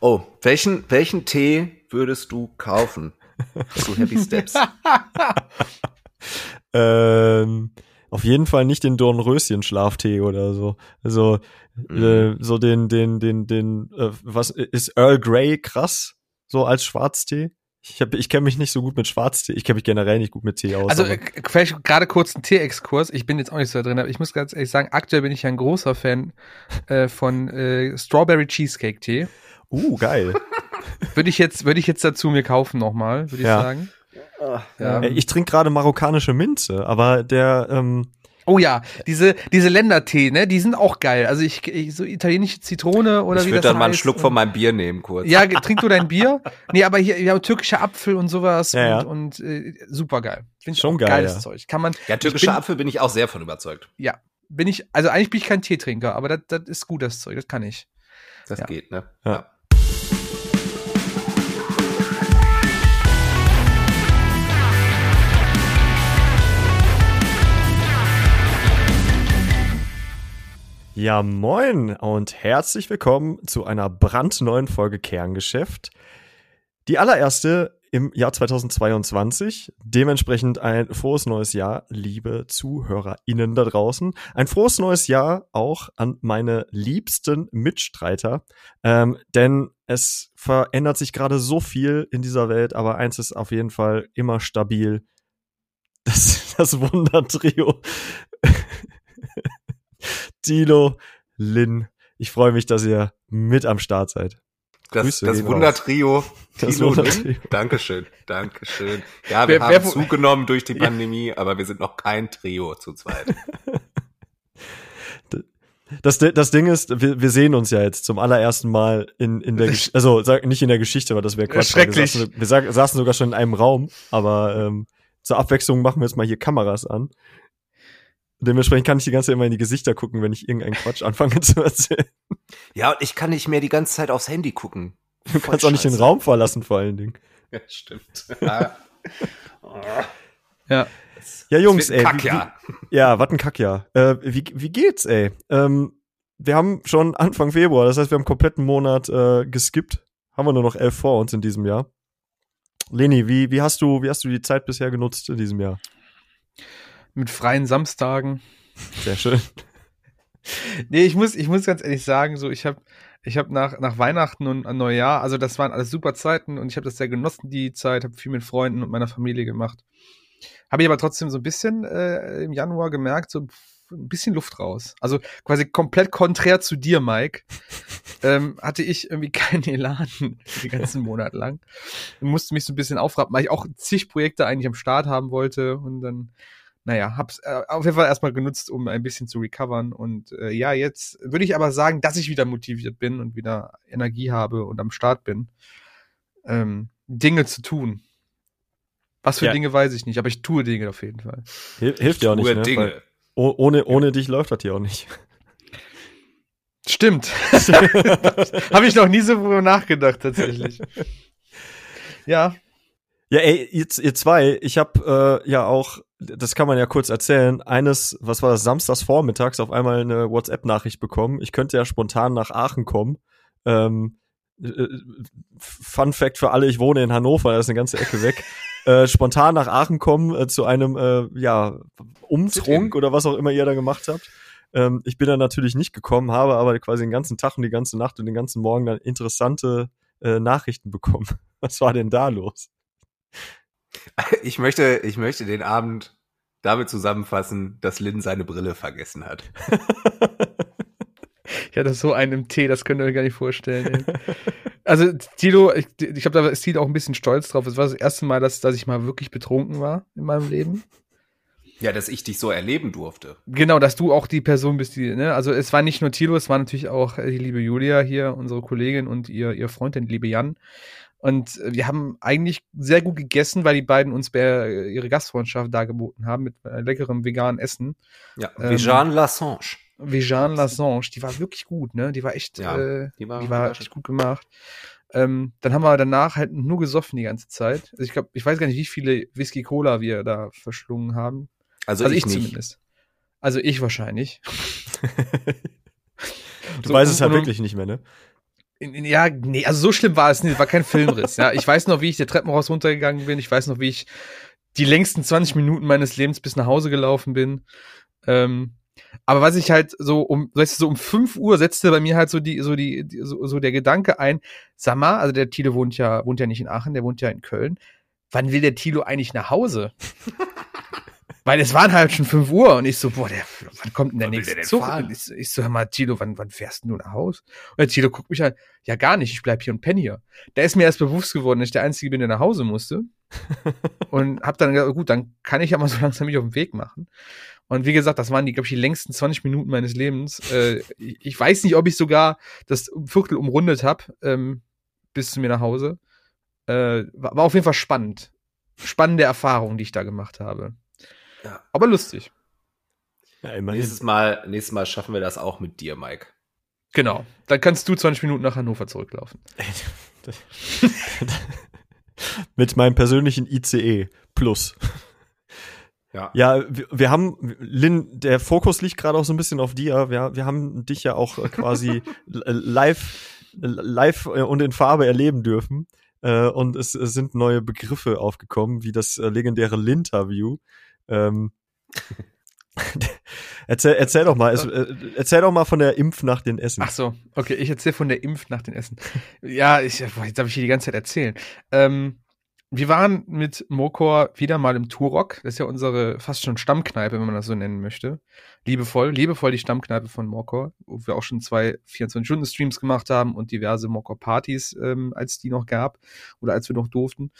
Oh, welchen, welchen Tee würdest du kaufen zu Happy Steps? ähm, auf jeden Fall nicht den Dornröschen-Schlaftee oder so. Also, mhm. äh, so den, den, den, den, äh, was ist Earl Grey krass? So als Schwarztee? Ich, hab, ich kenne mich nicht so gut mit Schwarztee. Ich kenne mich generell nicht gut mit Tee aus. Also äh, vielleicht gerade kurz ein Tee-Exkurs. Ich bin jetzt auch nicht so drin, aber ich muss ganz ehrlich sagen, aktuell bin ich ein großer Fan äh, von äh, Strawberry Cheesecake Tee. Uh, geil. würde ich jetzt, würde ich jetzt dazu mir kaufen nochmal, würde ich ja. sagen. Ja. Ich trinke gerade marokkanische Minze, aber der ähm, Oh ja, diese, diese Ländertee, ne, die sind auch geil. Also ich, ich so italienische Zitrone oder ich wie das Ich würde dann mal einen Schluck von meinem Bier nehmen, kurz. Ja, trink du dein Bier? nee, aber hier, ja, türkischer Apfel und sowas ja, und, und äh, super geil. Finde ich Schon geil, geiles ja. Zeug. Kann man. Ja, türkischer bin, Apfel bin ich auch sehr von überzeugt. Ja, bin ich, also eigentlich bin ich kein Teetrinker, aber das, das ist gut, das Zeug, das kann ich. Das ja. geht, ne? ja. Ja, moin und herzlich willkommen zu einer brandneuen Folge Kerngeschäft. Die allererste im Jahr 2022. Dementsprechend ein frohes neues Jahr, liebe ZuhörerInnen da draußen. Ein frohes neues Jahr auch an meine liebsten Mitstreiter. Ähm, denn es verändert sich gerade so viel in dieser Welt, aber eins ist auf jeden Fall immer stabil. Das, das Wundertrio. Tilo, Lin. Ich freue mich, dass ihr mit am Start seid. Das, Grüße das Wundertrio, das Wundertrio. Dankeschön, Dankeschön. Ja, wir wer, haben wer, zugenommen durch die Pandemie, ja. aber wir sind noch kein Trio zu zweit. Das, das Ding ist, wir, wir sehen uns ja jetzt zum allerersten Mal in, in der Geschichte, also sag, nicht in der Geschichte, aber das wäre Quatsch. Schrecklich. Wir saßen, wir saßen sogar schon in einem Raum, aber ähm, zur Abwechslung machen wir jetzt mal hier Kameras an. Dementsprechend kann ich die ganze Zeit immer in die Gesichter gucken, wenn ich irgendeinen Quatsch anfange zu erzählen. Ja, und ich kann nicht mehr die ganze Zeit aufs Handy gucken. Du kannst auch nicht den Raum verlassen, vor allen Dingen. Ja, stimmt. ja. Ja, ja Jungs, ey. Kackjahr. Wie, ja, was ein Kackjahr. Äh, wie, wie geht's, ey? Ähm, wir haben schon Anfang Februar, das heißt, wir haben einen kompletten Monat äh, geskippt. Haben wir nur noch elf vor uns in diesem Jahr. Leni, wie, wie, hast du, wie hast du die Zeit bisher genutzt in diesem Jahr? Mit freien Samstagen. Sehr schön. nee, ich muss, ich muss ganz ehrlich sagen, so ich habe ich habe nach, nach Weihnachten und an Neujahr, also das waren alles super Zeiten und ich habe das sehr genossen, die Zeit, habe viel mit Freunden und meiner Familie gemacht. Habe ich aber trotzdem so ein bisschen äh, im Januar gemerkt, so ein bisschen Luft raus. Also quasi komplett konträr zu dir, Mike. ähm, hatte ich irgendwie keinen Elan den ganzen Monat lang. Und musste mich so ein bisschen aufrappen, weil ich auch zig Projekte eigentlich am Start haben wollte und dann naja, hab's äh, auf jeden Fall erstmal genutzt, um ein bisschen zu recovern. Und äh, ja, jetzt würde ich aber sagen, dass ich wieder motiviert bin und wieder Energie habe und am Start bin, ähm, Dinge zu tun. Was für ja. Dinge weiß ich nicht, aber ich tue Dinge auf jeden Fall. hilft dir auch nicht, ne? Dinge. ohne ohne dich läuft das hier auch nicht. Stimmt. Habe ich noch nie so drüber nachgedacht, tatsächlich. Ja, ja, ey, ihr, ihr zwei, ich habe äh, ja auch, das kann man ja kurz erzählen, eines, was war das, samstags vormittags auf einmal eine WhatsApp-Nachricht bekommen. Ich könnte ja spontan nach Aachen kommen. Ähm, äh, Fun Fact für alle, ich wohne in Hannover, da ist eine ganze Ecke weg. äh, spontan nach Aachen kommen äh, zu einem äh, ja, Umtrunk oder was auch immer ihr da gemacht habt. Ähm, ich bin da natürlich nicht gekommen, habe aber quasi den ganzen Tag und die ganze Nacht und den ganzen Morgen dann interessante äh, Nachrichten bekommen. Was war denn da los? Ich möchte, ich möchte den Abend damit zusammenfassen, dass Lynn seine Brille vergessen hat. ich hatte so einen im Tee, das könnt ihr euch gar nicht vorstellen. also Tilo, ich, ich glaube, da ist Tilo auch ein bisschen stolz drauf. Es war das erste Mal, dass, dass ich mal wirklich betrunken war in meinem Leben. Ja, dass ich dich so erleben durfte. Genau, dass du auch die Person bist, die, ne? Also es war nicht nur Tilo, es war natürlich auch die liebe Julia hier, unsere Kollegin und ihr, ihr Freund, die liebe Jan. Und äh, wir haben eigentlich sehr gut gegessen, weil die beiden uns äh, ihre Gastfreundschaft dargeboten haben mit äh, leckerem veganen Essen. Ja, ähm, Vegan Lassange. Vegan Lassange, die war wirklich gut, ne? Die war echt, ja, äh, die war, die war echt gut gemacht. Ähm, dann haben wir danach halt nur gesoffen die ganze Zeit. Also ich glaube, ich weiß gar nicht, wie viele Whisky Cola wir da verschlungen haben. Also, also ich, ich zumindest. Also ich wahrscheinlich. du so, weißt es halt wirklich nicht mehr, ne? In, in, ja, nee, also so schlimm war es nicht, war kein Filmriss, ja. Ich weiß noch, wie ich der Treppenhaus runtergegangen bin, ich weiß noch, wie ich die längsten 20 Minuten meines Lebens bis nach Hause gelaufen bin. Ähm, aber was ich halt so um, weißt du, so um 5 Uhr setzte bei mir halt so die, so die, die so, so der Gedanke ein, sag mal, also der Tilo wohnt ja, wohnt ja nicht in Aachen, der wohnt ja in Köln. Wann will der Tilo eigentlich nach Hause? Weil es waren halt schon 5 Uhr und ich so, boah, der, wann kommt denn der Wann nächste der Zug? ich, so- ich so, hör mal, Tilo, wann, wann fährst denn du nach Haus? Und der Tilo guckt mich an, ja gar nicht, ich bleib hier und penne hier. Da ist mir erst bewusst geworden, dass ich der Einzige bin, der nach Hause musste. und hab dann gesagt, gut, dann kann ich ja mal so langsam mich auf den Weg machen. Und wie gesagt, das waren die, glaube ich, die längsten 20 Minuten meines Lebens. Äh, ich, ich weiß nicht, ob ich sogar das Viertel umrundet habe, ähm, bis zu mir nach Hause. Äh, war, war auf jeden Fall spannend. Spannende Erfahrung, die ich da gemacht habe. Ja. Aber lustig. Ja, immerhin. Nächstes Mal, nächstes Mal schaffen wir das auch mit dir, Mike. Genau. Dann kannst du 20 Minuten nach Hannover zurücklaufen. Mit meinem persönlichen ICE Plus. Ja. Ja, wir, wir haben, Lin, der Fokus liegt gerade auch so ein bisschen auf dir. Wir, wir haben dich ja auch quasi live, live und in Farbe erleben dürfen. Äh, Und es, es sind neue Begriffe aufgekommen, wie das äh, legendäre Linterview. Ähm, erzähl, erzähl doch mal, äh, erzähl doch mal von der Impf nach den Essen. Ach so, okay, ich erzähle von der Impf nach den Essen. Ja, ich, boah, jetzt darf ich hier die ganze Zeit erzählen. Ähm, wir waren mit Mokor wieder mal im Turok. Das ist ja unsere fast schon Stammkneipe, wenn man das so nennen möchte. Liebevoll, liebevoll die Stammkneipe von Mokor, wo wir auch schon zwei 24-Stunden-Streams gemacht haben und diverse Mokor-Partys, ähm, als die noch gab oder als wir noch durften.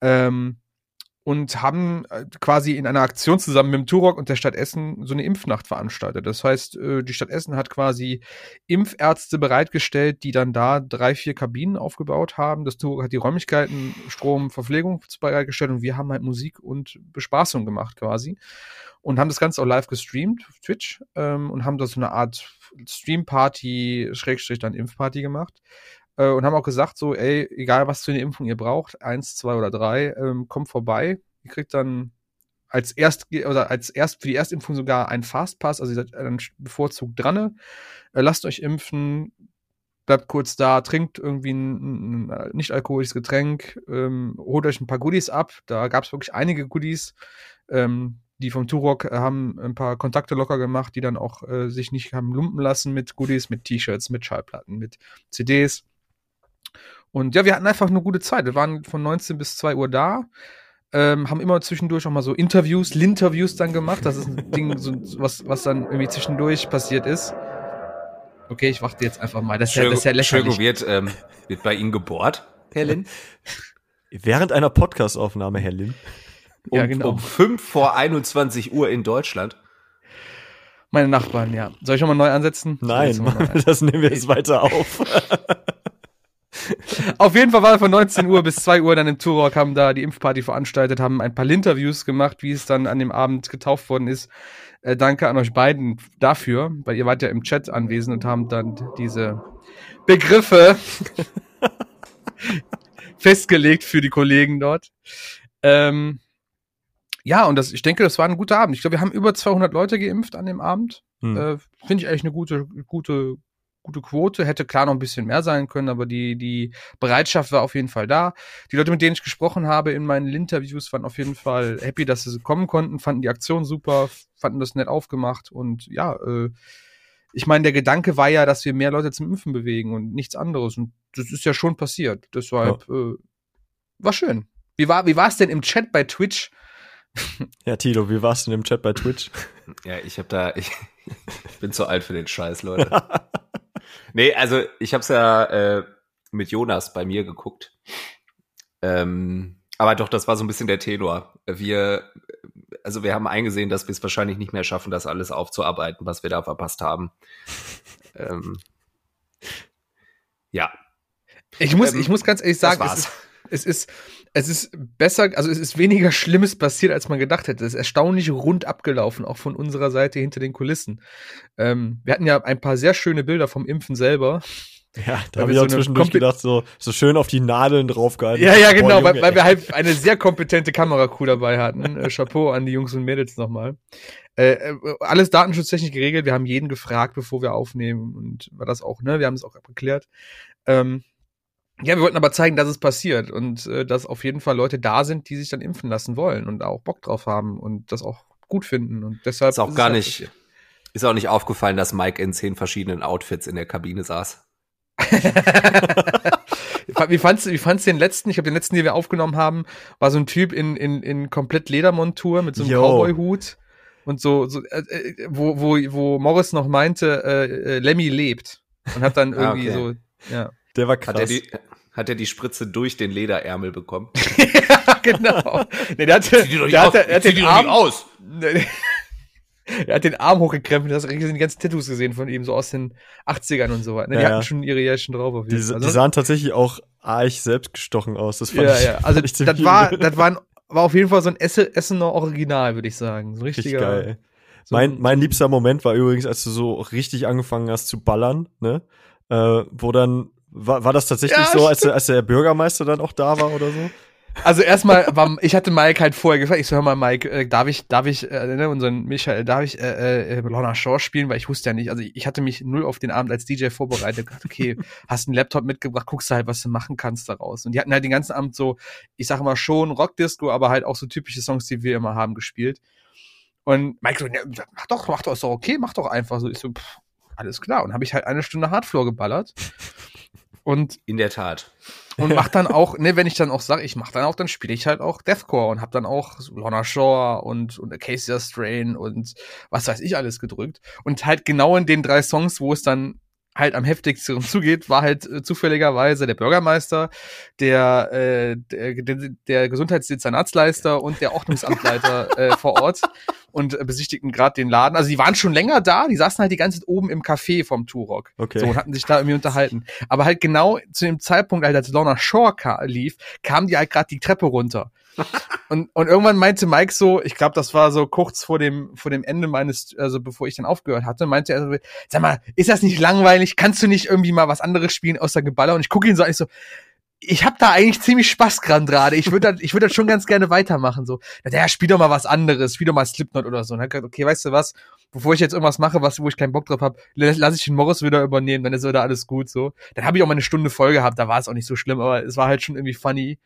Ähm, und haben äh, quasi in einer Aktion zusammen mit dem Turok und der Stadt Essen so eine Impfnacht veranstaltet. Das heißt, äh, die Stadt Essen hat quasi Impfärzte bereitgestellt, die dann da drei, vier Kabinen aufgebaut haben. Das Turok hat die Räumlichkeiten, Strom, Verpflegung bereitgestellt und wir haben halt Musik und Bespaßung gemacht quasi. Und haben das Ganze auch live gestreamt auf Twitch ähm, und haben da so eine Art Stream-Party, Schrägstrich dann Impfparty gemacht äh, und haben auch gesagt, so, ey, egal was für eine Impfung ihr braucht, eins, zwei oder drei, ähm, kommt vorbei. Ihr kriegt dann als erst oder als erst für die Erstimpfung sogar einen Fastpass, also ihr seid dann bevorzugt dran. Äh, lasst euch impfen, bleibt kurz da, trinkt irgendwie ein, ein nicht alkoholisches Getränk, ähm, holt euch ein paar Goodies ab. Da gab es wirklich einige Goodies. Ähm, die vom Turok äh, haben ein paar Kontakte locker gemacht, die dann auch äh, sich nicht haben lumpen lassen mit Goodies, mit T-Shirts, mit Schallplatten, mit CDs. Und ja, wir hatten einfach eine gute Zeit. Wir waren von 19 bis 2 Uhr da, ähm, haben immer zwischendurch auch mal so Interviews, Linterviews dann gemacht. Das ist ein Ding, so, was, was dann irgendwie zwischendurch passiert ist. Okay, ich warte jetzt einfach mal. Das ist ja, das ist ja Entschuldigung, lächerlich. wird, ähm, wird bei Ihnen gebohrt, Herr Lin? Während einer Podcastaufnahme, Herr Lin. Um, Ja, genau. um 5 vor 21 Uhr in Deutschland. Meine Nachbarn, ja. Soll ich nochmal neu ansetzen? Nein, neu. das nehmen wir jetzt weiter auf. Auf jeden Fall war von 19 Uhr bis 2 Uhr dann im Turok, haben da die Impfparty veranstaltet, haben ein paar Linterviews gemacht, wie es dann an dem Abend getauft worden ist. Äh, danke an euch beiden dafür, weil ihr wart ja im Chat anwesend und haben dann diese Begriffe festgelegt für die Kollegen dort. Ähm, ja, und das, ich denke, das war ein guter Abend. Ich glaube, wir haben über 200 Leute geimpft an dem Abend. Hm. Äh, Finde ich eigentlich eine gute, gute, gute Quote. Hätte klar noch ein bisschen mehr sein können, aber die, die Bereitschaft war auf jeden Fall da. Die Leute, mit denen ich gesprochen habe in meinen Interviews, waren auf jeden Fall happy, dass sie kommen konnten, fanden die Aktion super, fanden das nett aufgemacht und ja, äh, ich meine, der Gedanke war ja, dass wir mehr Leute zum Impfen bewegen und nichts anderes. Und das ist ja schon passiert. Deshalb äh, war schön. Wie war, wie war es denn im Chat bei Twitch? Ja, Tilo, wie warst du denn im Chat bei Twitch? Ja, ich hab da, ich, ich bin zu alt für den Scheiß, Leute. nee, also ich hab's ja äh, mit Jonas bei mir geguckt. Ähm, aber doch, das war so ein bisschen der Tenor. Wir, also wir haben eingesehen, dass wir es wahrscheinlich nicht mehr schaffen, das alles aufzuarbeiten, was wir da verpasst haben. ähm, ja, Ich muss, Ähm, ich muss ganz ehrlich sagen, es ist, es ist, es ist besser, also es ist weniger Schlimmes passiert, als man gedacht hätte. Es ist erstaunlich rund abgelaufen, auch von unserer Seite hinter den Kulissen. Ähm, wir hatten ja ein paar sehr schöne Bilder vom Impfen selber. Ja, da Weil habe wir ich so auch eine zwischendurch gedacht, so, so schön auf die Nadeln draufgehalten. Ja, ja, Boah, genau, weil, Junge, weil wir ey. halt eine sehr kompetente Kameracrew dabei hatten. Äh, Chapeau an die Jungs und Mädels nochmal. Äh, äh, alles datenschutztechnisch geregelt. Wir haben jeden gefragt, bevor wir aufnehmen und war das auch, ne? Wir haben es auch abgeklärt. Ähm, ja, wir wollten aber zeigen, dass es passiert und äh, dass auf jeden Fall Leute da sind, die sich dann impfen lassen wollen und auch Bock drauf haben und das auch gut finden. Und deshalb ist auch ist gar halt nicht, ist auch nicht aufgefallen, dass Mike in zehn verschiedenen Outfits in der Kabine saß. wie fandst du wie fandst du den letzten? Ich habe den letzten, den wir aufgenommen haben, war so ein Typ in, in, in komplett Ledermontur mit so einem Cowboy-Hut und so, so äh, äh, wo, wo, wo Morris noch meinte, äh, äh, Lemmy lebt und hat dann ah, irgendwie ah, okay. so, ja. Der war krass. Hat er, die, hat er die Spritze durch den Lederärmel bekommen? ja, genau. Nee, der hatte, Zieh die doch nicht der aus. Er hat Zieh den Arm, aus. er hat den Arm hochgekrempelt, du hast die ganzen Tattoos gesehen von ihm, so aus den 80ern und so weiter. Ne, die ja, hatten schon ihre Jährchen drauf auf jeden die, Fall. Die sahen tatsächlich auch arg selbstgestochen aus. Das fand ja, ich, ja. Also das war, das war, ein, war auf jeden Fall so ein Essener Original, würde ich sagen. So richtiger. Richtig geil. So mein, mein liebster Moment war übrigens, als du so richtig angefangen hast zu ballern, ne? Äh, wo dann, war, war das tatsächlich ja, so, als, als der Bürgermeister dann auch da war oder so? Also erstmal, war, ich hatte Mike halt vorher gefragt, ich so, hör mal, Mike, äh, darf ich, darf ich, äh, ne, unseren Michael, darf ich äh, äh, Lorna Shaw spielen, weil ich wusste ja nicht, also ich hatte mich null auf den Abend als DJ vorbereitet, gedacht, okay, hast einen Laptop mitgebracht, guckst du halt, was du machen kannst daraus. Und die hatten halt den ganzen Abend so, ich sag mal schon Rockdisco, aber halt auch so typische Songs, die wir immer haben, gespielt. Und Mike so, ja, mach doch, mach doch, ist doch okay, mach doch einfach so. Ich so, pff, alles klar. Und habe ich halt eine Stunde Hardfloor geballert. Und in der Tat. Und mach dann auch, ne, wenn ich dann auch sage, ich mach dann auch, dann spiele ich halt auch Deathcore und hab dann auch Lorna Shore und, und Acacia Strain und was weiß ich alles gedrückt. Und halt genau in den drei Songs, wo es dann halt am heftigsten zugeht, war halt äh, zufälligerweise der Bürgermeister, der, äh, der, der, Gesundheitsdezernatsleister und der Ordnungsamtleiter äh, vor Ort und äh, besichtigten gerade den Laden. Also die waren schon länger da, die saßen halt die ganze Zeit oben im Café vom Turok. Okay. So und hatten sich da irgendwie unterhalten. Aber halt genau zu dem Zeitpunkt, als Lorna Shore lief, kamen die halt gerade die Treppe runter. Und, und irgendwann meinte Mike so, ich glaube, das war so kurz vor dem, vor dem Ende meines, also bevor ich dann aufgehört hatte, meinte er so, sag mal, ist das nicht langweilig? Kannst du nicht irgendwie mal was anderes spielen außer Geballer? Und ich gucke ihn so an, ich so, ich habe da eigentlich ziemlich Spaß dran gerade. Ich würde ich würde das schon ganz gerne weitermachen so. Ja, spiel doch mal was anderes, spiel doch mal Slipknot oder so. Und er hat gesagt, okay, weißt du was? Bevor ich jetzt irgendwas mache, was wo ich keinen Bock drauf habe, lasse ich den Morris wieder übernehmen, dann ist wieder alles gut so. Dann habe ich auch mal eine Stunde Folge gehabt, da war es auch nicht so schlimm, aber es war halt schon irgendwie funny.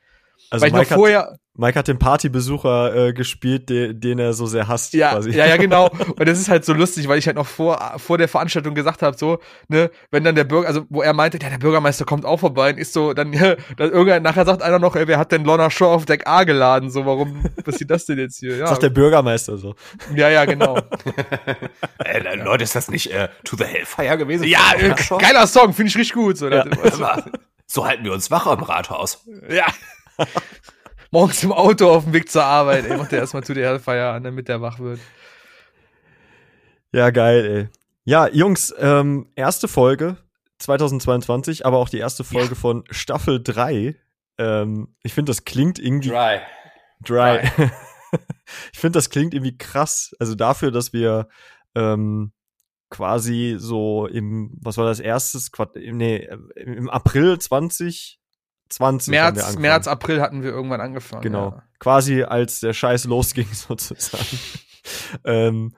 Also Weil Mike, vorher, hat, Mike hat den Partybesucher äh, gespielt, den, den er so sehr hasst. Ja, quasi. ja, ja, genau. Und das ist halt so lustig, weil ich halt noch vor, vor der Veranstaltung gesagt habe, so, ne, wenn dann der Bürger, also wo er meinte, ja, der Bürgermeister kommt auch vorbei und ist so, dann, ja, dann irgendwann nachher sagt einer noch, ey, wer hat denn Lorna Shaw auf Deck A geladen? So, warum passiert das denn jetzt hier? Ja. Sagt der Bürgermeister so. Ja, ja, genau. äh, Leute, ist das nicht äh, To the Hellfire gewesen? Ja, äh, geiler Song, finde ich richtig gut. So, ja. so halten wir uns wach am Rathaus. Ja. Morgens im Auto auf dem Weg zur Arbeit, ey, macht er erstmal zu der Hellfire an, damit der wach wird. Ja, geil, ey. Ja, Jungs, ähm, erste Folge 2022, aber auch die erste Folge ja. von Staffel 3. Ähm, ich finde, das klingt irgendwie. Dry. Dry. Dry. ich finde, das klingt irgendwie krass. Also dafür, dass wir ähm, quasi so im, was war das erstes, nee, im April 20 20 März, März, April hatten wir irgendwann angefangen. Genau. Ja. Quasi als der Scheiß losging, sozusagen. ähm,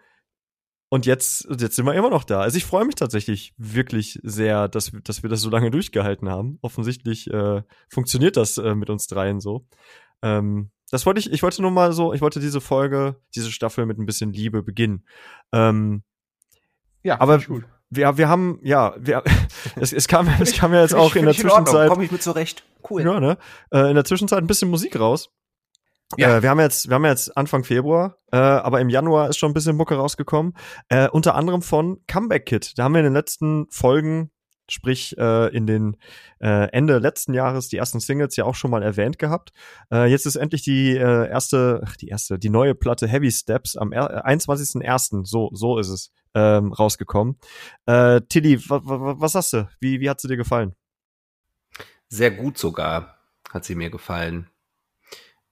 und jetzt, jetzt sind wir immer noch da. Also ich freue mich tatsächlich wirklich sehr, dass, dass wir das so lange durchgehalten haben. Offensichtlich äh, funktioniert das äh, mit uns dreien so. Ähm, das wollte ich, ich wollte nur mal so, ich wollte diese Folge, diese Staffel mit ein bisschen Liebe beginnen. Ähm, ja, aber gut wir, wir haben, ja, wir, es, es kam, es kam ja jetzt auch in der Zwischenzeit. Komme ich mit zurecht. Cool. Ja, ne? Äh, in der Zwischenzeit ein bisschen Musik raus. Ja. Äh, wir haben jetzt, wir haben jetzt Anfang Februar, äh, aber im Januar ist schon ein bisschen Mucke rausgekommen. Äh, unter anderem von Comeback Kid. Da haben wir in den letzten Folgen sprich äh, in den äh, Ende letzten Jahres die ersten Singles ja auch schon mal erwähnt gehabt. Äh, jetzt ist endlich die äh, erste, ach, die erste, die neue Platte Heavy Steps am 21.01. so so ist es ähm, rausgekommen. Äh, Tilly, was sagst du? Wie wie hat sie dir gefallen? Sehr gut sogar hat sie mir gefallen.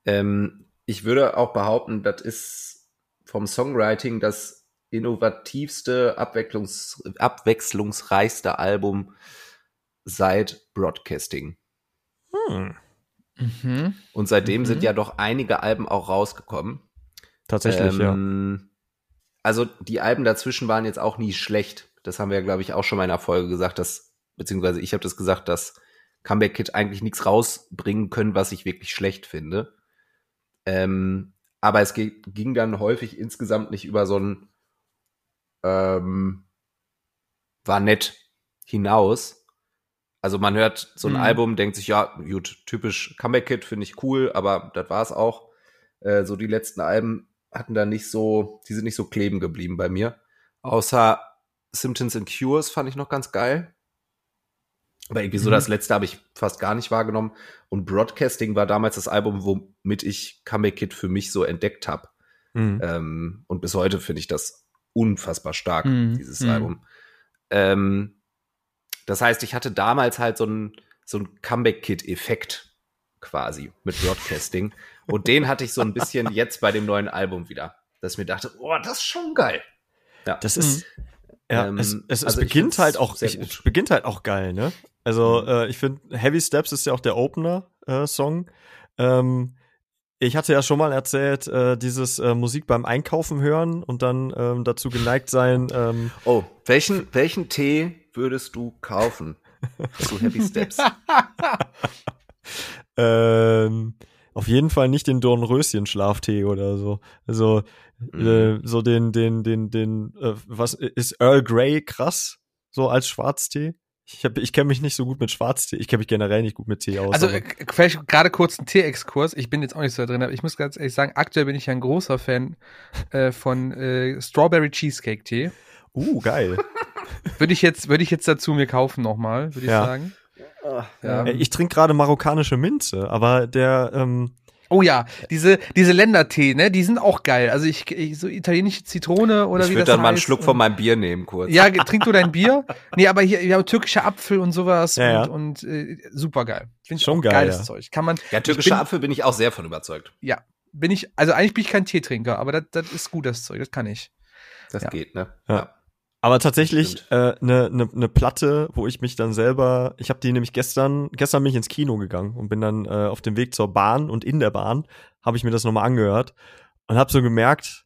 Ähm, ich würde auch behaupten, das ist vom Songwriting das innovativste, abwechslungs abwechslungsreichste Album seit Broadcasting. Hm. Mhm. Und seitdem mhm. sind ja doch einige Alben auch rausgekommen. Tatsächlich, ähm, ja. Also die Alben dazwischen waren jetzt auch nie schlecht. Das haben wir, glaube ich, auch schon mal in einer Folge gesagt, dass beziehungsweise ich habe das gesagt, dass Comeback Kid eigentlich nichts rausbringen können, was ich wirklich schlecht finde. Ähm, aber es ging dann häufig insgesamt nicht über so ein ähm, war nett hinaus. Also man hört so ein mhm. Album, denkt sich, ja, gut, typisch Comeback Kid, finde ich cool, aber das war es auch. Äh, so die letzten Alben hatten da nicht so, die sind nicht so kleben geblieben bei mir. Außer Symptoms and Cures fand ich noch ganz geil. Aber irgendwie so mhm. das letzte habe ich fast gar nicht wahrgenommen. Und Broadcasting war damals das Album, womit ich Comeback Kid für mich so entdeckt habe. Mhm. Ähm, und bis heute finde ich das unfassbar stark, mhm. dieses mhm. Album. Ähm, das heißt, ich hatte damals halt so einen so ein Comeback Kid Effekt quasi mit Broadcasting. Und den hatte ich so ein bisschen jetzt bei dem neuen Album wieder. Dass ich mir dachte, oh, das ist schon geil. Ja. Das ist, mhm. ja, ähm, es, es, also es beginnt halt auch, ich, es beginnt halt auch geil, ne? Also mhm. äh, ich finde, Heavy Steps ist ja auch der Opener-Song. Äh, ähm, ich hatte ja schon mal erzählt, äh, dieses äh, Musik beim Einkaufen hören und dann ähm, dazu geneigt sein. Ähm, oh, welchen, welchen Tee würdest du kaufen zu Happy Steps? ähm, auf jeden Fall nicht den Dornröschen-Schlaftee oder so. Also mhm. äh, so den, den, den, den, äh, was ist Earl Grey krass so als Schwarztee? Ich, hab, ich kenne mich nicht so gut mit Schwarztee. Ich kenne mich generell nicht gut mit Tee aus. Also vielleicht gerade kurz ein Tee-Exkurs. Ich bin jetzt auch nicht so drin, aber ich muss ganz ehrlich sagen, aktuell bin ich ein großer Fan äh, von äh, Strawberry Cheesecake Tee. Uh, geil. würde ich jetzt, würde ich jetzt dazu mir kaufen nochmal, würde ich ja. sagen. Ja. Ich trinke gerade marokkanische Minze, aber der ähm, Oh ja, diese, diese Ländertee, ne, die sind auch geil. Also ich, ich so italienische Zitrone oder ich wie das heißt. Ich würde dann mal einen Schluck von meinem Bier nehmen, kurz. Ja, trink du dein Bier? Nee, aber hier, ja, türkischer Apfel und sowas ja, und, ja. und äh, super geil. Finde ich Schon geil, geiles ja. Zeug. Kann man. Ja, türkischer bin, Apfel bin ich auch sehr von überzeugt. Ja, bin ich, also eigentlich bin ich kein Teetrinker, aber das, das ist gut, das Zeug, das kann ich. Das ja. geht, ne? Ja. Aber tatsächlich eine äh, ne, ne, ne Platte, wo ich mich dann selber, ich habe die nämlich gestern, gestern bin ich ins Kino gegangen und bin dann äh, auf dem Weg zur Bahn und in der Bahn habe ich mir das nochmal angehört und habe so gemerkt,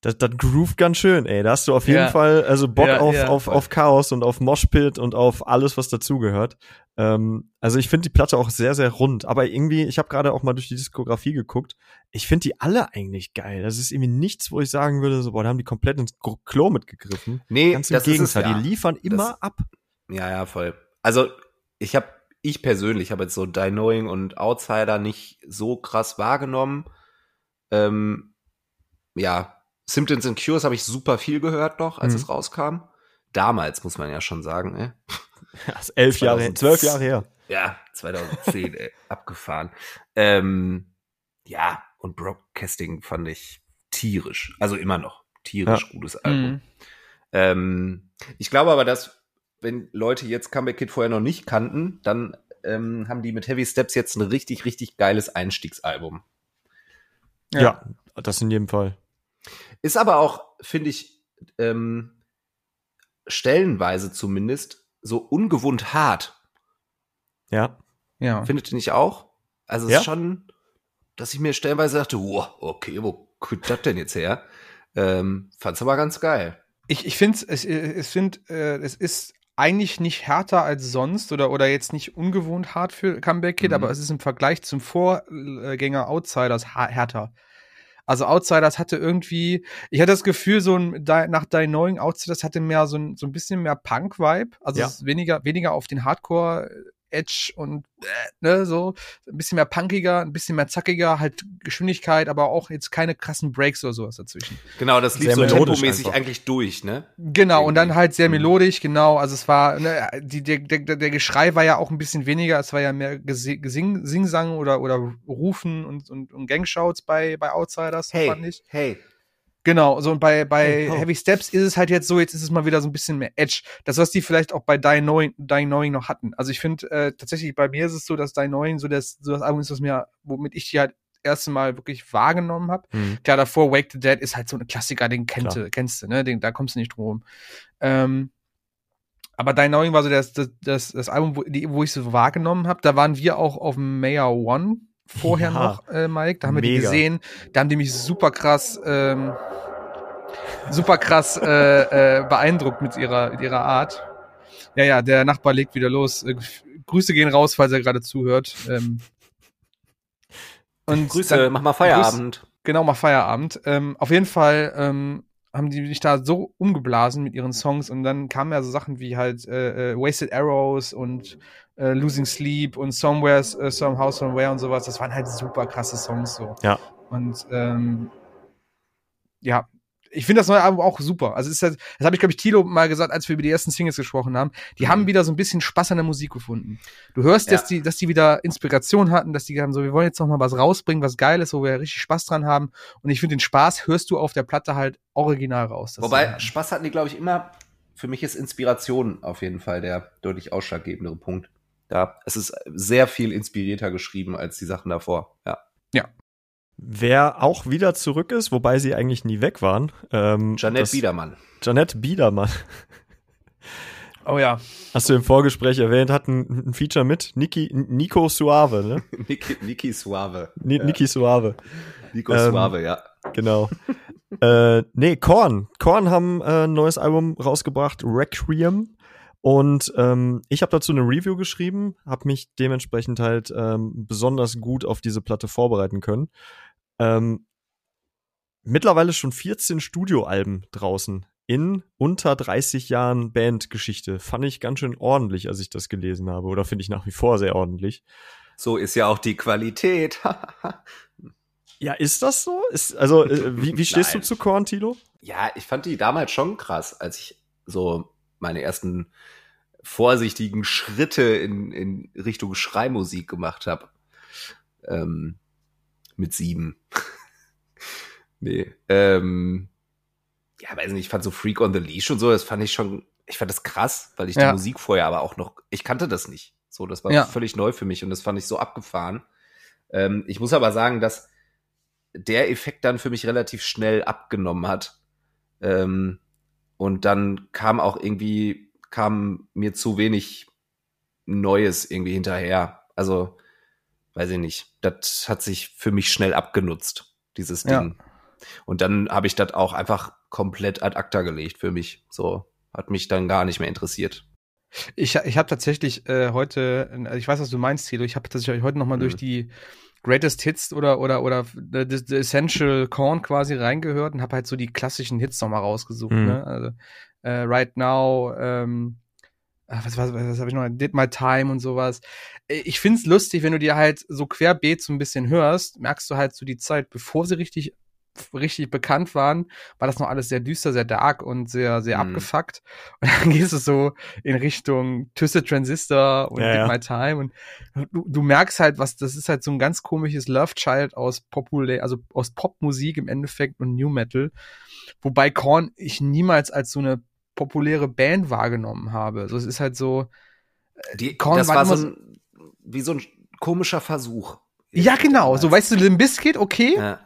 das, das groovt ganz schön, ey. Da hast du auf jeden ja. Fall also Bock ja, auf, ja, auf, auf Chaos und auf Moshpit und auf alles, was dazugehört. Ähm, also ich finde die Platte auch sehr, sehr rund. Aber irgendwie, ich habe gerade auch mal durch die Diskografie geguckt. Ich finde die alle eigentlich geil. Das ist irgendwie nichts, wo ich sagen würde, so, boah, da haben die komplett ins Klo mitgegriffen. Nee, Ganz im das Gegenteil. Ist es, die liefern immer das, ab. Ja, ja, voll. Also ich habe, ich persönlich habe jetzt so Die Knowing und Outsider nicht so krass wahrgenommen. Ähm, ja, Symptoms and Cures habe ich super viel gehört noch, als mhm. es rauskam. Damals, muss man ja schon sagen, ey. Das ist elf Jahre, her, zwölf Jahre her. Ja, 2010, ey, abgefahren. Ähm, ja, und Broadcasting fand ich tierisch. Also immer noch tierisch ja. gutes Album. Mhm. Ähm, ich glaube aber, dass, wenn Leute jetzt Comeback Kid vorher noch nicht kannten, dann ähm, haben die mit Heavy Steps jetzt ein richtig, richtig geiles Einstiegsalbum. Ja, ja das in jedem Fall. Ist aber auch, finde ich, ähm, stellenweise zumindest so ungewohnt hart. Ja. Ja. Findet ihr nicht auch? Also es ja. ist schon, dass ich mir stellenweise dachte, wow, okay, wo kommt das denn jetzt her? Ähm, fand's aber ganz geil. Ich, ich finde es, ich finde, äh, es ist eigentlich nicht härter als sonst oder, oder jetzt nicht ungewohnt hart für Comeback Kid, mhm. aber es ist im Vergleich zum Vorgänger Outsiders härter. Also Outsiders hatte irgendwie, ich hatte das Gefühl, so ein, nach Die Knowing Outsiders hatte mehr so ein, so ein bisschen mehr Punk-Vibe. Also ja. weniger, weniger auf den Hardcore Edge und äh, ne, so ein bisschen mehr punkiger, ein bisschen mehr zackiger, halt Geschwindigkeit, aber auch jetzt keine krassen Breaks oder sowas dazwischen. Genau, das lief so tempomäßig einfach. eigentlich durch, ne? Genau, Irgendwie. und dann halt sehr mhm. melodisch, genau. Also es war, ne, die, der, der, der Geschrei war ja auch ein bisschen weniger, es war ja mehr Gesing, Singsang oder, oder Rufen und, und, und Gangshouts bei, bei Outsiders, hey, fand ich. Hey, Genau, so und bei, bei oh. Heavy Steps ist es halt jetzt so, jetzt ist es mal wieder so ein bisschen mehr Edge. Das, was die vielleicht auch bei Die Knowing, Die Knowing noch hatten. Also ich finde, äh, tatsächlich bei mir ist es so, dass Die Knowing so das, so das Album ist, was mir, womit ich die halt erste Mal wirklich wahrgenommen habe. Mhm. Klar, davor Wake the Dead ist halt so ein Klassiker, den kennt, kennst du, ne? Den, da kommst du nicht drum rum. Ähm, aber Die Knowing war so das, das, das, das Album, wo, die, wo ich so wahrgenommen habe. Da waren wir auch auf Mayor One vorher ja, noch, äh, Mike. Da haben mega. wir die gesehen. Da haben die mich super krass, ähm, super krass äh, äh, beeindruckt mit ihrer, mit ihrer Art. Ja, ja, der Nachbar legt wieder los. Äh, Grüße gehen raus, falls er gerade zuhört. Ähm, und Grüße, dann, mach mal Feierabend. Grüß, genau, mach Feierabend. Ähm, auf jeden Fall ähm, haben die mich da so umgeblasen mit ihren Songs und dann kamen ja so Sachen wie halt äh, äh, Wasted Arrows und äh, Losing Sleep und Somewhere, äh, Somehow, Somewhere und sowas. Das waren halt super krasse Songs so. Ja. Und ähm, ja, ich finde das neue Album auch super. Also ist halt, das habe ich glaube ich Tilo mal gesagt, als wir über die ersten Singles gesprochen haben. Die mhm. haben wieder so ein bisschen Spaß an der Musik gefunden. Du hörst, ja. dass die, dass die wieder Inspiration hatten, dass die haben so, wir wollen jetzt noch mal was rausbringen, was geil ist, wo wir richtig Spaß dran haben. Und ich finde den Spaß hörst du auf der Platte halt original raus. Wobei Spaß hatten die glaube ich immer. Für mich ist Inspiration auf jeden Fall der deutlich ausschlaggebendere Punkt. Ja, es ist sehr viel inspirierter geschrieben als die Sachen davor. Ja. Ja, Wer auch wieder zurück ist, wobei sie eigentlich nie weg waren. Ähm, Janette Biedermann. Janette Biedermann. Oh ja. Hast du im Vorgespräch erwähnt, hat ein, ein Feature mit Niki, Nico Suave, ne? Niki, Niki Suave. Ni, ja. Niki Suave. Nico ähm, Suave, ja. Genau. äh, nee, Korn. Korn haben äh, ein neues Album rausgebracht, Requiem. Und ähm, ich habe dazu eine Review geschrieben, habe mich dementsprechend halt ähm, besonders gut auf diese Platte vorbereiten können. Ähm, mittlerweile schon 14 Studioalben draußen in unter 30 Jahren Bandgeschichte. Fand ich ganz schön ordentlich, als ich das gelesen habe. Oder finde ich nach wie vor sehr ordentlich. So ist ja auch die Qualität. ja, ist das so? Ist, also, äh, wie, wie stehst du zu Korn, Tilo? Ja, ich fand die damals schon krass, als ich so meine ersten vorsichtigen Schritte in, in Richtung Schreimusik gemacht habe. Ähm, mit sieben. nee. Ähm, ja, weiß nicht, ich fand so Freak on the Leash und so, das fand ich schon, ich fand das krass, weil ich ja. die Musik vorher aber auch noch, ich kannte das nicht. So, das war ja. völlig neu für mich und das fand ich so abgefahren. Ähm, ich muss aber sagen, dass der Effekt dann für mich relativ schnell abgenommen hat. Ähm, und dann kam auch irgendwie, kam mir zu wenig Neues irgendwie hinterher. Also, weiß ich nicht. Das hat sich für mich schnell abgenutzt, dieses Ding. Ja. Und dann habe ich das auch einfach komplett ad acta gelegt für mich. So, hat mich dann gar nicht mehr interessiert. Ich, ich habe tatsächlich äh, heute, also ich weiß, was du meinst, Tilo, ich habe tatsächlich heute nochmal mhm. durch die Greatest Hits oder oder oder the, the Essential Corn quasi reingehört und habe halt so die klassischen Hits nochmal rausgesucht. Mhm. Ne? Also äh, Right Now, ähm, ah, was, was, was habe ich noch? Did My Time und sowas. Äh, ich find's lustig, wenn du dir halt so querbeet so ein bisschen hörst, merkst du halt so die Zeit, bevor sie richtig richtig bekannt waren, war das noch alles sehr düster, sehr dark und sehr, sehr mhm. abgefuckt. Und dann gehst du so in Richtung Twisted Transistor und ja, Get My Time und du, du merkst halt, was, das ist halt so ein ganz komisches Love Child aus populär, also aus Popmusik im Endeffekt und New Metal. Wobei Korn ich niemals als so eine populäre Band wahrgenommen habe. So, es ist halt so, äh, die, Korn das war, war so ein, wie so ein komischer Versuch. Ja, genau. So, weißt du, Limp Bizkit, okay. Ja.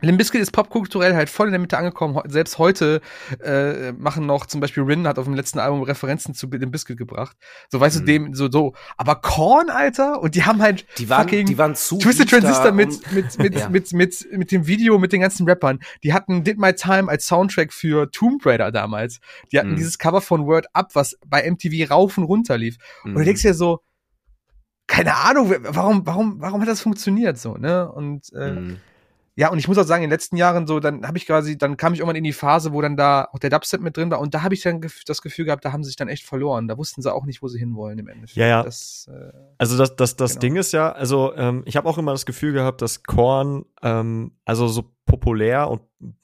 Limbiskit ist popkulturell halt voll in der Mitte angekommen. Selbst heute äh, machen noch zum Beispiel Rin hat auf dem letzten Album Referenzen zu Limbiskit gebracht. So weißt mhm. du dem so so. Aber Korn, Alter, und die haben halt die waren, fucking die waren zu Twisted Transistor mit mit mit, ja. mit, mit mit mit dem Video mit den ganzen Rappern. Die hatten Did My Time als Soundtrack für Tomb Raider damals. Die hatten mhm. dieses Cover von Word Up, was bei MTV rauf und runter lief. Mhm. Und du mhm. denkst dir so, keine Ahnung, warum warum warum hat das funktioniert so ne? Und äh, mhm ja, und ich muss auch sagen, in den letzten Jahren so, dann habe ich quasi, dann kam ich irgendwann in die Phase, wo dann da auch der Dubstep mit drin war und da habe ich dann das Gefühl gehabt, da haben sie sich dann echt verloren. Da wussten sie auch nicht, wo sie hinwollen im Endeffekt. Ja, ja. Das, äh, also das, das, das genau. Ding ist ja, also ähm, ich habe auch immer das Gefühl gehabt, dass Korn, ähm, also so populär und,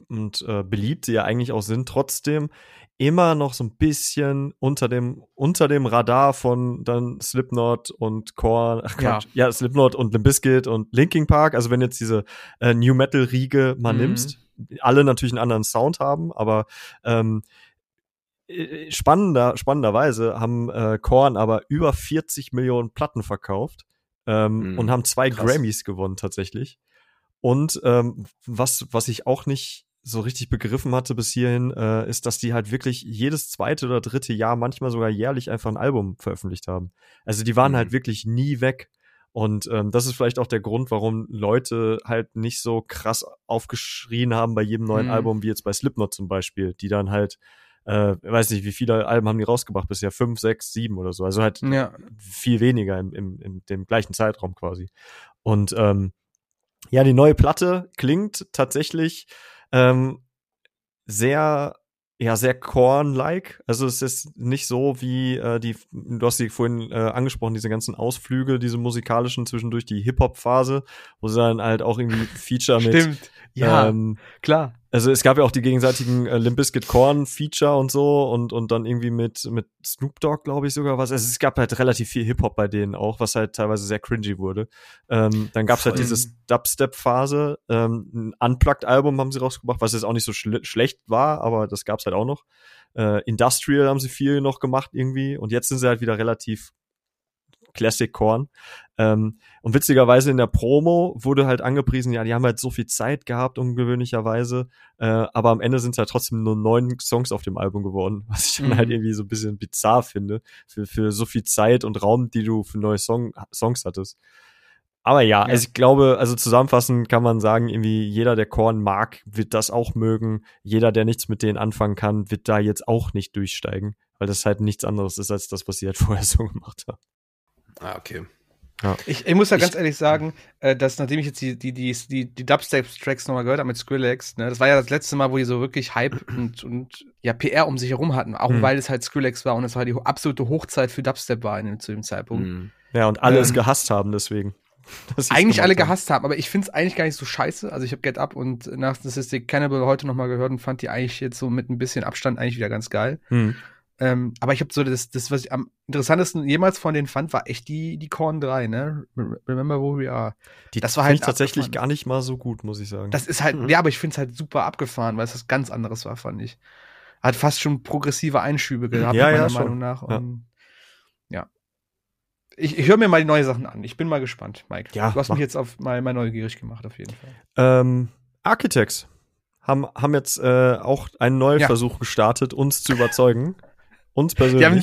und äh, beliebt sie ja eigentlich auch sind, trotzdem immer noch so ein bisschen unter dem unter dem Radar von dann Slipknot und Korn, ach Quatsch, ja. ja, Slipknot und Limp Bizkit und Linkin Park, also wenn jetzt diese äh, New Metal Riege mal mhm. nimmst, alle natürlich einen anderen Sound haben, aber ähm, äh, spannender spannenderweise haben äh, Korn aber über 40 Millionen Platten verkauft ähm, mhm. und haben zwei Krass. Grammys gewonnen tatsächlich. Und ähm, was was ich auch nicht so richtig begriffen hatte bis hierhin, äh, ist, dass die halt wirklich jedes zweite oder dritte Jahr, manchmal sogar jährlich einfach ein Album veröffentlicht haben. Also die waren halt mhm. halt wirklich nie weg. Und ähm, das ist vielleicht auch der Grund, warum Leute halt nicht so krass aufgeschrien haben bei jedem neuen mhm. Album, wie jetzt bei Slipknot zum Beispiel, die dann halt äh, weiß nicht, wie viele Alben haben die rausgebracht bisher? Fünf, sechs, sieben oder so. Also halt Ja. viel weniger im, im, im dem gleichen Zeitraum quasi. Und ähm, ja, die neue Platte klingt tatsächlich ähm, sehr, ja, sehr Korn-like. Also es ist nicht so wie äh, die, du hast sie vorhin äh, angesprochen, diese ganzen Ausflüge, diese musikalischen zwischendurch die Hip-Hop-Phase, wo sie dann halt auch irgendwie Feature mit Stimmt. Ja, ähm, klar. also es gab ja auch die gegenseitigen äh, Limp Bizkit Korn Feature und so und und dann irgendwie mit mit Snoop Dogg glaube ich sogar was. Also es gab halt relativ viel Hip Hop bei denen auch, was halt teilweise sehr cringy wurde. Ähm, dann gab's halt Voll. diese Dubstep Phase, ähm, ein Unplugged Album haben sie rausgebracht, was jetzt auch nicht so schle schlecht war, aber das gab's halt auch noch. Äh, Industrial haben sie viel noch gemacht irgendwie und jetzt sind sie halt wieder relativ Classic Korn. Ähm, und witzigerweise in der Promo wurde halt angepriesen, ja, die haben halt so viel Zeit gehabt, ungewöhnlicherweise. Äh, aber am Ende sind es halt trotzdem nur neun Songs auf dem Album geworden, was ich dann Mhm. halt irgendwie so ein bisschen bizarr finde, für, für so viel Zeit und Raum, die du für neue Song, Songs hattest. Aber ja, Ja. also ich glaube, also zusammenfassend kann man sagen, irgendwie jeder, der Korn mag, wird das auch mögen. Jeder, der nichts mit denen anfangen kann, wird da jetzt auch nicht durchsteigen, weil das halt nichts anderes ist als das, was sie halt vorher so gemacht haben. Ah, okay. Ich, ich muss ja ganz ehrlich sagen, äh, dass nachdem ich jetzt die, die, die, die, die Dubstep-Tracks nochmal gehört habe mit Skrillex, ne, das war ja das letzte Mal, wo die so wirklich Hype und, und ja, PR um sich herum hatten, auch Hm. weil es halt Skrillex war und es war die absolute Hochzeit für Dubstep war in, dem- zu dem Zeitpunkt. Mhm. Ja, und alle es Ähm, gehasst haben deswegen. Eigentlich gemacht alle haben. gehasst haben, aber ich finde es eigentlich gar nicht so scheiße. Also ich habe Get Up und nach Statistic Cannibal heute nochmal gehört und fand die eigentlich jetzt so mit ein bisschen Abstand eigentlich wieder ganz geil. Hm. Ähm, aber ich habe so das, das, was ich am interessantesten jemals von denen fand, war echt die, die Korn 3, ne? Re- Remember Who We Are. Die Das war halt ich tatsächlich abgefahren. gar nicht mal so gut, muss ich sagen. Das ist halt, Mhm. ja, aber ich finde es halt super abgefahren, weil es was ganz anderes war, fand ich. Hat fast schon progressive Einschübe gehabt, Ja, meiner ja, schon. Meinung nach. Ja. Und, ja. Ich, ich höre mir mal die neuen Sachen an. Ich bin mal gespannt, Mike. Ja, du hast mach. mich jetzt auf mal, mal neugierig gemacht, auf jeden Fall. ähm, Architects haben, haben jetzt äh, auch einen neuen Ja. Versuch gestartet, uns zu überzeugen. Uns persönlich. Die haben,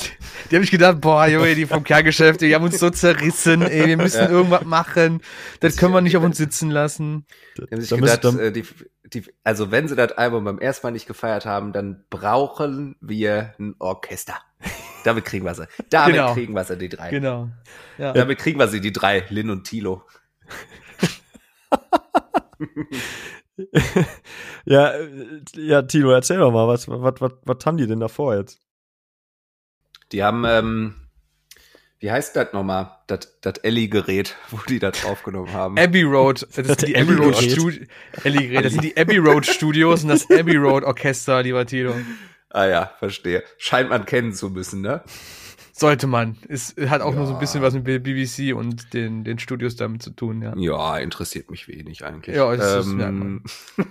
die haben mich gedacht, boah, Junge, die vom Kerngeschäft, die haben uns so zerrissen, ey, wir müssen Ja. irgendwas machen. Das können wir nicht auf uns sitzen lassen. Die haben sich Da gedacht, da- äh, die, die, also wenn sie das Album beim ersten Mal nicht gefeiert haben, dann brauchen wir ein Orchester. Damit kriegen wir sie. Damit Genau. kriegen wir sie, die drei. Genau. Ja. Damit kriegen wir sie, die drei, Lin und Tilo. ja, äh, ja, Tilo, erzähl doch mal, was, was, was, was haben die denn davor jetzt? Die haben, ähm, wie heißt das nochmal? Das, das Ellie-Gerät, wo die das aufgenommen haben. Abbey Road, das sind die Abbey Road Ellie-Gerät. Studios. Ellie das sind die Abbey Road Studios und das Abbey Road Orchester, lieber Tilo. ah ja, verstehe. Scheint man kennen zu müssen, ne? Sollte man. Es hat auch nur so ein Ja. bisschen was mit BBC und den, den Studios damit zu tun, ja. Ja, interessiert mich wenig eigentlich. Ja, das- das merkt ähm,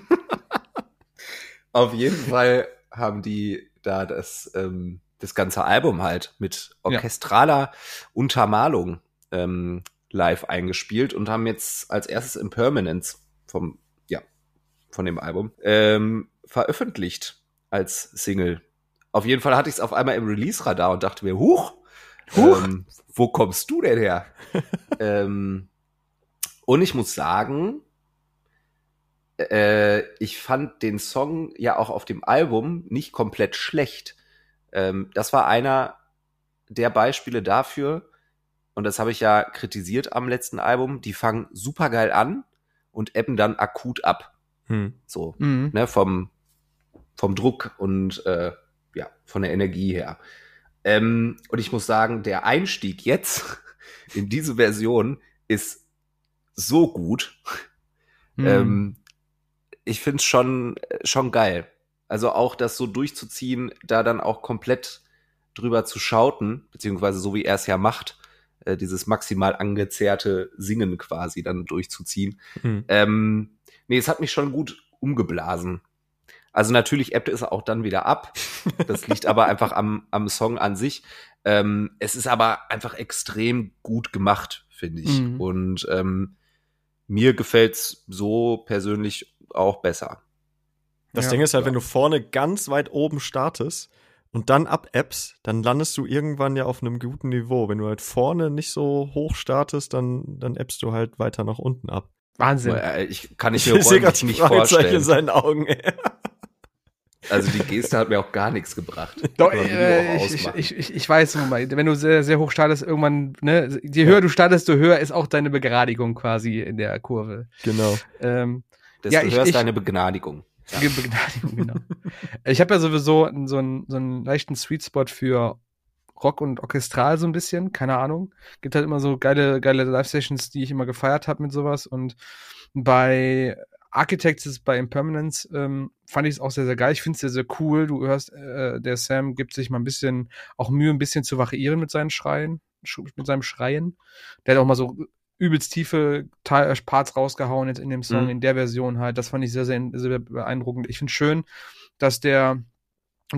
auf jeden Fall haben die da das, ähm, das ganze Album halt mit orchestraler Untermalung ähm, live eingespielt und haben jetzt als erstes Impermanence vom, ja, von dem Album ähm, veröffentlicht als Single. Auf jeden Fall hatte ich es auf einmal im Release-Radar und dachte mir, huch, Huch. Ähm, wo kommst du denn her? ähm, und ich muss sagen, äh, ich fand den Song ja auch auf dem Album nicht komplett schlecht. Ähm, das war einer der Beispiele dafür, und das habe ich ja kritisiert am letzten Album, die fangen super geil an und ebben dann akut ab. Hm. So, Mhm. ne, vom, vom Druck und äh, ja, von der Energie her. Ähm, und ich muss sagen, der Einstieg jetzt in diese Version ist so gut. Mhm. Ähm, ich finde es schon, schon geil. Also auch das so durchzuziehen, da dann auch komplett drüber zu schauten, beziehungsweise so wie er es ja macht, äh, dieses maximal angezerrte Singen quasi dann durchzuziehen. Hm. Ähm, nee, es hat mich schon gut umgeblasen. Also natürlich ebbte es auch dann wieder ab. Das liegt aber einfach am, am Song an sich. Ähm, es ist aber einfach extrem gut gemacht, finde ich. Mhm. Und ähm, mir gefällt's so persönlich auch besser. Das Ja, Ding ist halt, ja. wenn du vorne ganz weit oben startest und dann ab-appst, dann landest du irgendwann ja auf einem guten Niveau. Wenn du halt vorne nicht so hoch startest, dann, dann appst du halt weiter nach unten ab. Wahnsinn. Äh, Ich kann ich Ich mir sehe gerade räumlich die nicht Fragezeichen in vorstellen. seinen Augen. ey. Also die Geste hat mir auch gar nichts gebracht. Doch, äh, ich, ich, ich, ich weiß, wenn du sehr, sehr hoch startest, irgendwann, ne, je höher ja. du startest, desto höher ist auch deine Begradigung quasi in der Kurve. Genau. Ähm, desto ja, ich, höher ist deine Begnadigung. Ja. Begnadigung, genau. ich habe ja sowieso so einen, so einen leichten Sweet Spot für Rock und Orchestral so ein bisschen, keine Ahnung. Gibt halt immer so geile, geile Live-Sessions, die ich immer gefeiert habe mit sowas. Und bei Architects ist bei Impermanence ähm, fand ich es auch sehr, sehr geil. Ich finde es sehr, sehr cool. Du hörst, äh, der Sam gibt sich mal ein bisschen auch Mühe, ein bisschen zu variieren mit seinen Schreien, mit seinem Schreien. Der hat auch mal so übelst tiefe äh, Parts rausgehauen jetzt in dem Song, mhm. in der Version halt. Das fand ich sehr, sehr, sehr beeindruckend. Ich finde schön, dass der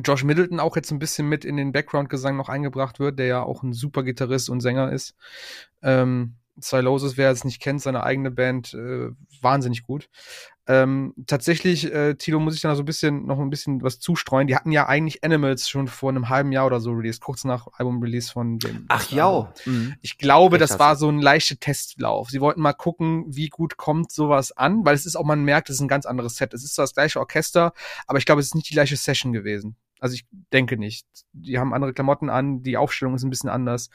Josh Middleton auch jetzt ein bisschen mit in den Background-Gesang noch eingebracht wird, der ja auch ein super Gitarrist und Sänger ist. Ähm, Silosis, wer es nicht kennt, seine eigene Band, äh, wahnsinnig gut. Ähm, tatsächlich, äh, Tilo, muss ich da so ein bisschen, noch ein bisschen was zustreuen. Die hatten ja eigentlich Animals schon vor einem halben Jahr oder so released, kurz nach Album-Release von dem. Ach ja. Mhm. Ich glaube, Echt das war so ein leichter Testlauf. Sie wollten mal gucken, wie gut kommt sowas an, weil es ist auch, man merkt, es ist ein ganz anderes Set. Es ist zwar das gleiche Orchester, aber ich glaube, es ist nicht die gleiche Session gewesen. Also ich denke nicht. Die haben andere Klamotten an, die Aufstellung ist ein bisschen anders.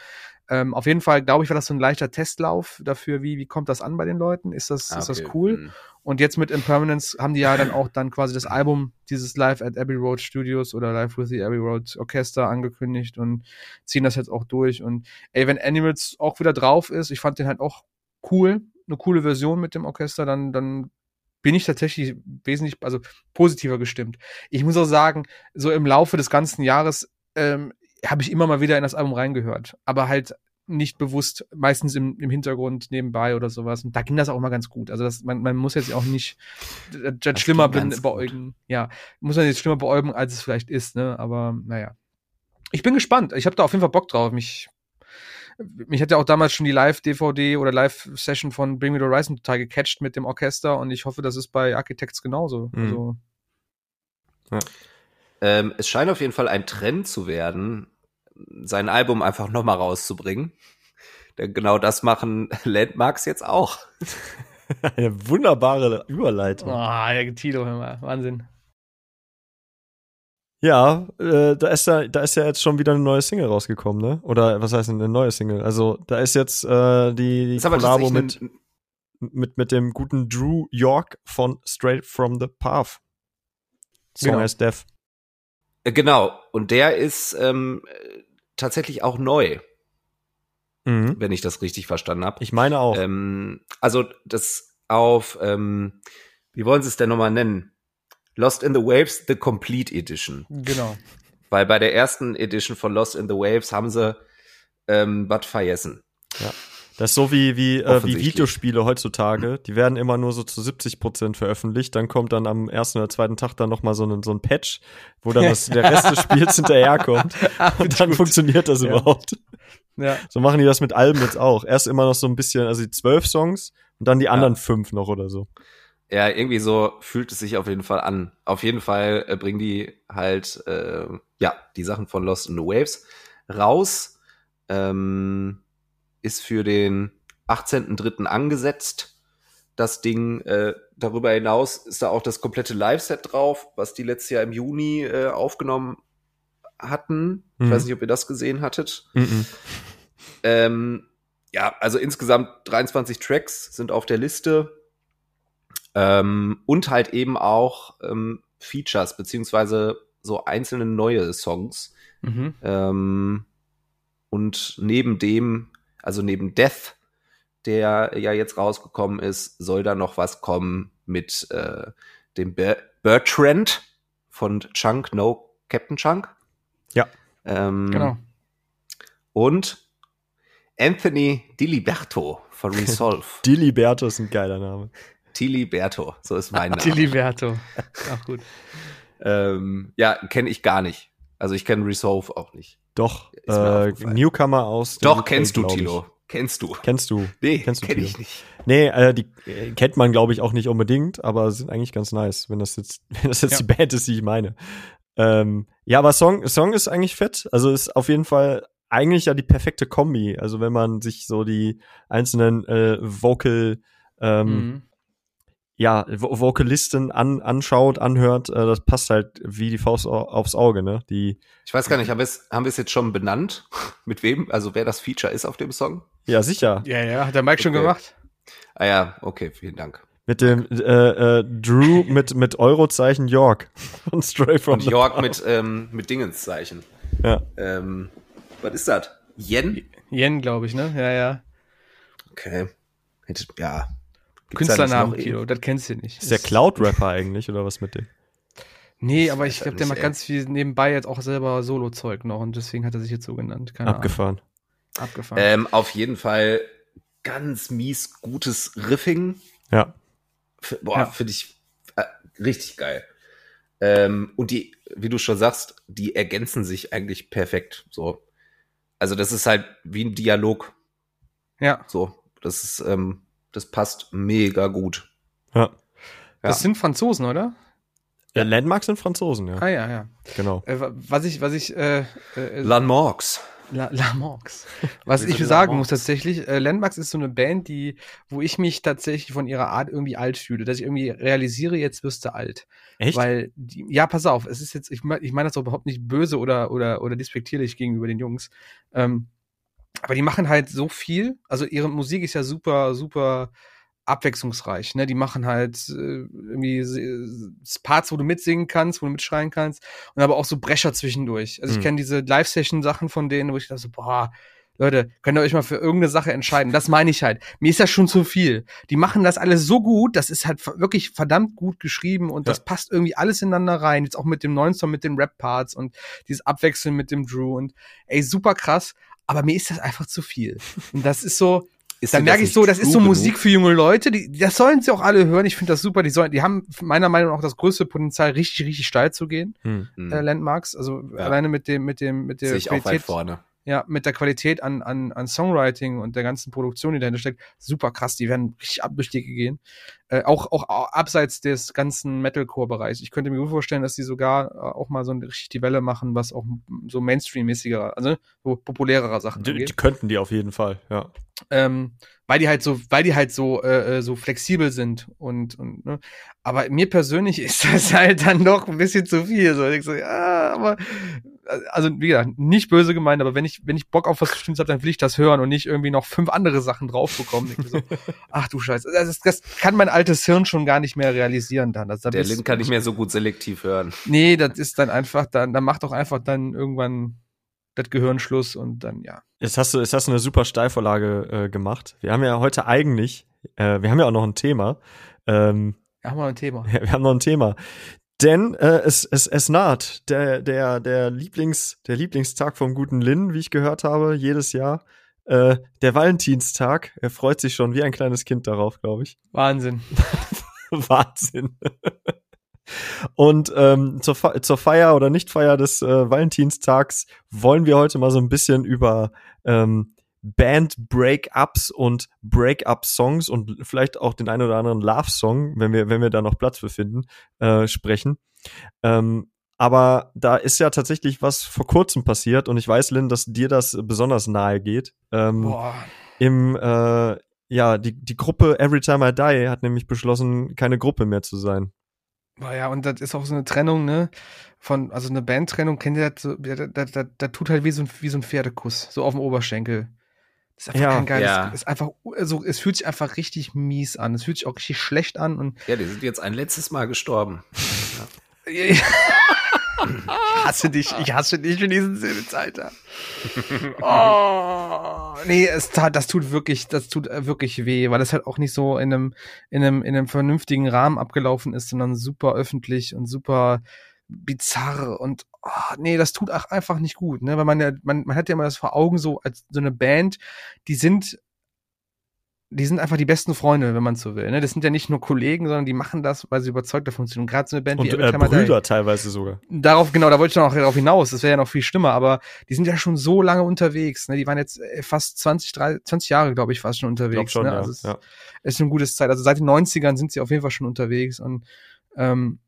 Ähm, auf jeden Fall, glaube ich, war das so ein leichter Testlauf dafür, wie, wie kommt das an bei den Leuten? Ist das, ah, ist das cool? Mhm. Und jetzt mit Impermanence haben die ja dann auch dann quasi das Album, dieses Live at Abbey Road Studios oder Live with the Abbey Road Orchester angekündigt und ziehen das jetzt auch durch. Und ey, wenn Animals auch wieder drauf ist, ich fand den halt auch cool, eine coole Version mit dem Orchester, dann, dann bin ich tatsächlich wesentlich, also positiver gestimmt. Ich muss auch sagen, so im Laufe des ganzen Jahres ähm, habe ich immer mal wieder in das Album reingehört, aber halt nicht bewusst, meistens im, im Hintergrund nebenbei oder sowas. Und da ging das auch mal ganz gut. Also das, man, man muss jetzt auch nicht das, das schlimmer beäugen. Ja, muss man jetzt schlimmer beäugen, als es vielleicht ist, ne? Aber naja. Ich bin gespannt. Ich habe da auf jeden Fall Bock drauf. Mich mich hat ja auch damals schon die Live-DVD oder Live-Session von Bring Me the Horizon total gecatcht mit dem Orchester und ich hoffe, das ist bei Architects genauso. Mhm. Also, ja. ähm, es scheint auf jeden Fall ein Trend zu werden, sein Album einfach nochmal rauszubringen. Denn genau das machen Landmarks jetzt auch. Eine wunderbare Überleitung. Ah, oh, Tilo, hör mal. Wahnsinn. Ja, äh, da ist ja, da ist ja jetzt schon wieder eine neue Single rausgekommen, ne? Oder was heißt denn eine neue Single? Also da ist jetzt äh, die, die Kollabo mit, mit mit dem guten Drew York von Straight from the Path. Song genau. heißt Death. Äh, genau. Und der ist ähm, tatsächlich auch neu, mhm. wenn ich das richtig verstanden habe. Ich meine auch. Ähm, also das auf, ähm, wie wollen Sie es denn nochmal nennen? Lost in the Waves, The Complete Edition. Genau. Weil bei der ersten Edition von Lost in the Waves haben sie ähm, was vergessen. Ja. Das ist so wie, wie, äh, wie Videospiele heutzutage. Die werden immer nur so zu 70 Prozent veröffentlicht. Dann kommt dann am ersten oder zweiten Tag dann nochmal so ein, so ein Patch, wo dann das, der Rest des Spiels hinterherkommt. Und dann funktioniert das ja. überhaupt. Ja. So machen die das mit Alben jetzt auch. Erst immer noch so ein bisschen, also die zwölf Songs und dann die anderen ja. fünf noch oder so. Ja, irgendwie so fühlt es sich auf jeden Fall an. Auf jeden Fall äh, bringen die halt, äh, ja, die Sachen von Lost in the Waves raus. Ähm, ist für den 18.03. angesetzt. Das Ding, äh, darüber hinaus ist da auch das komplette Live-Set drauf, was die letztes Jahr im Juni äh, aufgenommen hatten. Mhm. Ich weiß nicht, ob ihr das gesehen hattet. Mhm. Ähm, ja, also insgesamt 23 Tracks sind auf der Liste ähm, und halt eben auch ähm, Features, beziehungsweise so einzelne neue Songs. Mhm. Ähm, und neben dem, also neben Death, der ja jetzt rausgekommen ist, soll da noch was kommen mit äh, dem Ber Bertrand von Chunk, No Captain Chunk. Ja. Ähm, genau. Und Anthony Diliberto von Resolve. Diliberto ist ein geiler Name. Tiliberto, so ist mein Name. Tiliberto, auch gut. ähm, ja, kenne ich gar nicht. Also ich kenne Resolve auch nicht. Doch, äh, Newcomer aus. Doch, kennst du, Tilo. Kennst du. Kennst du. Nee, kennst du kenn ich nicht. Nee, äh, die äh, kennt man, glaube ich, auch nicht unbedingt, aber sind eigentlich ganz nice, wenn das jetzt, wenn das jetzt ja. die Band ist, die ich meine. Ähm, ja, aber Song, Song ist eigentlich fett. Also ist auf jeden Fall eigentlich ja die perfekte Kombi. Also wenn man sich so die einzelnen äh, Vocal ähm, mhm ja, Vo Vokalisten an, anschaut, anhört, äh, das passt halt wie die Faust aufs Auge, ne? Die, ich weiß gar nicht, haben wir es haben wir es jetzt schon benannt? Mit wem? Also wer das Feature ist auf dem Song? Ja, sicher. Ja, ja, hat der Mike okay. schon gemacht. Ah ja, okay, vielen Dank. Mit dem äh, äh, Drew mit mit Eurozeichen York von Stray from Und York mit ähm, mit Dingenszeichen. Ja. Ähm, was ist das? Yen? Yen, glaube ich, ne? Ja, ja. Okay. Ja. Künstlernamen, Kilo, das kennst du nicht. Ist der Cloud-Rapper eigentlich oder was mit dem? Nee, aber ich glaube, der macht ganz viel nebenbei jetzt auch selber Solo-Zeug noch und deswegen hat er sich jetzt so genannt. Keine Abgefahren. Ahnung. Abgefahren. Ähm, auf jeden Fall ganz mies gutes Riffing. Ja. F boah, ja. finde ich äh, richtig geil. Ähm, und die, wie du schon sagst, die ergänzen sich eigentlich perfekt. So. Also das ist halt wie ein Dialog. Ja. So. Das ist, ähm, das passt mega gut. Ja. Das ja. sind Franzosen, oder? Ja, Landmarks sind Franzosen, ja. Ah ja, ja. Genau. Äh, was ich, was ich, äh, äh, Landmarks. La, La Marx. Was ich sagen muss tatsächlich, äh, Landmarks ist so eine Band, die, wo ich mich tatsächlich von ihrer Art irgendwie alt fühle, dass ich irgendwie realisiere, jetzt wirst du alt. Echt? Weil, die, ja, pass auf, es ist jetzt, ich meine ich mein das auch überhaupt nicht böse oder, oder, oder despektierlich gegenüber den Jungs. Ähm, aber die machen halt so viel. Also ihre Musik ist ja super, super abwechslungsreich. Ne? Die machen halt äh, irgendwie äh, Parts, wo du mitsingen kannst, wo du mitschreien kannst und aber auch so Brecher zwischendurch. Also mhm. ich kenne diese Live-Session-Sachen von denen, wo ich dachte so, boah, Leute, könnt ihr euch mal für irgendeine Sache entscheiden. Das meine ich halt. Mir ist das schon zu viel. Die machen das alles so gut, das ist halt wirklich verdammt gut geschrieben und ja. das passt irgendwie alles ineinander rein. Jetzt auch mit dem neuen Song, mit den Rap-Parts und dieses Abwechseln mit dem Drew und ey, super krass. Aber mir ist das einfach zu viel. Und das ist so, ist dann merke ich so, das ist so Musik genug? für junge Leute, die, das sollen sie auch alle hören. Ich finde das super. Die sollen, die haben meiner Meinung nach auch das größte Potenzial, richtig, richtig steil zu gehen. Hm. Äh, Landmarks, also ja. alleine mit dem, mit dem, mit der Sehe ich Qualität, auch weit vorne ja, mit der Qualität an, an, an Songwriting und der ganzen Produktion, die dahinter steckt, super krass. Die werden richtig ab durch die gehen. Äh, auch, auch abseits des ganzen Metalcore-Bereichs. Ich könnte mir gut vorstellen, dass die sogar äh, auch mal so eine richtig die Welle machen, was auch so Mainstream-mäßiger, also so populärerer Sachen die, angeht. Die könnten die auf jeden Fall, ja. Ähm, weil die halt so, weil die halt so, äh, äh so flexibel sind und, und ne? aber mir persönlich ist das halt dann doch ein bisschen zu viel. So, ich so ja, aber also wie gesagt, nicht böse gemeint, aber wenn ich, wenn ich Bock auf was Bestimmtes habe, dann will ich das hören und nicht irgendwie noch fünf andere Sachen drauf bekommen. So, ach du Scheiße. Das, das, kann mein altes Hirn schon gar nicht mehr realisieren dann. Das, das Der Lin kann nicht mehr so gut selektiv hören. Nee, das ist dann einfach, dann, dann macht doch einfach dann irgendwann das Gehirnschluss und dann, ja. Jetzt hast du, jetzt hast du eine super Steilvorlage äh, gemacht. Wir haben ja heute eigentlich, äh, wir haben ja auch noch ein Thema. Ähm, wir haben noch ein Thema. Ja, wir haben noch ein Thema. Denn äh, es, es, es naht der, der, der, Lieblings, der Lieblingstag vom guten Lin, wie ich gehört habe, jedes Jahr. Äh, der Valentinstag. Er freut sich schon wie ein kleines Kind darauf, glaube ich. Wahnsinn. Wahnsinn. Und ähm, zur, zur Feier oder Nichtfeier des äh, Valentinstags wollen wir heute mal so ein bisschen über ähm, Band-Breakups und Breakup-Songs und vielleicht auch den einen oder anderen Love-Song, wenn wir, wenn wir da noch Platz befinden, äh, sprechen. Ähm, aber da ist ja tatsächlich was vor kurzem passiert und ich weiß, Lynn, dass dir das besonders nahe geht. Ähm, Boah. Im, äh, ja, die, die Gruppe Every Time I Die hat nämlich beschlossen, keine Gruppe mehr zu sein. Boah, ja, und das ist auch so eine Trennung, ne? Von, also eine Bandtrennung, kennt ihr das? So, da, da, da, da tut halt wie so, ein, wie so ein Pferdekuss, so auf dem Oberschenkel. Das ist einfach ja, kein geiles, ja. ist einfach, also es fühlt sich einfach richtig mies an. Es fühlt sich auch richtig schlecht an und. Ja, die sind jetzt ein letztes Mal gestorben. ja. ich hasse dich, ich hasse dich für diesen Alter. Oh, nee, es tat, das tut wirklich, das tut wirklich weh, weil das halt auch nicht so in einem, in einem, in einem vernünftigen Rahmen abgelaufen ist, sondern super öffentlich und super bizarr und oh, nee, das tut auch einfach nicht gut, ne? Weil man ja, man, man hat ja immer das vor Augen so als so eine Band, die sind die sind einfach die besten Freunde, wenn man so will. Ne? Das sind ja nicht nur Kollegen, sondern die machen das, weil sie überzeugt davon sind. Und gerade so eine Band und, wie äh, Brüder teilweise sogar. Darauf, genau, da wollte ich noch darauf hinaus. Das wäre ja noch viel schlimmer, aber die sind ja schon so lange unterwegs. Ne? Die waren jetzt äh, fast 20, 30, 20 Jahre, glaube ich, fast schon unterwegs. Schon, ne? also ja. Es ja. ist eine gute Zeit. Also seit den 90ern sind sie auf jeden Fall schon unterwegs. Und ähm,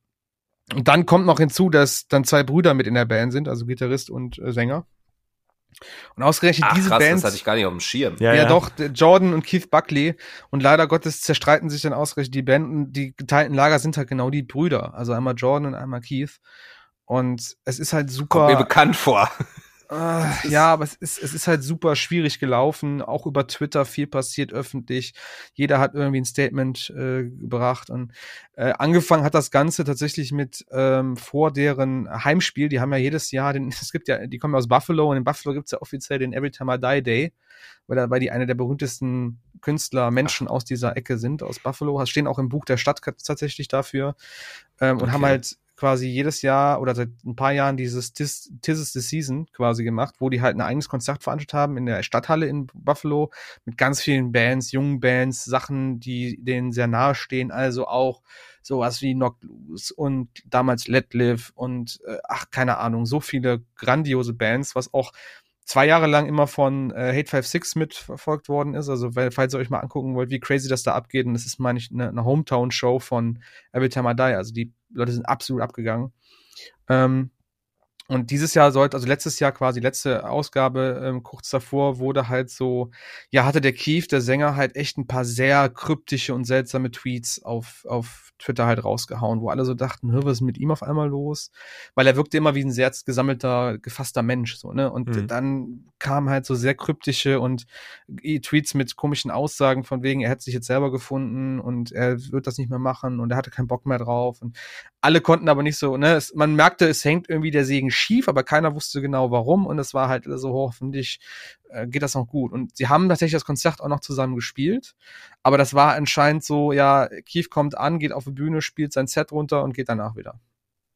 und dann kommt noch hinzu, dass dann zwei Brüder mit in der Band sind, also Gitarrist und äh, Sänger. Und ausgerechnet Ach, diese krass, Bands. das hatte ich gar nicht auf dem Schirm. Ja, ja, doch, der Jordan und Keith Buckley. Und leider Gottes zerstreiten sich dann ausgerechnet die Banden. Die geteilten Lager sind halt genau die Brüder. Also einmal Jordan und einmal Keith. Und es ist halt super. Kommt mir bekannt vor. Äh, ja, aber es ist, es ist halt super schwierig gelaufen. Auch über Twitter viel passiert öffentlich. Jeder hat irgendwie ein Statement äh, gebracht. Und äh, angefangen hat das Ganze tatsächlich mit ähm, vor deren Heimspiel. Die haben ja jedes Jahr den, es gibt ja, die kommen ja aus Buffalo und in Buffalo gibt's ja offiziell den Every Time I Die Day, weil, da, weil die eine der berühmtesten Künstler, Menschen aus dieser Ecke sind, aus Buffalo. Stehen auch im Buch der Stadt tatsächlich dafür. Ähm, und Okay. haben halt quasi jedes Jahr oder seit ein paar Jahren dieses Tis, Tis is the Season quasi gemacht, wo die halt ein eigenes Konzert veranstaltet haben in der Stadthalle in Buffalo mit ganz vielen Bands, jungen Bands, Sachen, die denen sehr nahe stehen, also auch sowas wie Knocked Loose und damals Let Live und äh, ach, keine Ahnung, so viele grandiose Bands, was auch zwei Jahre lang immer von äh, Hate 56 mitverfolgt worden ist. Also, weil, falls ihr euch mal angucken wollt, wie crazy das da abgeht, und das ist, meine ich, eine, eine Hometown-Show von Every Time I Die. Also, die Leute sind absolut abgegangen. Ähm, und dieses Jahr sollte, also letztes Jahr quasi, letzte Ausgabe, ähm, kurz davor, wurde halt so, ja, hatte der Keith, der Sänger, halt echt ein paar sehr kryptische und seltsame Tweets auf, auf Twitter halt rausgehauen, wo alle so dachten, "Hä, was ist mit ihm auf einmal los? Weil er wirkte immer wie ein sehr gesammelter, gefasster Mensch, so, ne? Und Mhm. dann kamen halt so sehr kryptische und Tweets mit komischen Aussagen von wegen, er hätte sich jetzt selber gefunden und er wird das nicht mehr machen und er hatte keinen Bock mehr drauf und alle konnten aber nicht so, ne, es, man merkte, es hängt irgendwie der Segen schief, aber keiner wusste genau warum und es war halt so, hoffentlich äh, geht das noch gut. Und sie haben tatsächlich das Konzert auch noch zusammen gespielt, aber das war anscheinend so, ja, Keith kommt an, geht auf die Bühne, spielt sein Set runter und geht danach wieder.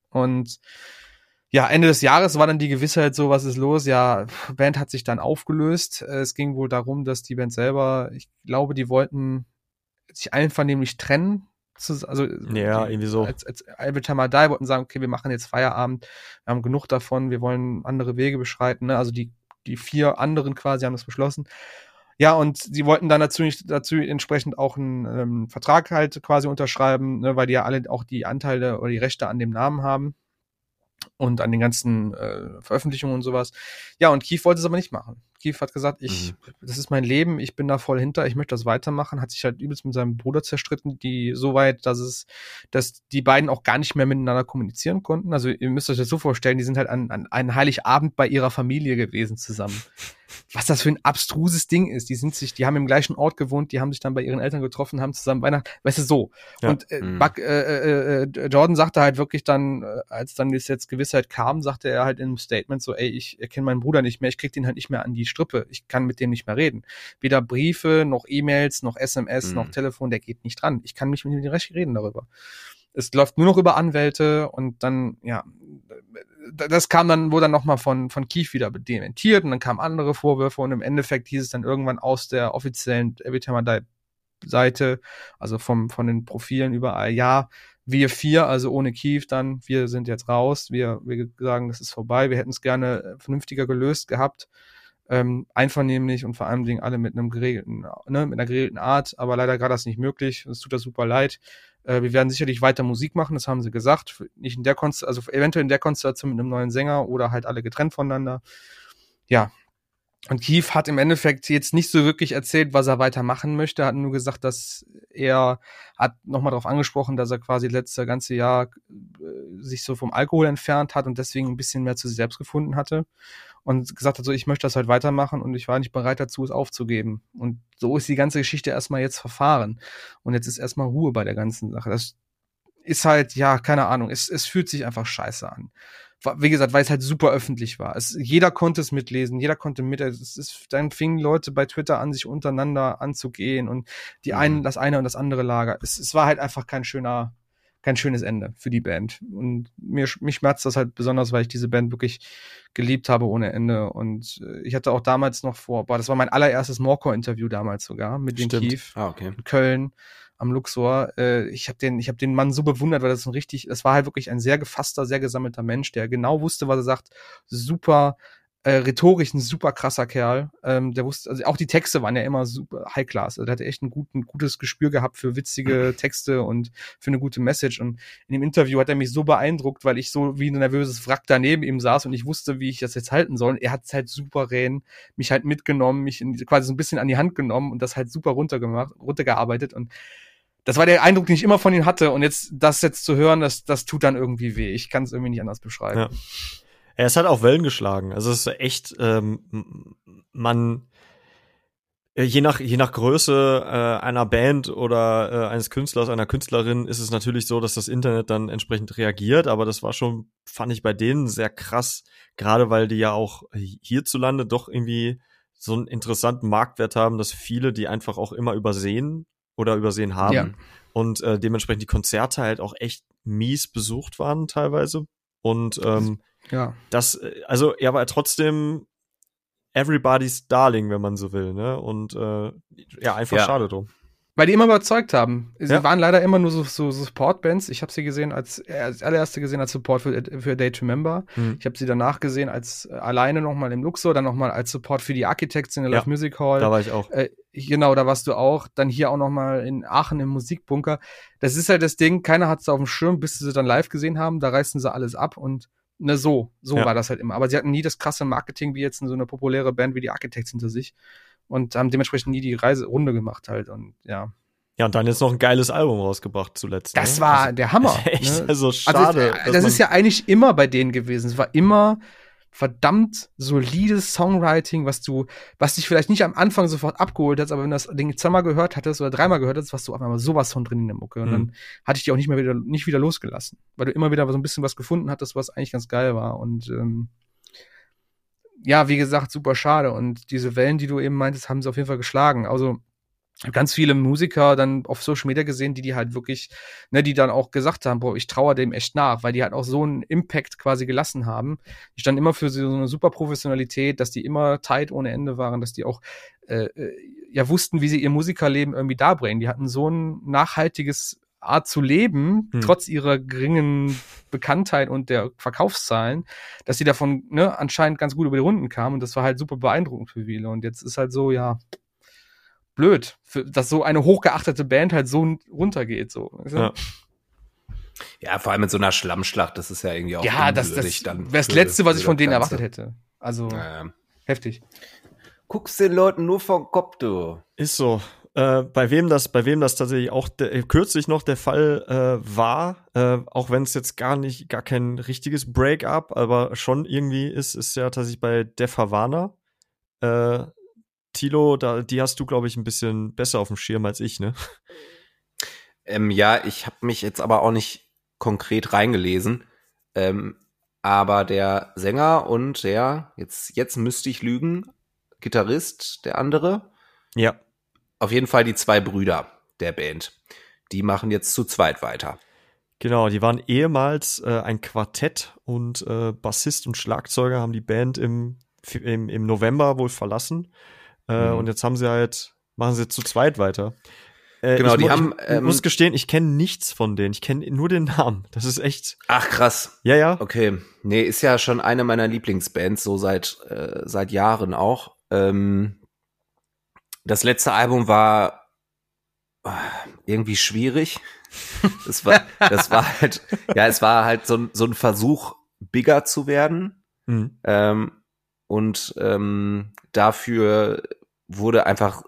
Und ja, Ende des Jahres war dann die Gewissheit so, was ist los? Ja, Band hat sich dann aufgelöst. Äh, Es ging wohl darum, dass die Band selber, ich glaube, die wollten sich einvernehmlich trennen. Zu- Also, Ja, die, irgendwie so. Als, als Every Time I Die wollten sagen, okay, wir machen jetzt Feierabend, wir haben genug davon, wir wollen andere Wege beschreiten. Ne? Also die, die vier anderen quasi haben das beschlossen. Ja, und sie wollten dann dazu dazu entsprechend auch einen ähm, Vertrag halt quasi unterschreiben, ne, weil die ja alle auch die Anteile oder die Rechte an dem Namen haben und an den ganzen äh, Veröffentlichungen und sowas. Ja, und Keith wollte es aber nicht machen. Keith hat gesagt, ich, das ist mein Leben, ich bin da voll hinter, ich möchte das weitermachen, hat sich halt übelst mit seinem Bruder zerstritten, die so weit, dass es, dass die beiden auch gar nicht mehr miteinander kommunizieren konnten. Also ihr müsst euch das so vorstellen, die sind halt an, an einen Heiligabend bei ihrer Familie gewesen zusammen. Was das für ein abstruses Ding ist. Die sind sich, die haben im gleichen Ort gewohnt, die haben sich dann bei ihren Eltern getroffen, haben zusammen Weihnachten, weißt du, so. Ja. Und äh, Mhm. Buck, äh, äh, äh, Jordan sagte halt wirklich dann, äh, als dann das jetzt Gewissheit kam, sagte er halt in einem Statement so, ey, ich erkenne meinen Bruder nicht mehr, ich krieg den halt nicht mehr an die Strippe, ich kann mit dem nicht mehr reden. Weder Briefe, noch E-Mails, noch SMS, Mhm. noch Telefon, der geht nicht dran. Ich kann nicht mit ihm recht reden darüber. Es läuft nur noch über Anwälte und dann, ja, das kam dann, wurde dann nochmal von, von Keith wieder dementiert und dann kamen andere Vorwürfe und im Endeffekt hieß es dann irgendwann aus der offiziellen Every Time I Die Seite, also vom, von den Profilen überall, ja, wir vier, also ohne Keith dann, wir sind jetzt raus, wir, wir sagen, das ist vorbei, wir hätten es gerne vernünftiger gelöst gehabt, ähm, einvernehmlich und vor allem Dingen alle mit einem geregelten, ne, mit einer geregelten Art, aber leider gerade das nicht möglich, es tut das super leid. Äh, wir werden sicherlich weiter Musik machen, das haben sie gesagt, nicht in der Konstellation, also eventuell in der Konstellation mit einem neuen Sänger oder halt alle getrennt voneinander. Ja, und Keith hat im Endeffekt jetzt nicht so wirklich erzählt, was er weitermachen möchte, hat nur gesagt, dass er hat nochmal darauf angesprochen, dass er quasi letzte ganze Jahr äh, sich so vom Alkohol entfernt hat und deswegen ein bisschen mehr zu sich selbst gefunden hatte und gesagt hat, so ich möchte das halt weitermachen und ich war nicht bereit dazu, es aufzugeben. Und so ist die ganze Geschichte erstmal jetzt verfahren. Und jetzt ist erstmal Ruhe bei der ganzen Sache. Das ist halt, ja, keine Ahnung, es, es fühlt sich einfach scheiße an wie gesagt, weil es halt super öffentlich war. Es, jeder konnte es mitlesen, jeder konnte mit. Es ist, dann fingen Leute bei Twitter an, sich untereinander anzugehen und die Mhm. einen, das eine und das andere Lager. Es, es war halt einfach kein schöner, kein schönes Ende für die Band. Und mir, mich schmerzt das halt besonders, weil ich diese Band wirklich geliebt habe ohne Ende. Und äh, ich hatte auch damals noch vor, boah, das war mein allererstes Morcor-Interview damals sogar mit dem. Keith Ah, okay. in Köln am Luxor. Äh, ich habe den, ich habe den Mann so bewundert, weil das ein richtig, das war halt wirklich ein sehr gefasster, sehr gesammelter Mensch, der genau wusste, was er sagt, super Äh, rhetorisch ein super krasser Kerl. Ähm, der wusste, also auch die Texte waren ja immer super high class. Also der hatte echt ein, gut, ein gutes Gespür gehabt für witzige Texte und für eine gute Message. Und in dem Interview hat er mich so beeindruckt, weil ich so wie ein nervöses Wrack daneben ihm saß und ich wusste, wie ich das jetzt halten soll. er hat es halt souverän mich halt mitgenommen, mich in, quasi so ein bisschen an die Hand genommen und das halt super runtergemacht, runtergearbeitet. Und das war der Eindruck, den ich immer von ihm hatte. Und jetzt das jetzt zu hören, das, das tut dann irgendwie weh. Ich kann es irgendwie nicht anders beschreiben. Ja. Ist halt auch Wellen geschlagen. Also es ist echt, ähm, man äh, je nach je nach Größe äh, einer Band oder äh, eines Künstlers, einer Künstlerin ist es natürlich so, dass das Internet dann entsprechend reagiert. Aber das war schon, fand ich bei denen sehr krass, gerade weil die ja auch hierzulande doch irgendwie so einen interessanten Marktwert haben, dass viele die einfach auch immer übersehen oder übersehen haben. Ja. Und äh, dementsprechend die Konzerte halt auch echt mies besucht waren teilweise. Und ähm, ja. das, äh, also er war trotzdem everybody's darling, wenn man so will, ne? Und äh, ja, einfach ja. schade drum. Weil die immer überzeugt haben. Sie ja. waren leider immer nur so, so, so Support-Bands. Ich habe sie gesehen als, äh, als allererste gesehen als Support für, für Day to Remember. Mhm. Ich habe sie danach gesehen als äh, alleine nochmal im Luxor, dann nochmal als Support für die Architects in der ja. Live Music Hall. Da war ich auch. Äh, genau, da warst du auch. Dann hier auch nochmal in Aachen im Musikbunker. Das ist halt das Ding, keiner hat es auf dem Schirm, bis sie dann live gesehen haben. Da reißen sie alles ab und ne, so, so ja. war das halt immer. Aber sie hatten nie das krasse Marketing wie jetzt in so eine populäre Band wie die Architects hinter sich und haben dementsprechend nie die Reise Runde gemacht halt und ja. Ja, und dann jetzt noch ein geiles Album rausgebracht zuletzt. Das ne? war also, der Hammer. Echt, ne? also schade. Also, das ist ja eigentlich immer bei denen gewesen. Es war immer verdammt solides Songwriting, was du, was dich vielleicht nicht am Anfang sofort abgeholt hast, aber wenn du das Ding zweimal gehört hattest oder dreimal gehört hast, warst du auf einmal sowas von drin in der Mucke. Und mhm. dann hatte ich die auch nicht mehr wieder, nicht wieder losgelassen. Weil du immer wieder so ein bisschen was gefunden hattest, was eigentlich ganz geil war. Und ähm, ja, wie gesagt, super schade. Und diese Wellen, die du eben meintest, haben sie auf jeden Fall geschlagen. Also ganz viele Musiker dann auf Social Media gesehen, die die halt wirklich, ne, die dann auch gesagt haben, boah, ich traue dem echt nach, weil die halt auch so einen Impact quasi gelassen haben. Die standen immer für so eine super Professionalität, dass die immer tight ohne Ende waren, dass die auch äh, äh, ja wussten, wie sie ihr Musikerleben irgendwie darbringen. Die hatten so ein nachhaltiges Art zu leben, hm. trotz ihrer geringen Bekanntheit und der Verkaufszahlen, dass sie davon ne, anscheinend ganz gut über die Runden kamen und das war halt super beeindruckend für viele. Und jetzt ist halt so, ja, blöd, für, dass so eine hochgeachtete Band halt so runtergeht. So. Ja. ja. vor allem mit so einer Schlammschlacht, das ist ja irgendwie auch Ja, das, das wäre das Letzte, was ich von denen erwartet hätte. Also ja. heftig. Guckst den Leuten nur vom Kopf, du. Ist so. Äh, bei wem das, bei wem das tatsächlich auch de, kürzlich noch der Fall äh, war, äh, auch wenn es jetzt gar nicht, gar kein richtiges Break-up, aber schon irgendwie ist, ist ja tatsächlich bei Def Havana. Tilo, da, die hast du, glaube ich, ein bisschen besser auf dem Schirm als ich, ne? Ähm, ja, ich habe mich jetzt aber auch nicht konkret reingelesen. Ähm, aber der Sänger und der, jetzt, jetzt müsste ich lügen, Gitarrist, der andere. Ja. Auf jeden Fall die zwei Brüder der Band. Die machen jetzt zu zweit weiter. Genau, die waren ehemals äh, ein Quartett und äh, Bassist und Schlagzeuger haben die Band im, im, im November wohl verlassen. Äh, mhm. Und jetzt haben sie halt, machen sie zu zweit weiter. Äh, genau, die ich, haben. Ich ähm, muss gestehen, ich kenne nichts von denen. Ich kenne nur den Namen. Das ist echt. Ach krass. Ja, ja. Okay. Nee, ist ja schon eine meiner Lieblingsbands, so seit äh, seit Jahren auch. Ähm, das letzte Album war äh, irgendwie schwierig. Das war, das war halt, ja, es war halt so, so ein Versuch, bigger zu werden. Mhm. Ähm, und ähm, dafür wurde einfach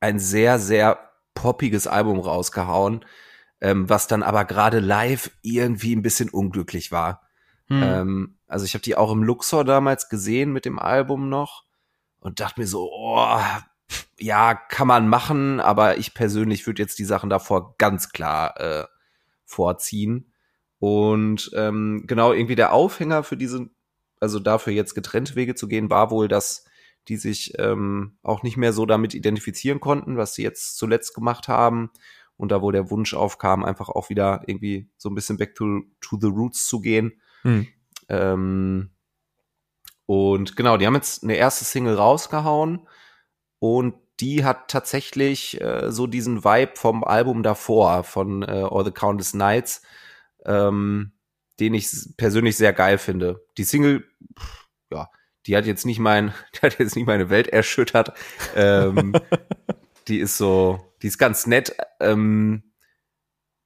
ein sehr, sehr poppiges Album rausgehauen, ähm, was dann aber gerade live irgendwie ein bisschen unglücklich war. Hm. Ähm, also ich habe die auch im Luxor damals gesehen mit dem Album noch und dachte mir so, oh, ja, kann man machen, aber ich persönlich würde jetzt die Sachen davor ganz klar äh, vorziehen. Und ähm, genau irgendwie der Aufhänger für diese also dafür jetzt getrennte Wege zu gehen, war wohl, dass die sich ähm, auch nicht mehr so damit identifizieren konnten, was sie jetzt zuletzt gemacht haben. Und da wo der Wunsch aufkam, einfach auch wieder irgendwie so ein bisschen back to, to the roots zu gehen. Hm. Ähm, und genau, die haben jetzt eine erste Single rausgehauen und die hat tatsächlich äh, so diesen Vibe vom Album davor, von äh, All the Countless Nights. Ähm, den ich persönlich sehr geil finde. Die Single, ja, die hat jetzt nicht mein, die hat jetzt nicht meine Welt erschüttert. Ähm, die ist so, die ist ganz nett. Ähm,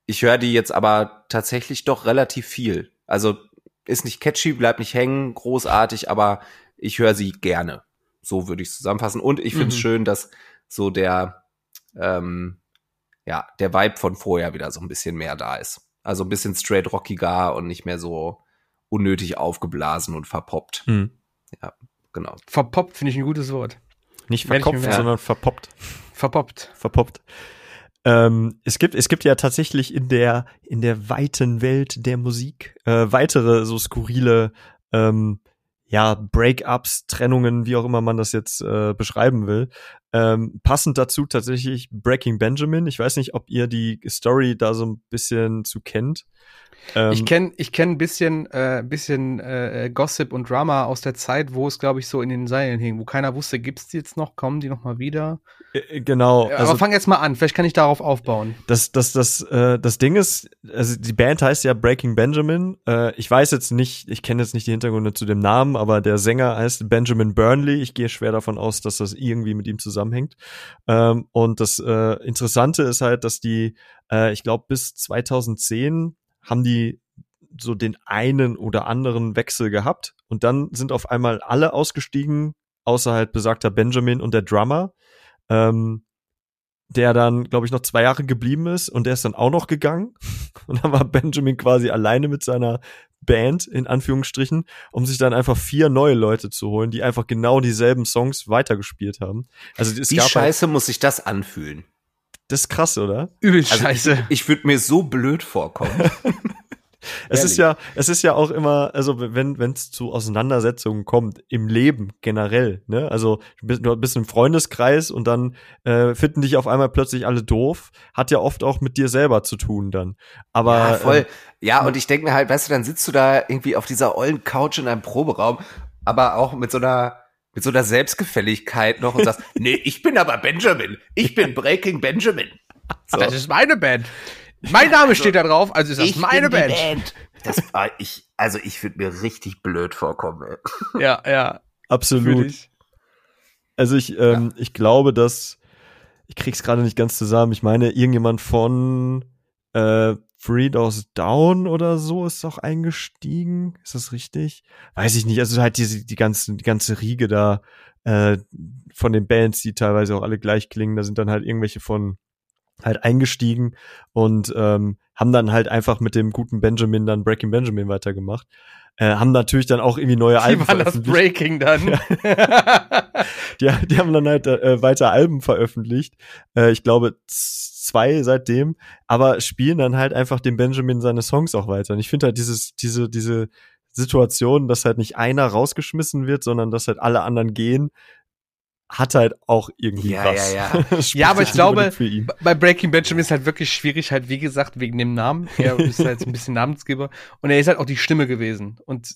ich höre die jetzt aber tatsächlich doch relativ viel. Also ist nicht catchy, bleibt nicht hängen, großartig, aber ich höre sie gerne. So würde ich es zusammenfassen. Und ich finde es mhm. schön, dass so der, ähm, ja, der Vibe von vorher wieder so ein bisschen mehr da ist. Also ein bisschen straight rockiger und nicht mehr so unnötig aufgeblasen und verpoppt. Mhm. Ja, genau. Verpoppt finde ich ein gutes Wort. Nicht verkopft, sondern verpoppt. Verpoppt. Verpoppt. Ähm, es gibt es gibt ja tatsächlich in der in der weiten Welt der Musik äh, weitere so skurrile ähm, ja Breakups, Trennungen, wie auch immer man das jetzt äh, beschreiben will. Ähm, passend dazu tatsächlich Breaking Benjamin. Ich weiß nicht, ob ihr die Story da so ein bisschen zu kennt. Ähm, ich kenne ich kenn ein bisschen, äh, bisschen äh, Gossip und Drama aus der Zeit, wo es, glaube ich, so in den Seilen hing, wo keiner wusste, gibt's die jetzt noch, kommen die noch mal wieder? Äh, äh genau. Also, Aber fang jetzt mal an, vielleicht kann ich darauf aufbauen. Das, das, das, äh, das Ding ist, also die Band heißt ja Breaking Benjamin. Äh, ich weiß jetzt nicht, ich kenne jetzt nicht die Hintergründe zu dem Namen, aber der Sänger heißt Benjamin Burnley. Ich gehe schwer davon aus, dass das irgendwie mit ihm zusammenhängt. Ähm, und das äh, Interessante ist halt, dass die, äh, ich glaube, bis 2010 haben die so den einen oder anderen Wechsel gehabt und dann sind auf einmal alle ausgestiegen, außer halt besagter Benjamin und der Drummer, ähm, der dann, glaube ich, noch zwei Jahre geblieben ist und der ist dann auch noch gegangen und dann war Benjamin quasi alleine mit seiner Band in Anführungsstrichen, um sich dann einfach vier neue Leute zu holen, die einfach genau dieselben Songs weitergespielt haben. Also es Wie gab scheiße halt, muss sich das anfühlen? Das ist krass, oder? Übel also scheiße. Ich, ich würde mir so blöd vorkommen. es ist ja, es ist ja auch immer, also wenn wenn es zu Auseinandersetzungen kommt im Leben generell, ne? Also du bist, du bist im Freundeskreis und dann äh, finden dich auf einmal plötzlich alle doof, hat ja oft auch mit dir selber zu tun dann. Aber ja, voll. Ähm, ja, und ich denke mir halt, weißt du, dann sitzt du da irgendwie auf dieser ollen Couch in einem Proberaum, aber auch mit so einer mit so einer Selbstgefälligkeit noch und sagst, nee, ich bin aber Benjamin. Ich bin Breaking Benjamin. So. Das ist meine Band. Mein Name steht da drauf, also ist das meine Band. Band. Das war ich, also ich würde mir richtig blöd vorkommen. Ey. Ja, ja. Absolut. Also ich, ähm, ja. ich glaube, dass ich krieg's gerade nicht ganz zusammen. Ich meine, irgendjemand von äh, Three Doors Down oder so ist doch eingestiegen. Ist das richtig? Weiß ich nicht. Also halt diese, die ganze, die ganze Riege da äh, von den Bands, die teilweise auch alle gleich klingen, da sind dann halt irgendwelche von halt eingestiegen und ähm, haben dann halt einfach mit dem guten Benjamin dann Breaking Benjamin weitergemacht. Äh, haben natürlich dann auch irgendwie neue Alben Wie war das Breaking dann? die, die haben dann halt äh, weiter Alben veröffentlicht. Äh, ich glaube zwei seitdem, aber spielen dann halt einfach dem Benjamin seine Songs auch weiter. Und ich finde halt dieses, diese, diese Situation, dass halt nicht einer rausgeschmissen wird, sondern dass halt alle anderen gehen, hat halt auch irgendwie ja, was. Ja, ja. ja, aber ich glaube, bei Breaking Benjamin ist halt wirklich schwierig, halt wie gesagt, wegen dem Namen. Er ist halt ein bisschen Namensgeber. Und er ist halt auch die Stimme gewesen. Und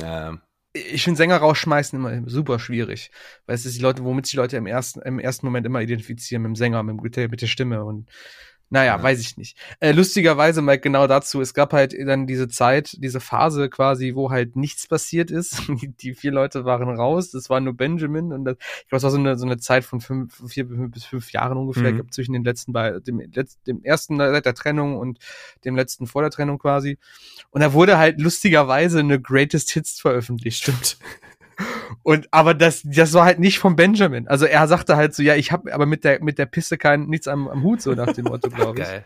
ja. Ich finde Sänger rausschmeißen immer super schwierig. Weil es ist die Leute, womit sich Leute im ersten, im ersten Moment immer identifizieren, mit dem Sänger, mit, der, mit der Stimme. Und naja, ja. weiß ich nicht. Äh, lustigerweise, Mike, genau dazu, es gab halt dann diese Zeit, diese Phase quasi, wo halt nichts passiert ist. die vier Leute waren raus, das war nur Benjamin und das, ich glaube, es war so eine, so eine Zeit von fünf, vier bis fünf Jahren ungefähr, mhm. zwischen den letzten bei dem, dem ersten seit der Trennung und dem letzten vor der Trennung quasi. Und da wurde halt lustigerweise eine Greatest Hits veröffentlicht. Stimmt. Und aber das, das war halt nicht von Benjamin. Also er sagte halt so, ja, ich habe aber mit der mit der Pisse kein nichts am, am Hut so nach dem Motto, glaube ich. Geil.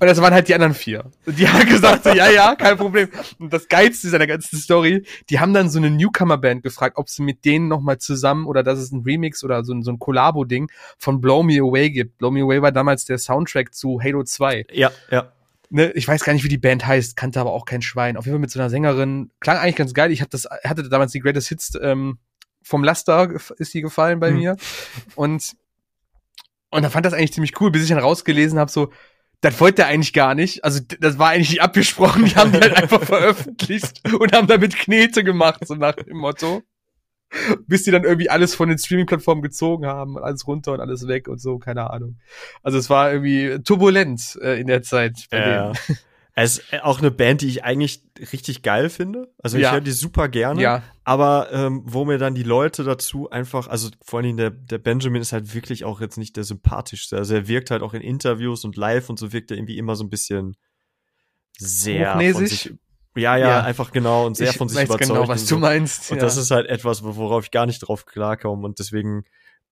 Und das waren halt die anderen vier. Und die haben gesagt so, ja, ja, kein Problem. Und das Geilste ist an der ganzen Story, die haben dann so eine Newcomer-Band gefragt, ob sie mit denen nochmal zusammen oder dass es ein Remix oder so, ein so ein Collabo-Ding von Blow Me Away gibt. Blow Me Away war damals der Soundtrack zu Halo 2. Ja, ja ne, ich weiß gar nicht, wie die Band heißt, kannte aber auch kein Schwein. Auf jeden Fall mit so einer Sängerin. Klang eigentlich ganz geil. Ich hab das, hatte damals die Greatest Hits ähm, vom Laster ist die gefallen bei mhm. mir. Und, und da fand das eigentlich ziemlich cool, bis ich dann rausgelesen habe, so, das wollte er eigentlich gar nicht. Also das war eigentlich nicht abgesprochen. Die haben die halt einfach veröffentlicht und haben damit Knete gemacht, so nach dem Motto bis die dann irgendwie alles von den Streaming-Plattformen gezogen haben, alles runter und alles weg und so, keine Ahnung. Also es war irgendwie turbulent äh, in der Zeit bei ja. denen. Es ist auch eine Band, die ich eigentlich richtig geil finde. Also ich ja. höre die super gerne. Ja. aber ähm, wo mir dann die Leute dazu einfach, also vor allen Dingen der, der Benjamin ist halt wirklich auch jetzt nicht der sympathischste. Also er wirkt halt auch in Interviews und live und so wirkt er irgendwie immer so ein bisschen sehr von sich, ja, ja, ja, einfach genau und sehr ich von sich weiß überzeugt. genau, was und so. du meinst. Und ja. das ist halt etwas, worauf ich gar nicht drauf klarkomme. Und deswegen,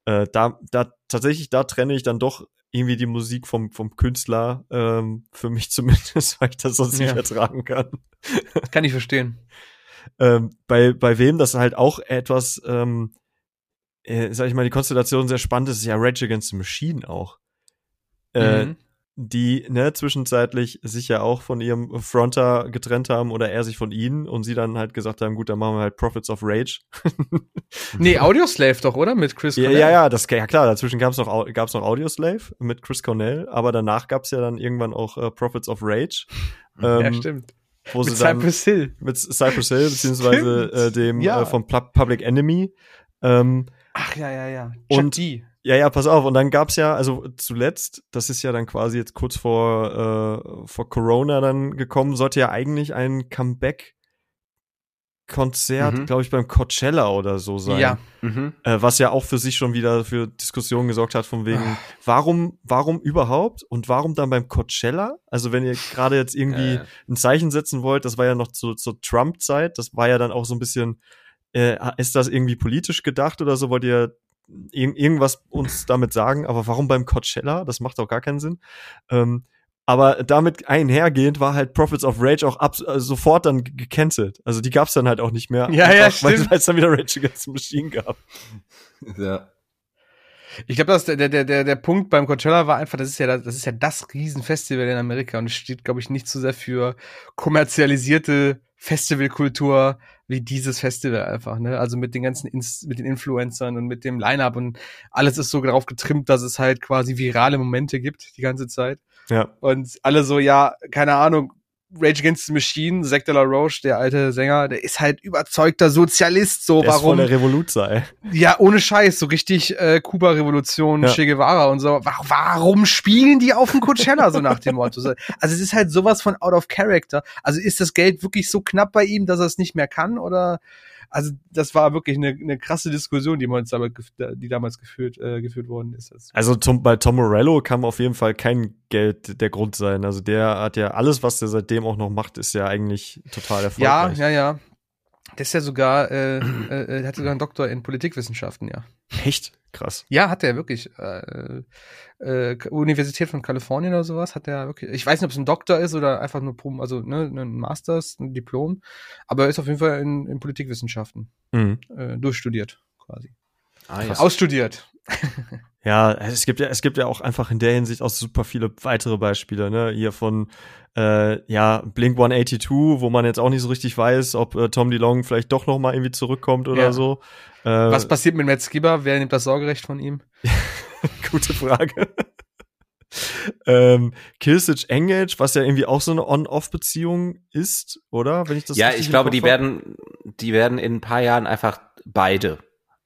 äh, da, da, tatsächlich, da trenne ich dann doch irgendwie die Musik vom, vom Künstler, ähm, für mich zumindest, weil ich das sonst nicht Ja. ertragen kann. Kann ich verstehen. Ähm, bei, bei wem das halt auch etwas, ähm, äh, sag ich mal, die Konstellation sehr spannend ist, ist ja Rage Against the Machine auch. Äh, Mhm. Die ne, zwischenzeitlich sich ja auch von ihrem Fronter getrennt haben oder er sich von ihnen und sie dann halt gesagt haben, gut, dann machen wir halt Prophets of Rage. Nee, Audioslave doch, oder? Mit Chris ja, Cornell. ja, ja, das ja klar, dazwischen gab's noch gab's noch Audioslave mit Chris Cornell, aber danach gab's ja dann irgendwann auch äh, Prophets of Rage, Ja, ähm, stimmt. wo Mit sie dann Cypress Hill. mit Cypress Hill beziehungsweise Stimmt. äh, dem Ja. äh, vom Pub- Public Enemy ähm, Ach ja, ja, ja. Und- die. Ja, ja, pass auf. Und dann gab's ja, also zuletzt, das ist ja dann quasi jetzt kurz vor, äh, vor Corona dann gekommen, sollte ja eigentlich ein Comeback-Konzert, Mhm. glaube ich, beim Coachella oder so sein. Ja. Mhm. Äh, was ja auch für sich schon wieder für Diskussionen gesorgt hat, von wegen, warum, warum überhaupt und warum dann beim Coachella? Also wenn ihr gerade jetzt irgendwie Äh, ein Zeichen setzen wollt, das war ja noch zu, zur Trump-Zeit, das war ja dann auch so ein bisschen, äh, ist das irgendwie politisch gedacht oder so? Wollt ihr ir irgendwas uns damit sagen? Aber warum beim Coachella? Das macht auch gar keinen Sinn. Ähm, aber damit einhergehend war halt Prophets of Rage auch ab, äh, sofort dann ge- gecancelt. Also die gab's dann halt auch nicht mehr. Ja, ja, einfach, weil stimmt. weil es dann wieder Rage Against the Machine gab. ja. Ich glaube, dass der, der, der, der Punkt beim Coachella war einfach, das ist ja das, das ist ja das Riesenfestival in Amerika und es steht, glaube ich, nicht so sehr für kommerzialisierte Festivalkultur wie dieses Festival einfach, ne? Also mit den ganzen Ins mit den Influencern und mit dem Line-Up und alles ist so darauf getrimmt, dass es halt quasi virale Momente gibt die ganze Zeit. Ja. Und alle so, ja, keine Ahnung, Rage Against the Machine, Zack de la Roche, der alte Sänger, der ist halt überzeugter Sozialist, so Der ist voll warum? der Revolut sei. Ja, ohne Scheiß, so richtig äh, Kuba-Revolution, Ja. Che Guevara und so. Wa- Warum spielen die auf dem Coachella so nach dem Motto? So, Also es ist halt sowas von out of character. Also ist das Geld wirklich so knapp bei ihm, dass er es nicht mehr kann? Oder also das war wirklich eine, eine krasse Diskussion, die, man uns damals, gef- die damals geführt, äh, geführt worden ist. Also zum, bei Tom Morello kann auf jeden Fall kein Geld der Grund sein. Also der hat ja alles, was der seitdem auch noch macht, ist ja eigentlich total ja, erfolgreich. ja, ja. Der ist ja sogar, äh, äh, äh, hat sogar einen Doktor in Politikwissenschaften, ja. Echt krass. Ja, hat er wirklich. Äh, äh, Universität von Kalifornien oder sowas hat er wirklich. Ich weiß nicht, ob es ein Doktor ist oder einfach nur Prom, also ne, ein Masters, ein Diplom, aber er ist auf jeden Fall in, in Politikwissenschaften Mhm. äh, durchstudiert quasi. Ah, ja. Ausstudiert. Ja, es gibt ja, es gibt ja auch einfach in der Hinsicht auch super viele weitere Beispiele, ne? Hier von äh, ja, Blink 182, wo man jetzt auch nicht so richtig weiß, ob äh, Tom DeLong vielleicht doch noch mal irgendwie zurückkommt oder Ja. so. Äh, Was passiert mit Matt Skipper? Wer nimmt das Sorgerecht von ihm? Gute Frage. ähm, Killswitch Engage, was ja irgendwie auch so eine On-Off-Beziehung ist, oder? Wenn ich das ja, ich glaube, die werden, die werden in ein paar Jahren einfach beide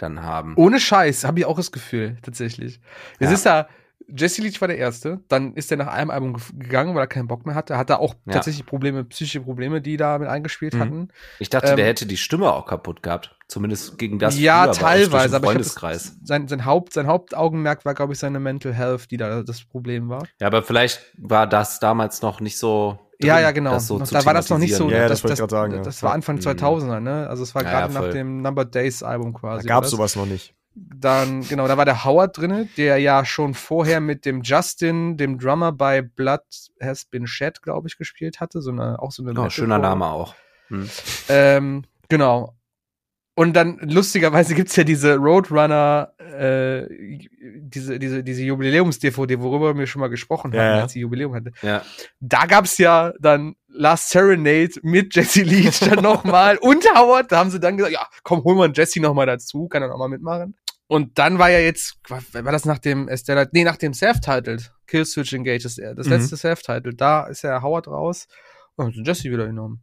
dann haben. Ohne Scheiß, habe ich auch das Gefühl, tatsächlich. Es Ja. ist da, Jesse Leach war der Erste, dann ist er nach einem Album gegangen, weil er keinen Bock mehr hatte. Hat er auch Ja. tatsächlich Probleme, psychische Probleme, die da mit eingespielt Mhm. hatten. Ich dachte, Ähm, der hätte die Stimme auch kaputt gehabt. Zumindest gegen das ja, teilweise, aber ich glaub, Freundeskreis. das, sein, sein, Haupt, sein Hauptaugenmerk war, glaube ich, seine Mental Health, die da das Problem war. Ja, aber vielleicht war das damals noch nicht so. Drin, ja, ja, genau. das so noch, da war das noch nicht so. Ja, das ich grad sagen, ja. Das war Anfang Mhm. 2000er, ne? Also es war Ja, gerade nach dem Number Days Album Da quasi. war das. sowas noch nicht. Dann, genau, da war der Howard drinne, der ja schon vorher mit dem Justin, dem Drummer bei Blood Has Been Shed, glaube ich, gespielt hatte. So eine, auch so eine Oh, schöner. Name auch. Hm. Ähm, genau. Und dann lustigerweise gibt's ja diese Roadrunner, äh, diese, diese, diese Jubiläums-DVD, worüber wir schon mal gesprochen Ja, haben, ja. als sie Jubiläum hatte. Ja. Da gab's ja dann Last Serenade mit Jesse Leach dann nochmal und Howard. Da haben sie dann gesagt, ja, komm, holen wir einen Jesse nochmal dazu, kann er nochmal mitmachen. Und dann war ja jetzt, war war das nach dem Estella, nee, nach dem Self-Titled, Killswitch Engage, das, das Mhm. letzte Self-Titled, da ist ja Howard raus und haben Jesse wieder genommen.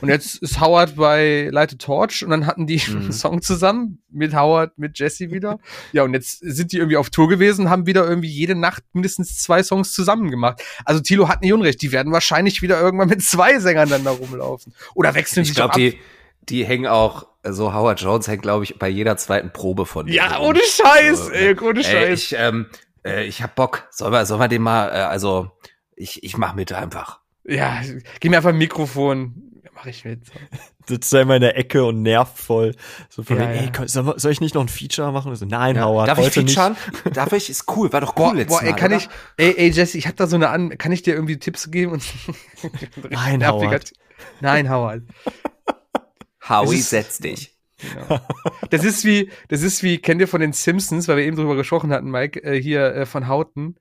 Und jetzt ist Howard bei Light a Torch und dann hatten die Mhm. einen Song zusammen mit Howard, mit Jesse wieder. Ja, und jetzt sind die irgendwie auf Tour gewesen, haben wieder irgendwie jede Nacht mindestens zwei Songs zusammen gemacht. Also Tilo hat nicht unrecht, die werden wahrscheinlich wieder irgendwann mit zwei Sängern dann da rumlaufen. Oder wechseln Ich sich glaube, doch ab. die, die hängen auch, so Howard Jones hängt, glaube ich, bei jeder zweiten Probe von denen. Ja, ohne Scheiß, So, ey, ohne Ey, Scheiß. ich, ähm, äh, ich hab Bock. Sollen wir, sollen wir den mal, äh, also, ich, ich mach mit einfach. ja, gib mir einfach ein Mikrofon. Mach ich mit. Sitzt da immer in der Ecke und nervt voll. So von Ja, wegen, ja. ey, soll, soll ich nicht noch ein Feature machen? So, nein, Ja. Howard, Darf ich heute nicht. featuren? Darf ich? Ist cool. War doch cool Boah, letztes boah ey, Mal, kann oder? ich, ey, ey, Jesse, ich hab da so eine an, kann ich dir irgendwie Tipps geben? Und Nein, Howard. Nein, Howard. Howie, ist- setz dich. Genau. Das ist wie, das ist wie, kennt ihr von den Simpsons, weil wir eben drüber gesprochen hatten, Mike, äh, hier äh, von Houghton,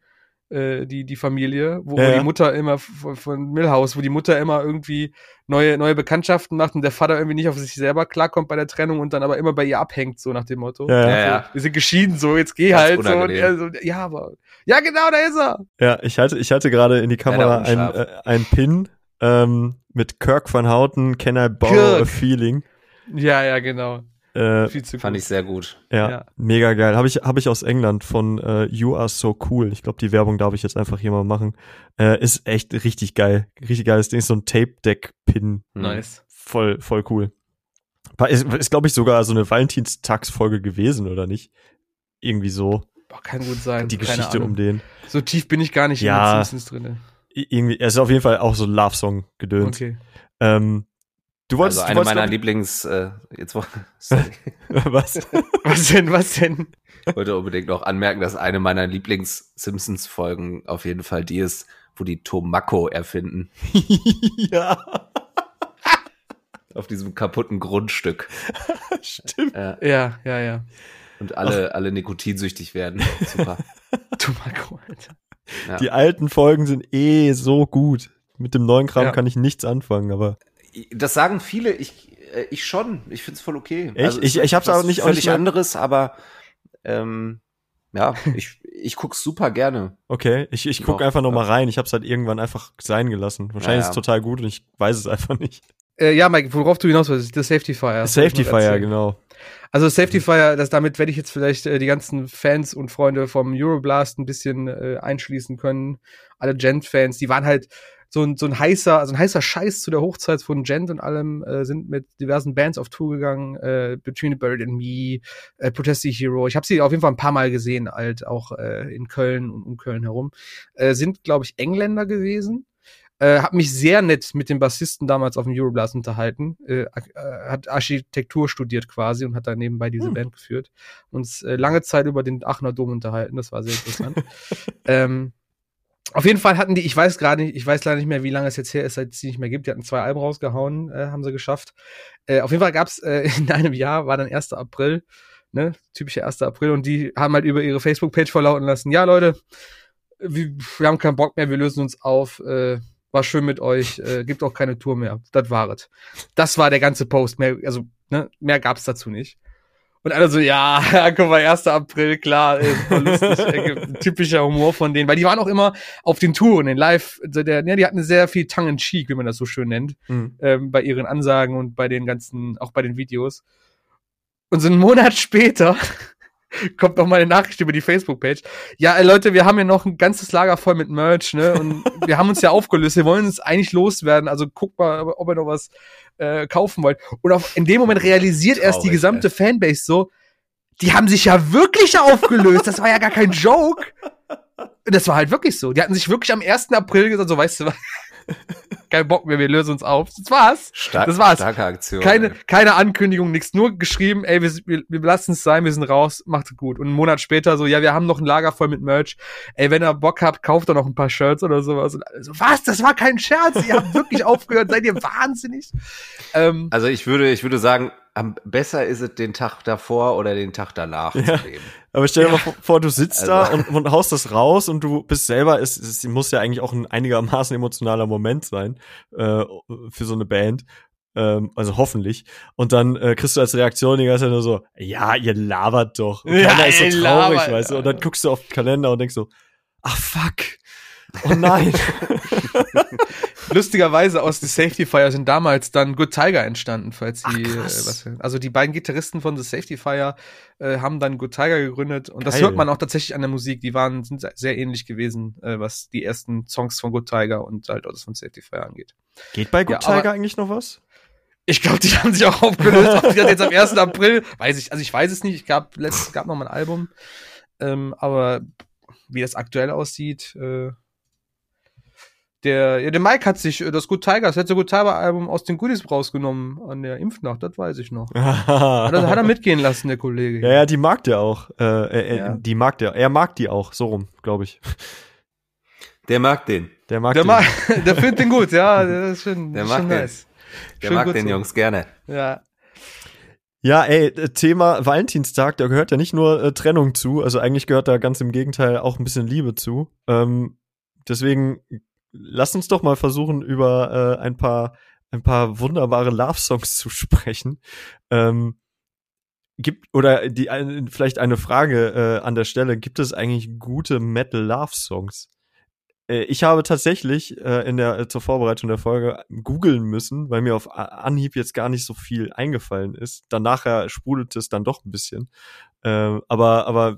äh, die, die Familie, wo, Ja, wo die Mutter immer von, von Millhouse, wo die Mutter immer irgendwie neue, neue Bekanntschaften macht und der Vater irgendwie nicht auf sich selber klarkommt bei der Trennung und dann aber immer bei ihr abhängt, so nach dem Motto. Ja, ja. Ja, ja. Wir sind geschieden, so, jetzt geh Ganz halt so. Und er so. Ja, aber. Ja, genau, da ist er. Ja, ich halte, ich halte gerade in die Kamera Leider ein, unscharf. äh, ein Pin ähm, mit Kirk van Houten, Can I Borrow a Kirk. Feeling? Ja, ja, genau. Äh, Viel zu Fand gut. ich sehr gut. ja, Ja. mega geil. Habe ich, hab ich aus England von äh, You Are So Cool. Ich glaube, die Werbung darf ich jetzt einfach hier mal machen. Äh, ist echt richtig geil. Richtig geiles Ding. Ist so ein Tape-Deck-Pin. Hm. Nice. Voll, voll cool. Ist, ist glaube ich, sogar so eine Valentinstagsfolge gewesen, oder nicht? Irgendwie so. Boah, kann gut sein. Die Geschichte um den. So tief bin ich gar nicht Ja. in den Simpsons drinne. I- Irgendwie, er ist auf jeden Fall auch so ein Love-Song gedöns. Okay. Ähm, du wolltest, Also eine wolltest meiner Lieblings, äh, jetzt sorry, was? Was denn, was denn? ich wollte unbedingt noch anmerken, dass eine meiner Lieblings-Simpsons-Folgen auf jeden Fall die ist, wo die Tomako erfinden. ja, Auf diesem kaputten Grundstück. stimmt. Äh, Ja, ja, ja. und alle, alle nikotinsüchtig werden. Super. Tomako, Alter. Ja. Die alten Folgen sind eh so gut. Mit dem neuen Kram Ja. kann ich nichts anfangen, aber Das sagen viele, ich, äh, ich schon. Ich find's voll okay. Echt? es Ich- ich hab's auch nicht- auch völlig nicht mehr- anderes, aber ähm, ja, ich, ich guck's super gerne. okay. Ich, ich guck Doch, einfach noch mal ja. rein. Ich hab's halt irgendwann einfach sein gelassen. Wahrscheinlich Ja, ist es ja. total gut und ich weiß es einfach nicht. Äh, ja, Mike, worauf du hinaus willst, das Safety Fire. Safety ich Fire, genau. Also Safety Fire, das, damit werde ich jetzt vielleicht äh, die ganzen Fans und Freunde vom Euroblast ein bisschen äh, einschließen können. Alle Gent-Fans, die waren halt so ein, so ein heißer, also ein heißer Scheiß zu der Hochzeit von Gent und allem, äh, sind mit diversen Bands auf Tour gegangen, äh, Between the Bird and Me, äh, Protest the Hero. Ich habe sie auf jeden Fall ein paar Mal gesehen, halt auch äh, in Köln und um Köln herum. Äh, sind, glaube ich, Engländer gewesen. Äh, hab mich sehr nett mit dem Bassisten damals auf dem Euroblast unterhalten. Äh, äh, hat Architektur studiert quasi und hat da nebenbei diese Hm. Band geführt. Uns äh, lange Zeit über den Aachener Dom unterhalten. Das war sehr interessant. ähm, auf jeden Fall hatten die, ich weiß gerade nicht, ich weiß leider nicht mehr, wie lange es jetzt her ist, seit es sie nicht mehr gibt. Die hatten zwei Alben rausgehauen, äh, haben sie geschafft. Äh, auf jeden Fall gab's äh, in einem Jahr, war dann 1. April, ne, typischer 1. April, und die haben halt über ihre Facebook-Page verlauten lassen, ja Leute, wir, wir haben keinen Bock mehr, wir lösen uns auf, äh, war schön mit euch, äh, gibt auch keine Tour mehr. Das war es. Das war der ganze Post. Mehr, also, ne, mehr gab's dazu nicht. Und alle so, ja, guck mal, 1. April, klar, super lustig, typischer Humor von denen, weil die waren auch immer auf den Touren, in Live, der, ja, die hatten sehr viel Tongue in Cheek, wie man das so schön nennt, Hm. ähm, bei ihren Ansagen und bei den ganzen, auch bei den Videos. Und so einen Monat später kommt noch mal eine Nachricht über die Facebook-Page. Ja, ey, Leute, wir haben hier noch ein ganzes Lager voll mit Merch, ne? Und wir haben uns ja aufgelöst. Wir wollen uns eigentlich loswerden. Also guckt mal, ob ihr noch was äh, kaufen wollt. Und auf, in dem Moment realisiert erst die Traurig, gesamte Fanbase so, die haben sich ja wirklich aufgelöst. Das war ja gar kein Joke. Das war halt wirklich so. Die hatten sich wirklich am 1. April gesagt, so weißt du was, kein Bock mehr, wir lösen uns auf. Das war's. Stark, Das war's. Starke Aktion. Keine, ey. keine Ankündigung, nichts. Nur geschrieben, ey, wir, wir, wir lassen es sein, wir sind raus, macht's gut. Und einen Monat später so, ja, wir haben noch ein Lager voll mit Merch. Ey, wenn ihr Bock habt, kauft doch noch ein paar Shirts oder sowas. Und so, was? Das war kein Scherz. Ihr habt wirklich aufgehört. Seid ihr wahnsinnig? Ähm, Also ich würde, ich würde sagen, am besser ist es den Tag davor oder den Tag danach Ja. zu nehmen. Aber stell dir mal vor- du sitzt da Also- und, und haust das raus und du bist selber, es, es muss ja eigentlich auch ein einigermaßen emotionaler Moment sein äh, für so eine Band. Ähm, also hoffentlich. Und dann äh, kriegst du als Reaktion die ganze Zeit nur so, ja, ihr labert doch. Und Ja, keiner ist so traurig, labert, weißt du. Und ja. dann guckst du auf den Kalender und denkst so, ach fuck. Oh nein. lustigerweise aus The Safety Fire sind damals dann Good Tiger entstanden, falls Ach, die, äh, krass. was, also die beiden Gitarristen von The Safety Fire äh, haben dann Good Tiger gegründet und das Geil. hört man auch tatsächlich an der Musik. Die waren sind sehr ähnlich gewesen, äh, was die ersten Songs von Good Tiger und halt auch das von Safety Fire angeht. Geht bei Good Ja, Tiger eigentlich noch was? Ich glaube, die haben sich auch aufgelöst. Ob die das jetzt am 1. April, weiß ich, also ich weiß es nicht. Ich gab letztens gab noch mal ein Album. Ähm, aber wie das aktuell aussieht, äh, der, ja, der Mike hat sich äh, das Good Tigers, das Good Tiger Album aus den Goodies rausgenommen an der Impfnacht, das weiß ich noch. hat, er, hat er mitgehen lassen, der Kollege. Ja, ja, die mag der auch. Äh, äh, Ja. Die mag der. Er mag die auch, so rum, glaube ich. Der mag den. Der mag Der, die. mag, der findet den gut, ja, das ist schon, Der ist mag schon den. nice. Der Schön mag den so. Jungs gerne. Ja. Ja, ey, äh, Thema Valentinstag, da gehört ja nicht nur äh, Trennung zu, also eigentlich gehört da ganz im Gegenteil auch ein bisschen Liebe zu. Ähm, deswegen lass uns doch mal versuchen, über äh, ein paar ein paar wunderbare Love-Songs zu sprechen. Ähm, gibt oder die ein- vielleicht eine Frage äh, an der Stelle: Gibt es eigentlich gute Metal-Love-Songs? Äh, Ich habe tatsächlich äh, in der äh, zur Vorbereitung der Folge googeln müssen, weil mir auf Anhieb jetzt gar nicht so viel eingefallen ist. Dann nachher sprudelte es dann doch ein bisschen. Äh, aber aber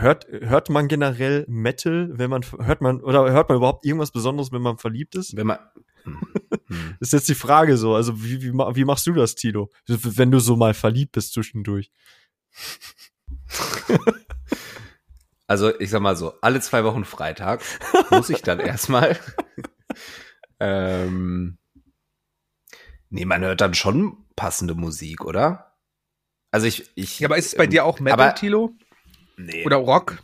hört hört man generell Metal, wenn man hört man oder hört man überhaupt irgendwas Besonderes, wenn man verliebt ist? Wenn man. Hm. Hm. Das ist jetzt die Frage so. Also wie wie, wie machst du das, Tilo? Wenn du so mal verliebt bist zwischendurch. Also, ich sag mal so, alle zwei Wochen Freitag muss ich dann erstmal. ähm, nee, man hört dann schon passende Musik, oder? Also ich, ich. ja, aber ist es bei ähm, dir auch Metal, aber- Tilo? Nee, Oder Rock?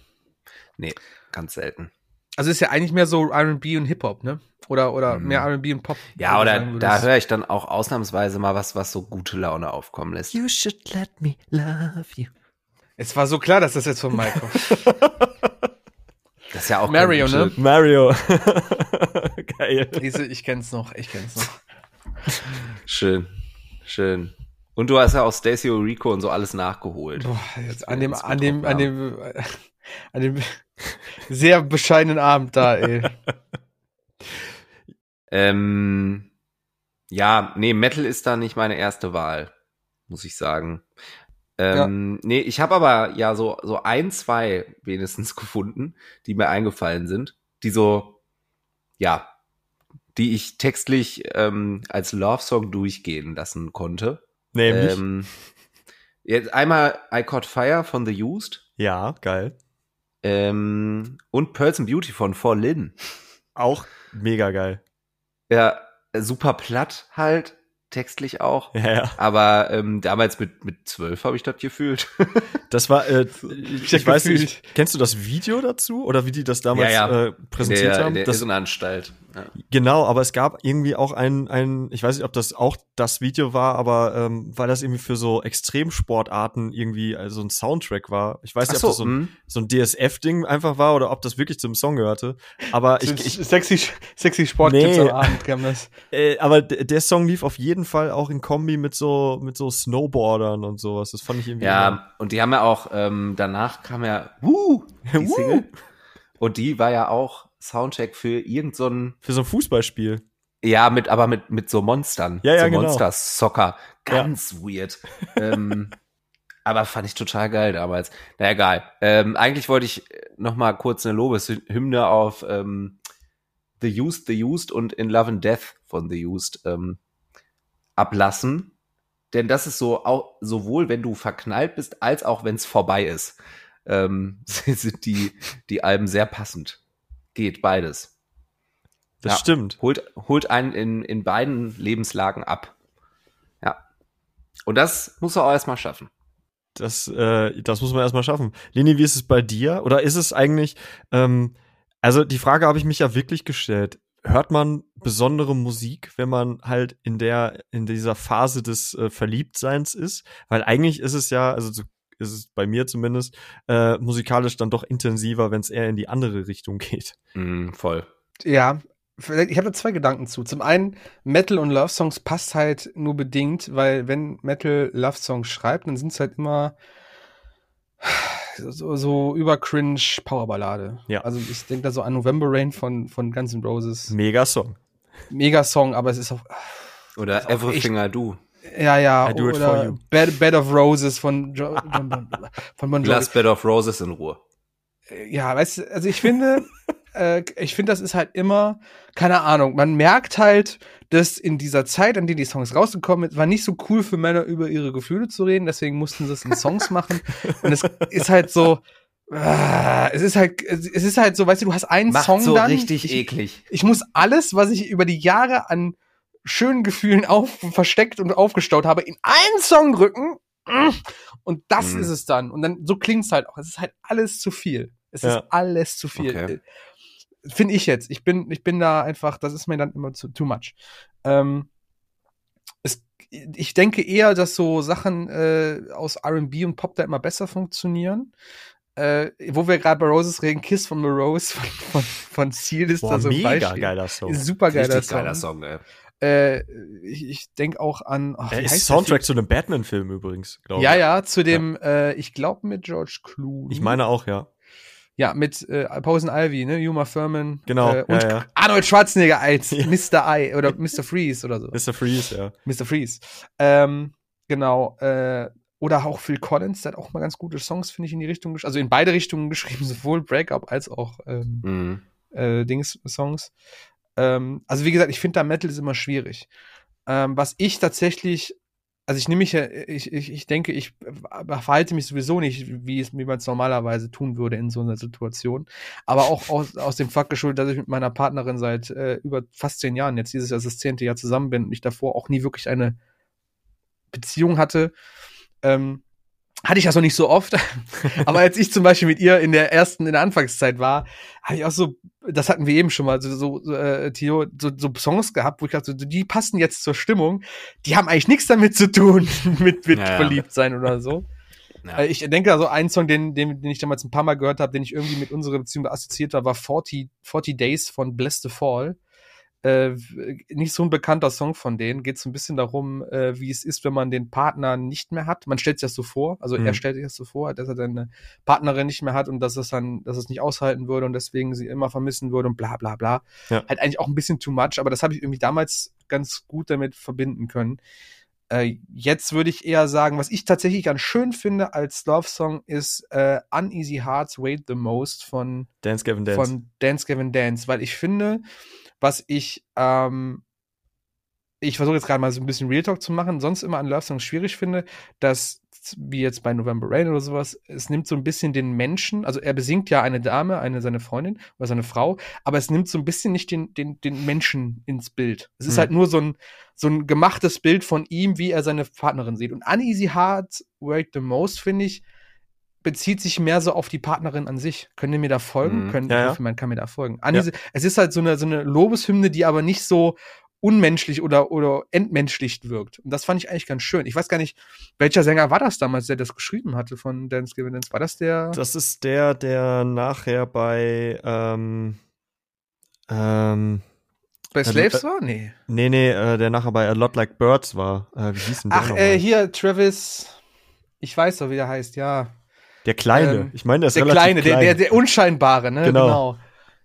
nee, ganz selten. Also ist ja eigentlich mehr so R&B und Hip-Hop, ne? Oder, oder Mhm. mehr R&B und Pop. Ja, oder da höre ich dann auch ausnahmsweise mal was, was so gute Laune aufkommen lässt. You should let me love you. Es war so klar, dass das jetzt von Mike kommt. Das ist ja auch Mario, ne? Mario. Geil. Diese, ich kenn's noch, ich kenn's noch. Schön, schön. Und du hast ja auch Stacey Rico und so alles nachgeholt. Boah, jetzt an dem, an dem, an dem, an dem sehr bescheidenen Abend da, ey. Ähm, ja, nee, Metal ist da nicht meine erste Wahl, muss ich sagen. Ähm, Nee, ich habe aber ja so, so ein, zwei wenigstens gefunden, die mir eingefallen sind, die so, ja, die ich textlich ähm, als Love-Song durchgehen lassen konnte. Nämlich. Ähm, jetzt einmal I Caught Fire von The Used ja, geil. ähm, und Pearls and Beauty von For Lin. Auch mega geil. Ja, super platt halt, textlich auch. Ja, ja. Aber ähm, damals mit mit zwölf habe ich das gefühlt. Das war, äh, ich, ich weiß nicht, kennst du das Video dazu oder wie die das damals Ja, ja. Äh, präsentiert der, haben? der das, Irrenanstalt. Ja. genau, aber es gab irgendwie auch ein, ein, ich weiß nicht, ob das auch das Video war, aber ähm, weil das irgendwie für so Extremsportarten irgendwie also ein Soundtrack war. Ich weiß nicht, ob das so, so ein, hm. so ein DSF-Ding einfach war oder ob das wirklich zum Song gehörte. Aber ich, ich, sexy, sexy Sport Nee. am Abend kam das. Äh, aber der Song lief auf jeden Fall auch in Kombi mit so mit so Snowboardern und sowas. Das fand ich irgendwie. immer- ja, und die haben ja auch, ähm, danach kam ja Woo, die Woo. Single. Und die war ja auch Soundtrack für irgend so ein, für so ein Fußballspiel. ja, mit, aber mit, mit so Monstern. Ja, ja, so genau. Monster Soccer. Ganz weird. ähm, aber fand ich total geil damals. Na egal. Ähm, eigentlich wollte ich noch mal kurz eine Lobeshymne auf ähm, The Used, The Used und In Love and Death von The Used ähm, ablassen. Denn das ist so auch sowohl, wenn du verknallt bist, als auch wenn es vorbei ist, ähm, sind die, die Alben sehr passend. Geht beides. Das Ja. stimmt. Holt, holt einen in, in beiden Lebenslagen ab. Ja. Und das muss er auch erstmal schaffen. Das, äh, das muss man erstmal schaffen. Leni, wie ist es bei dir? Oder ist es eigentlich, ähm, also die Frage habe ich mich ja wirklich gestellt. Hört man besondere Musik, wenn man halt in der, in dieser Phase des äh, Verliebtseins ist? Weil eigentlich ist es ja, also so ist es bei mir zumindest, äh, musikalisch dann doch intensiver, wenn es eher in die andere Richtung geht. Mm, voll. Ja, ich habe da zwei Gedanken zu. Zum einen, Metal und Love Songs passt halt nur bedingt, weil wenn Metal Love Songs schreibt, dann sind es halt immer so, so über cringe Powerballade. Ja. Also ich denke da so an November Rain von, von Guns N' Roses. Mega Song. Mega Song, aber es ist auch, Oder Ist auch Everything I Do. Ja, ja, I do it for you. Bed, Bed of Roses von, jo von, Bon- von Bon Jovi. Lass Bed of Roses in Ruhe. Ja, weißt du, also ich finde, äh, ich finde, das ist halt immer, keine Ahnung, man merkt halt, dass in dieser Zeit, an der die Songs rausgekommen sind, war nicht so cool für Männer über ihre Gefühle zu reden, deswegen mussten sie es in Songs machen. Und es ist halt so, äh, es ist halt, es ist halt so, weißt du, du hast einen Macht Song so dann. richtig ich, eklig. ich muss alles, was ich über die Jahre an schönen Gefühlen auf, versteckt und aufgestaut habe, in einen Song drücken. Und das Mhm. ist es dann. Und dann, so klingt's halt auch. Es ist halt alles zu viel. Es Ja. ist alles zu viel. Okay. Finde ich jetzt. Ich bin, ich bin da einfach, das ist mir dann immer zu, too much. Ähm, es, ich denke eher, dass so Sachen äh, aus R&B und Pop da immer besser funktionieren. Äh, wo wir gerade bei Roses reden, Kiss from the Rose von, von, von Seal ist Boah, da so ein mega Beispiel. geiler Song. Super geiler Song. geiler Song, ey. Äh, ich ich denke auch an. ach, Er wie ist Soundtrack zu einem Batman-Film übrigens, glaube Ja, ich. ja, zu dem, äh, ich glaube mit George Clooney. Ich meine auch, ja. Ja, mit äh, Posen Ivy, ne? Uma Thurman. Genau, Äh, und ja, ja. Arnold Schwarzenegger als Ja. Mr. I oder Mr. Freeze oder so. Mr. Freeze, ja. Mr. Freeze. Ähm, genau. Äh, oder auch Phil Collins, der hat auch mal ganz gute Songs, finde ich, in die Richtung, also in beide Richtungen geschrieben, sowohl Breakup als auch ähm, Mhm. äh, Dings-Songs. Ähm, also wie gesagt, ich finde da Metal ist immer schwierig. Ähm, was ich tatsächlich, also ich nehme mich ja, ich, ich, ich denke, ich verhalte mich sowieso nicht, wie es wie man es normalerweise tun würde in so einer Situation. Aber auch aus, aus dem Fakt geschuldet, dass ich mit meiner Partnerin seit äh, über fast zehn Jahren, jetzt dieses Jahr das zehnte Jahr zusammen bin und ich davor auch nie wirklich eine Beziehung hatte. Ähm, hatte ich das noch nicht so oft. Aber als ich zum Beispiel mit ihr in der ersten, in der Anfangszeit war, habe ich auch so, das hatten wir eben schon mal, so, so äh, Theo, so, so Songs gehabt, wo ich dachte, so, die passen jetzt zur Stimmung. Die haben eigentlich nichts damit zu tun, mit, mit Ja, ja. verliebt sein oder so. Ja. Äh, Ich denke, also ein Song, den, den, den ich damals ein paar Mal gehört habe, den ich irgendwie mit unserer Beziehung assoziiert war, war 40, 40 Days von Bless the Fall. Äh, nicht so ein bekannter Song von denen. Geht so ein bisschen darum, äh, wie es ist, wenn man den Partner nicht mehr hat. Man stellt sich das so vor, also Mhm. er stellt sich das so vor, dass er seine Partnerin nicht mehr hat und dass es dann, dass es nicht aushalten würde und deswegen sie immer vermissen würde und bla bla bla. Ja. Halt eigentlich auch ein bisschen too much, aber das habe ich irgendwie damals ganz gut damit verbinden können. Äh, jetzt würde ich eher sagen, was ich tatsächlich ganz schön finde als Love-Song ist äh, Uneasy Hearts Wait the Most von, Dance Gavin Dance. von Dance Gavin Dance, weil ich finde, was ich, ähm, ich versuche jetzt gerade mal so ein bisschen Real Talk zu machen, sonst immer an Love-Songs schwierig finde, dass, wie jetzt bei November Rain oder sowas, es nimmt so ein bisschen den Menschen, also er besingt ja eine Dame, eine seine Freundin oder seine Frau, aber es nimmt so ein bisschen nicht den, den, den Menschen ins Bild. Es ist Hm. halt nur so ein, so ein gemachtes Bild von ihm, wie er seine Partnerin sieht. Und Uneasy Heart Wait the Most, finde ich, bezieht sich mehr so auf die Partnerin an sich. Könnt ihr mir da folgen? Mhm. Können, Ja, ja. man kann mir da folgen. Uneasy, Es ist halt so eine, so eine Lobeshymne, die aber nicht so unmenschlich oder, oder entmenschlicht wirkt. Und das fand ich eigentlich ganz schön. Ich weiß gar nicht, welcher Sänger war das damals, der das geschrieben hatte von Dance Gavin Dance? War das der? Das ist der, der nachher bei ähm, ähm, bei Slaves äh, war? Nee. nee, nee, äh, der nachher bei A Lot Like Birds war. Äh, wie hieß denn der Ach, äh, hier, Travis. Ich weiß doch, wie der heißt, ja. Der Kleine. ähm, ich meine, der ist Der relativ Kleine, klein. Der, der, der Unscheinbare, ne? Genau.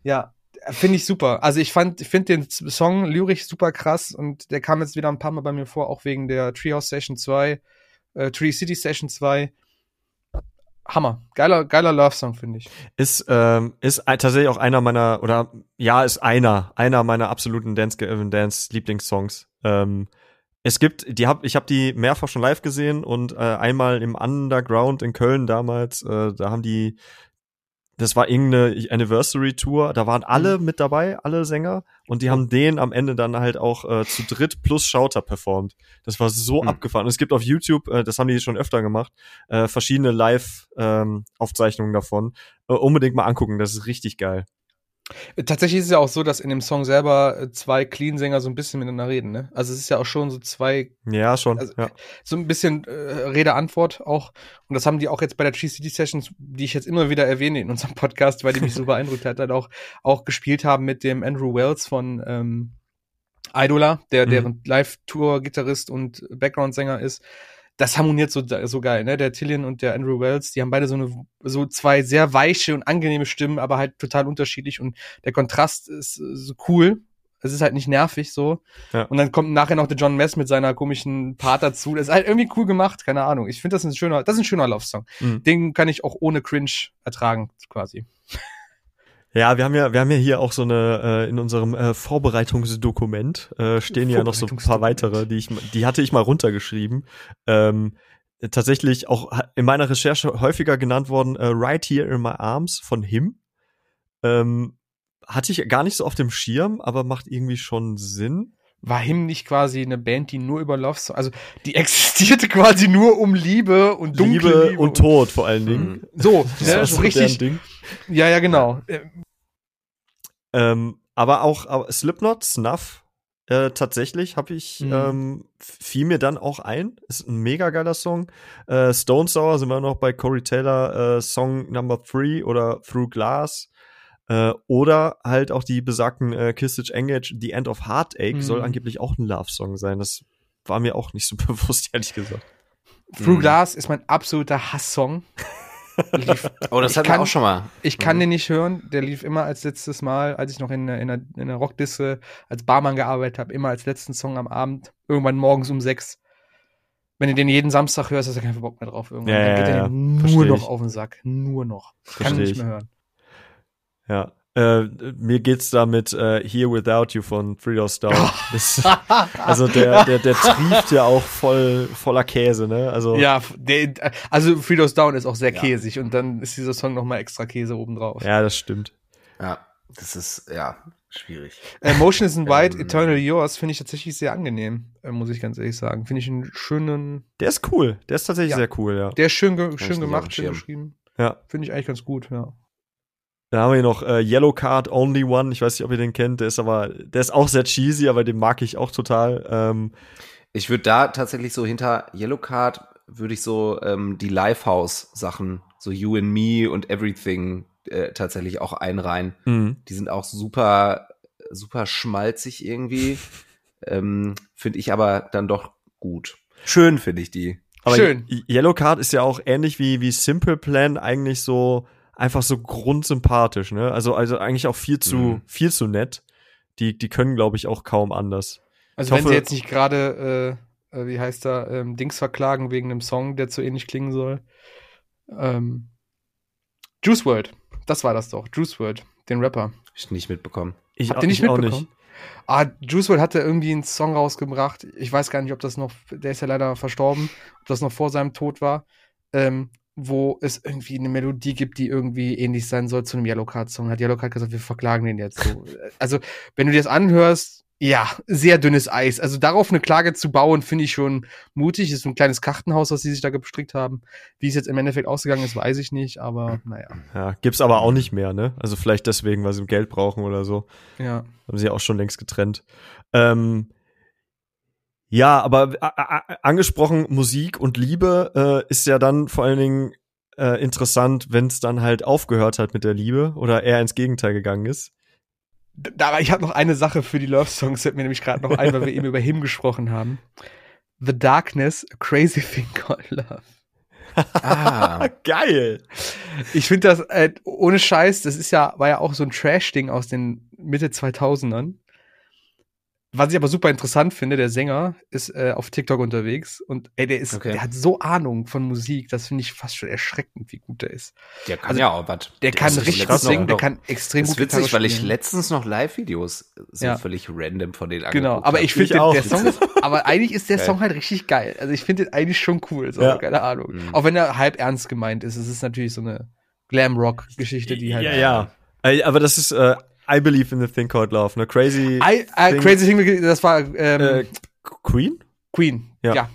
Ja, finde ich super. Also ich fand, ich finde den Song lyrisch super krass und der kam jetzt wieder ein paar Mal bei mir vor, auch wegen der Treehouse Session 2, äh, Tree City Session 2. Hammer. Geiler, geiler Love-Song, finde ich. Ist, ähm, ist tatsächlich auch einer meiner, oder ja, ist einer, einer meiner absoluten Dance Gavin Dance. Ähm, es gibt, die hab, ich habe die mehrfach schon live gesehen und äh, einmal im Underground in Köln damals, äh, da haben die, das war irgendeine Anniversary Tour, da waren alle mit dabei, alle Sänger, und die haben den am Ende dann halt auch äh, zu dritt plus Schauter performt. Das war so Hm. abgefahren. Und es gibt auf YouTube, äh, das haben die schon öfter gemacht, äh, verschiedene Live-Aufzeichnungen davon. Äh, unbedingt mal angucken, das ist richtig geil. Tatsächlich ist es ja auch so, dass in dem Song selber äh, zwei Clean-Sänger so ein bisschen miteinander reden, ne? Also es ist ja auch schon so zwei Ja, schon. Also, ja. so ein bisschen äh, Rede-Antwort auch. Und das haben die auch jetzt bei der GCD Sessions, die ich jetzt immer wieder erwähne in unserem Podcast, weil die mich so beeindruckt hat, dann auch, auch gespielt haben mit dem Andrew Wells von ähm, Idola, der Mhm. deren Live-Tour-Gitarrist und Background-Sänger ist. Das harmoniert so, so geil, ne? Der Tillian und der Andrew Wells, die haben beide so eine, so zwei sehr weiche und angenehme Stimmen, aber halt total unterschiedlich und der Kontrast ist so cool. Es ist halt nicht nervig so. Ja. Und dann kommt nachher noch der John Mess mit seiner komischen Part dazu. Das ist halt irgendwie cool gemacht, keine Ahnung. Ich finde das ein schöner, das ist ein schöner Love-Song. Mhm. Den kann ich auch ohne Cringe ertragen, quasi. Ja, wir haben ja, wir haben ja hier auch so eine, äh, in unserem äh, Vorbereitungsdokument äh, stehen ja noch so ein paar weitere, die ich, die hatte ich mal runtergeschrieben. Ähm, tatsächlich auch in meiner Recherche häufiger genannt worden, äh, Right Here in My Arms von Him. Ähm, hatte ich gar nicht so auf dem Schirm, aber macht irgendwie schon Sinn. War Him nicht quasi eine Band, die nur über Love also die existierte quasi nur um Liebe und dunkle Liebe, Liebe, und Tod vor allen Dingen. So, Das ne, so richtig. Ja, ja, genau. Äh, Ähm, aber auch aber Slipknot, Snuff, äh, tatsächlich habe ich, Mhm. ähm, fiel mir dann auch ein. Ist ein mega geiler Song. Äh, Stone Sour sind wir noch bei Corey Taylor, äh, Song Number Three oder Through Glass. Äh, oder halt auch die besagten äh, Kissage Engage, The End of Heartache, Mhm. soll angeblich auch ein Love-Song sein. Das war mir auch nicht so bewusst, ehrlich gesagt. Through Mhm. Glass ist mein absoluter Hasssong. Lief, Oh, das Ich hatten wir kann- auch schon mal. ich kann Mhm. den nicht hören. Der lief immer als letztes Mal, als ich noch in, der- in, der, in der Rockdisse als Barmann gearbeitet habe, immer als letzten Song am Abend, irgendwann morgens um sechs. Wenn du den jeden Samstag hörst, hast du keinen Bock mehr drauf. Irgendwann Ja, Dann ja, geht er ja. dir nur Versteh noch ich. auf den Sack. Nur noch. Ich kann Versteh ihn nicht ich. mehr hören. Ja. Äh, mir geht's da mit äh, Here Without You von Three Doors Down. Das, also der, der, der trieft ja auch voll voller Käse, ne? Also Ja, der, also Freedos Down ist auch sehr Ja. käsig und dann ist dieser Song nochmal extra Käse obendrauf. ja, das stimmt. Ja, das ist, ja, schwierig. Äh, Motion is in White, Ähm. Eternal Yours finde ich tatsächlich sehr angenehm, äh, muss ich ganz ehrlich sagen. Finde ich einen schönen, Der ist cool. Der ist tatsächlich Ja. sehr cool, ja. der ist schön, ge schön gemacht, schön geschrieben. Ja. Finde ich eigentlich ganz gut, ja. Dann haben wir hier noch äh, Yellow Card Only One. Ich weiß nicht, ob ihr den kennt. Der ist aber, der ist auch sehr cheesy, aber den mag ich auch total. Ähm, Ich würde da tatsächlich so hinter Yellowcard würde ich so ähm, die Lifehouse-Sachen, so You and Me und Everything äh, tatsächlich auch einreihen. mh. Die sind auch super, super schmalzig irgendwie. ähm, finde ich aber dann doch gut. Schön finde ich die. aber Schön. Yellow Card ist ja auch ähnlich wie, wie Simple Plan eigentlich so, einfach so grundsympathisch, ne? Also, also eigentlich auch viel zu, Mhm. viel zu nett. Die, die können, glaube ich, auch kaum anders. Also Ich wenn hoffe- sie jetzt nicht gerade, äh, äh, wie heißt da, ähm, Dings verklagen wegen einem Song, der zu ähnlich klingen soll. Ähm, Juice WRLD, das war das doch, Juice WRLD, den Rapper. Hab ich nicht mitbekommen. Ich, Habt ihr nicht ich auch mitbekommen? Ah, Juice WRLD hatte irgendwie einen Song rausgebracht. Ich weiß gar nicht, ob das noch, der ist ja leider verstorben, ob das noch vor seinem Tod war, ähm, wo es irgendwie eine Melodie gibt, die irgendwie ähnlich sein soll zu einem Yellowcard-Song. Hat Yellowcard gesagt, wir verklagen den jetzt so. also, wenn du dir das anhörst, ja, sehr dünnes Eis. Also darauf eine Klage zu bauen, finde ich schon mutig. Ist so ein kleines Kartenhaus, was sie sich da gestrickt haben. Wie es jetzt im Endeffekt ausgegangen ist, weiß ich nicht, aber naja. Ja, gibt's aber auch nicht mehr, ne? Also vielleicht deswegen, weil sie Geld brauchen oder so. Ja. Haben sie ja auch schon längst getrennt. Ähm, ja, aber a- a- angesprochen Musik und Liebe äh, ist ja dann vor allen Dingen äh, interessant, wenn es dann halt aufgehört hat mit der Liebe oder eher ins Gegenteil gegangen ist. Da, aber ich habe noch eine Sache für die Love Songs, fällt mir nämlich gerade noch ein, weil wir eben über Him gesprochen haben. The Darkness, a Crazy Thing Called Love. Ah, Geil! Ich finde das, äh, ohne Scheiß, das ist ja, war ja auch so ein Trash-Ding aus den Mitte 2000ern. Was ich aber super interessant finde, der Sänger ist äh, auf TikTok unterwegs und ey, der ist, Okay. der hat so Ahnung von Musik, das finde ich fast schon erschreckend, wie gut der ist. der kann Also, ja auch was. Der, kann ist richtig gut singen, noch- der kann extrem Das gut ist witzig, Gitarre weil ich letztens noch Live-Videos so Ja. völlig random von denen Genau, angeguckt aber hab. ich finde, der Song ist, aber eigentlich ist der. Song halt richtig geil. Also ich finde den eigentlich schon cool, so, Ja. keine Ahnung. Mhm. Auch wenn er halb ernst gemeint ist. Es ist natürlich so eine Glam-Rock-Geschichte, die halt. ja, ja. Aber das ist äh, I Believe in the Thing Called Love, ne? Crazy I, I, Thing- Crazy Thing, das war ähm, äh, Queen? Queen. ja. Ja.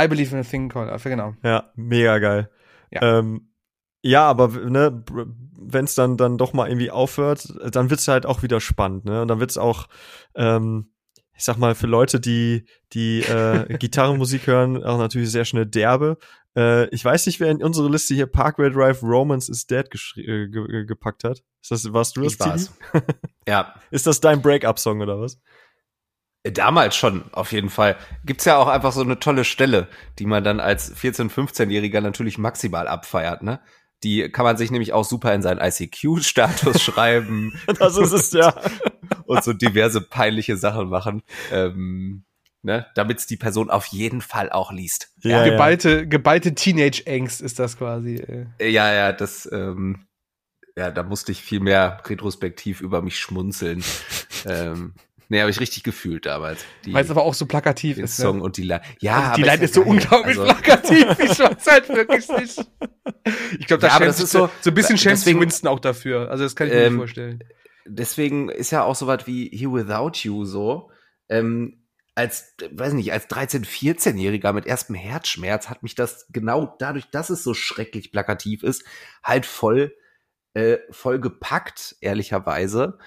I Believe in a Thing Called Love, genau. Ja, mega geil. Ja. Ähm, ja, aber ne, wenn es dann dann doch mal irgendwie aufhört, dann wird's halt auch wieder spannend, ne? Und dann wird's auch, ähm, ich sag mal, für Leute, die die äh, Gitarrenmusik hören, auch natürlich sehr schnell derbe. Äh, ich weiß nicht, wer in unsere Liste hier Parkway Drive Romance is Dead äh, ge ge gepackt hat. Ist das warst du das? Ich war's. Ja, Ist das dein Break-up-Song oder was? Damals schon, auf jeden Fall. Gibt's ja auch einfach so eine tolle Stelle, die man dann als 14-, 15-Jähriger natürlich maximal abfeiert, ne? Die kann man sich nämlich auch super in seinen ICQ-Status schreiben Das ist es ja. und so diverse peinliche Sachen machen, ähm, ne? Damit's die Person auf jeden Fall auch liest. Ja, ja. geballte, geballte Teenage-Angst ist das quasi. Äh. Ja, ja, das, ähm, ja, da musste ich viel mehr retrospektiv über mich schmunzeln. ähm, nee, habe ich richtig gefühlt damals. Weil es aber auch so plakativ den ist. Song ne? und die Line. Ja, also die Line ist so geil. unglaublich Also, plakativ. Ich weiß halt wirklich nicht. Ich glaube, da Ja, das ist so- so ein bisschen schämt Winston auch dafür. Also das kann ich mir Ähm, nicht vorstellen. deswegen ist ja auch so was wie Here Without You so. Ähm, als, weiß nicht, als 13-, 14-Jähriger mit erstem Herzschmerz hat mich das genau dadurch, dass es so schrecklich plakativ ist, halt voll, äh, voll gepackt, ehrlicherweise,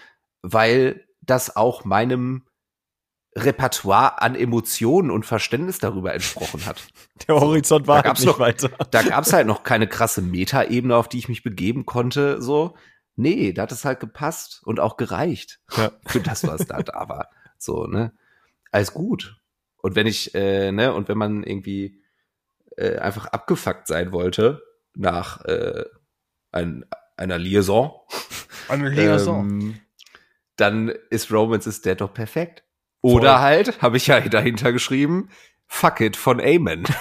weil das auch meinem Repertoire an Emotionen und Verständnis darüber entsprochen hat. Der Horizont war Da halt gab's nicht noch- weiter. Da gab's halt noch keine krasse Metaebene, auf die ich mich begeben konnte, so. Nee, da hat es halt gepasst und auch gereicht Ja. für das, was da da war. So, ne? Alles gut. Und wenn ich, äh, ne, und wenn man irgendwie äh, einfach abgefuckt sein wollte nach äh, ein, einer Liaison, Eine Liaison. ähm, dann ist Romance is Dead doch perfekt. Oder Voll. halt, habe ich ja dahinter geschrieben, Fuck It von Amen.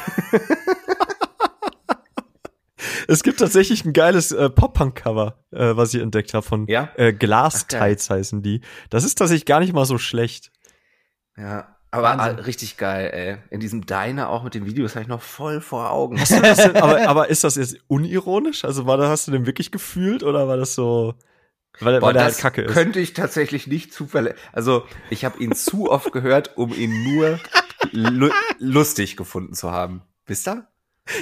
Es gibt tatsächlich ein geiles äh, Pop-Punk-Cover, äh, was ich entdeckt habe von Ja? äh, Glass Ach. Tights heißen die. Das ist tatsächlich gar nicht mal so schlecht. Ja, aber Wahnsinn. ah, richtig geil, ey. In diesem Diner auch mit den Videos habe ich noch voll vor Augen. Hast du das denn, aber, aber ist das jetzt unironisch? Also war das, hast du den wirklich gefühlt oder war das so, weil, Boah, weil das halt kacke ist? könnte ich tatsächlich nicht zufällig. Also ich habe ihn zu oft gehört, um ihn nur lu lustig gefunden zu haben. Wisst ihr?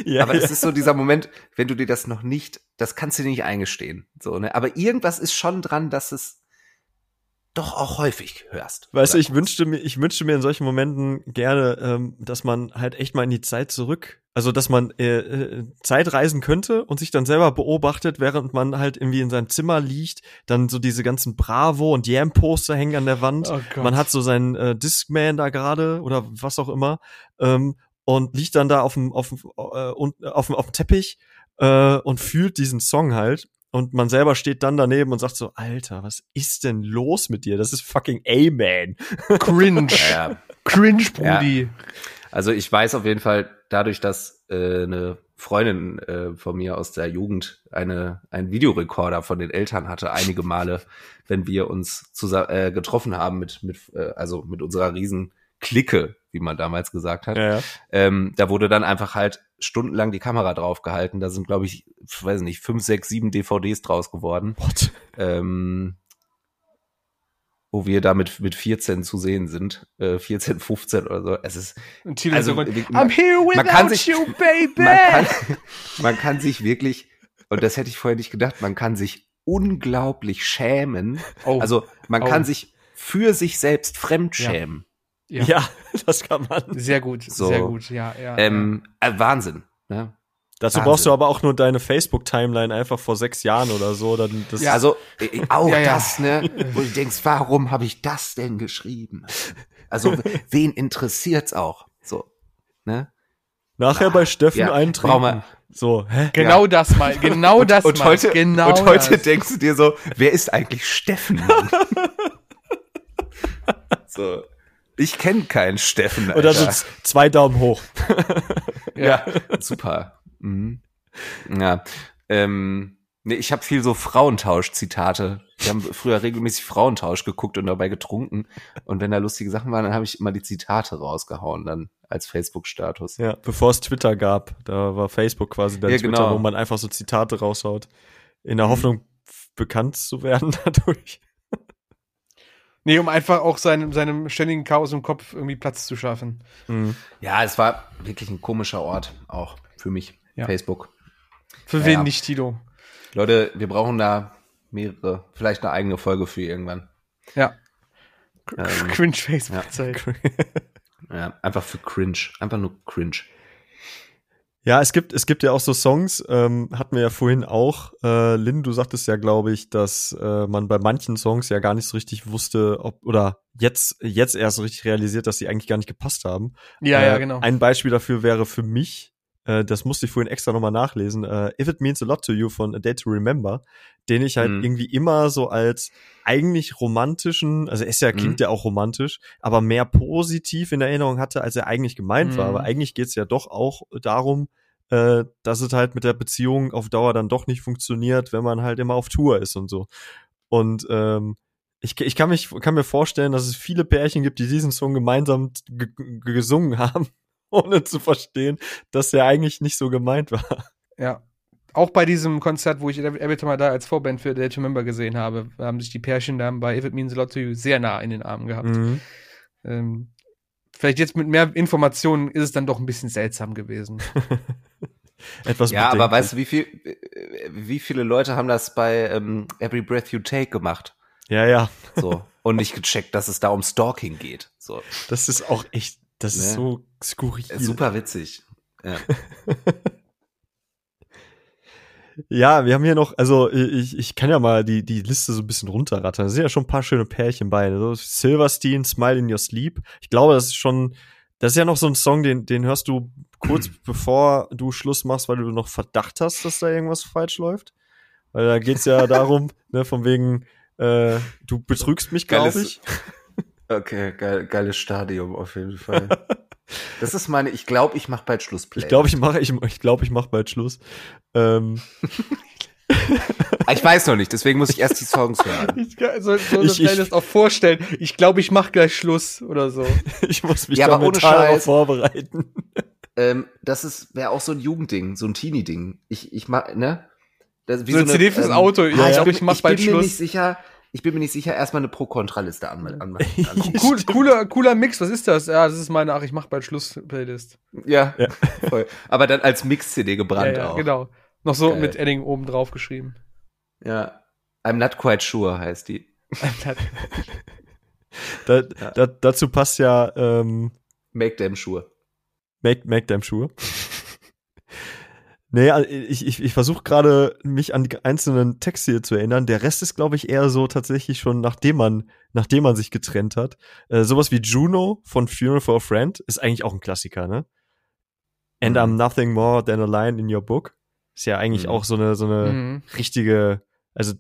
ja, Aber ja. das ist so dieser Moment, wenn du dir das noch nicht, das kannst du dir nicht eingestehen. So, ne? Aber irgendwas ist schon dran, dass es doch auch häufig hörst. Weißt du, ich wünschte mir, ich wünschte mir in solchen Momenten gerne, ähm, dass man halt echt mal in die Zeit zurück, also dass man äh, äh, Zeit reisen könnte und sich dann selber beobachtet, während man halt irgendwie in seinem Zimmer liegt, dann so diese ganzen Bravo und Yam Poster hängen an der Wand. Oh man hat so seinen äh, Discman da gerade oder was auch immer ähm, und liegt dann da auf dem auf dem äh, und- auf dem auf dem Teppich äh, und fühlt diesen Song halt und man selber steht dann daneben und sagt so Alter, was ist denn los mit dir? Das ist fucking A-Man. Cringe. Ja, ja. Cringe, Brudi. Also ich weiß auf jeden Fall, dadurch, dass äh, eine Freundin äh, von mir aus der Jugend eine einen Videorekorder von den Eltern hatte, einige Male, wenn wir uns zusammen äh, getroffen haben mit mit äh, also mit unserer riesen Clique, wie man damals gesagt hat. Ja, ja. Ähm, da wurde dann einfach halt stundenlang die Kamera drauf gehalten. Da sind, glaube ich, ich weiß nicht, fünf, sechs, sieben DVDs draus geworden, What? ähm, wo wir damit mit 14 zu sehen sind. Äh, 14, 15 oder so. Es ist Und Also, so, wie- I'm here without man kann sich- you, baby. man kann, man kann sich wirklich, und das hätte ich vorher nicht gedacht, man kann sich unglaublich schämen. oh, Also man Oh. kann sich für sich selbst fremd Ja. ja. Ja. das kann man. Sehr gut, So. sehr gut, ja, ja. Ähm, äh, Wahnsinn. Ne? Dazu Wahnsinn. brauchst du aber auch nur deine Facebook-Timeline einfach vor sechs Jahren oder so. Dann das Ja. Also äh, auch Ja, ja. das, ne? Wo du denkst, warum habe ich das denn geschrieben? Also wen interessiert's auch? So, ne? nachher bei Steffen Ja, wir- So, hä? genau das mal, genau das und mal. heute, genau und heute das. denkst du dir so, wer ist eigentlich Steffen? So, ich kenne keinen Steffen. Oder so Alter. zwei Daumen hoch. ja, super. Mhm. Ja, ähm, nee, ich habe viel so Frauentausch-Zitate. Wir haben früher regelmäßig Frauentausch geguckt und dabei getrunken. Und wenn da lustige Sachen waren, dann habe ich immer die Zitate rausgehauen dann als Facebook-Status. Ja, bevor es Twitter gab, da war Facebook quasi der Ja, Twitter, genau. wo man einfach so Zitate raushaut. In der. Hoffnung, bekannt zu werden dadurch. Nee, um einfach auch seinem, seinem ständigen Chaos im Kopf irgendwie Platz zu schaffen. Mhm. Ja, es war wirklich ein komischer Ort, auch für mich. Ja. Facebook. Für Ja, wen ja. nicht, Tilo? Leute, wir brauchen da mehrere, vielleicht eine eigene Folge für irgendwann. Ja. Ähm, Cringe Facebook-Zeit. Ja, einfach für cringe. Einfach nur cringe. Ja, es gibt, es gibt ja auch so Songs, ähm, hatten wir ja vorhin auch. Äh, Lynn, du sagtest ja, glaube ich, dass äh, man bei manchen Songs ja gar nicht so richtig wusste, ob, oder jetzt, jetzt erst so richtig realisiert, dass sie eigentlich gar nicht gepasst haben. Ja, äh, ja, genau. Ein Beispiel dafür wäre für mich, äh, das musste ich vorhin extra nochmal nachlesen, äh, If It Means a Lot to You von A Day to Remember, den ich halt Mhm. irgendwie immer so als eigentlich romantischen, also ist ja, klingt Mhm. ja auch romantisch, aber mehr positiv in Erinnerung hatte, als er eigentlich gemeint war. Mhm. Aber eigentlich geht's ja doch auch darum, äh, dass es halt mit der Beziehung auf Dauer dann doch nicht funktioniert, wenn man halt immer auf Tour ist und so. Und ähm, ich, ich kann, mich, kann mir vorstellen, dass es viele Pärchen gibt, die diesen Song gemeinsam gesungen haben, ohne zu verstehen, dass er eigentlich nicht so gemeint war. Ja. Auch bei diesem Konzert, wo ich Time I Die als Vorband für Day to Member gesehen habe, haben sich die Pärchen dann bei If It Means a Lot to You sehr nah in den Armen gehabt. Mhm. Ähm, vielleicht jetzt mit mehr Informationen ist es dann doch ein bisschen seltsam gewesen. Etwas ja, aber weißt du, wie viel, wie viele Leute haben das bei ähm, Every Breath You Take gemacht? Ja, ja. So. Und nicht gecheckt, dass es da um Stalking geht. So. Das ist auch echt, das ne? ist so skurril. Super witzig. Ja. ja, wir haben hier noch, also ich, ich kann ja mal die, die Liste so ein bisschen runterrattern. Da sind ja schon ein paar schöne Pärchen bei. So Silverstein, Smile in Your Sleep. Ich glaube, das ist schon, das ist ja noch so ein Song, den, den hörst du kurz bevor du Schluss machst, weil du noch Verdacht hast, dass da irgendwas falsch läuft. Weil da geht's ja darum, ne, von wegen, äh, du betrügst mich, glaube ich. Okay, geil, geiles Stadium auf jeden Fall. Das ist meine, ich glaube, ich mache bald Schluss. Play. Ich glaube, ich mache, ich, ich glaube, ich mache bald Schluss. Ähm. Ah, ich weiß noch nicht, deswegen muss ich erst die Songs hören. Ich kann so, so ich, ich, auch vorstellen. Ich glaube, ich mache gleich Schluss oder so. ich muss mich ja, da mental vorbereiten. Ähm, das ist wäre auch so ein Jugendding, so ein Teenie-Ding. Ich, ich mach, ne? Das, wie so, so eine CD fürs ähm, Auto. Ja, ich glaube, ich mach bald Schluss. Ich bin mir nicht sicher. Ich bin mir nicht sicher, erstmal eine Pro-Kontra-Liste an, an, an, cool, cooler, cooler Mix, was ist das? Ja, das ist meine, ach, ich mach bald Schluss-Playlist. Ja, ja, voll. Aber dann als Mix-CD gebrannt ja, ja, auch. Genau. Noch so Geil. mit Edding oben drauf geschrieben. Ja. I'm not quite sure heißt die. da, da, dazu passt ja ähm, Make them sure. Make, make them sure. Nee, also ich, ich, ich versuche gerade, mich an die einzelnen Texte hier zu erinnern. Der Rest ist, glaube ich, eher so tatsächlich schon, nachdem man, nachdem man sich getrennt hat. Äh, sowas wie Juno von Funeral for a Friend ist eigentlich auch ein Klassiker, ne? And mhm. I'm nothing more than a line in your book. Ist ja eigentlich mhm. auch so eine, so eine mhm. richtige, also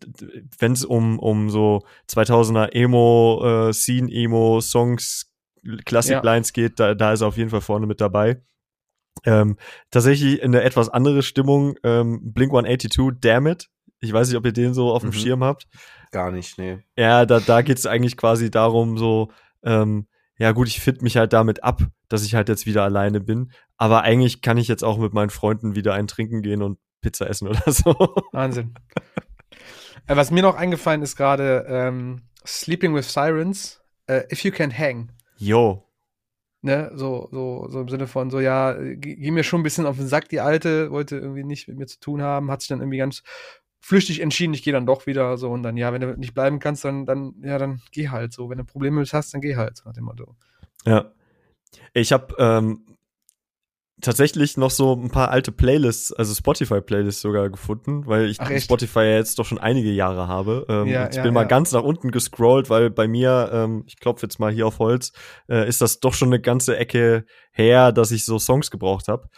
wenn es um, um so 2000er Emo, äh, Scene Emo Songs, Classic Lines ja. geht, da, da ist er auf jeden Fall vorne mit dabei. Ähm, tatsächlich in eine etwas andere Stimmung, ähm, Blink 182, Damn It. Ich weiß nicht, ob ihr den so auf dem mhm. Schirm habt. Gar nicht, nee. Ja, da, da geht es eigentlich quasi darum, so, ähm, ja gut, ich finde mich halt damit ab, dass ich halt jetzt wieder alleine bin. Aber eigentlich kann ich jetzt auch mit meinen Freunden wieder ein Trinken gehen und Pizza essen oder so. Wahnsinn. äh, was mir noch eingefallen ist gerade, ähm, Sleeping with Sirens, äh, If You Can Hang. Yo, Ne, so, so, so im Sinne von, so, ja, ging mir schon ein bisschen auf den Sack, die Alte, wollte irgendwie nicht mit mir zu tun haben, hat sich dann irgendwie ganz flüchtig entschieden, ich gehe dann doch wieder, so, und dann, ja, wenn du nicht bleiben kannst, dann, dann, ja, dann geh halt, so, wenn du Probleme hast, dann geh halt, nach dem Motto. Ja. Ich habe ähm, tatsächlich noch so ein paar alte Playlists, also Spotify-Playlists sogar gefunden, weil ich Ach, Spotify ja jetzt doch schon einige Jahre habe. Ähm, ja, ich ja, bin ja. mal ganz nach unten gescrollt, weil bei mir, ähm, ich klopfe jetzt mal hier auf Holz, äh, ist das doch schon eine ganze Ecke her, dass ich so Songs gebraucht habe.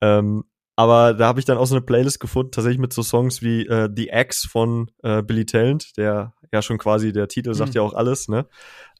Ähm, aber da habe ich dann auch so eine Playlist gefunden, tatsächlich mit so Songs wie äh, The X von äh, Billy Talent, der ja schon quasi, der Titel sagt mhm. ja auch alles, ne?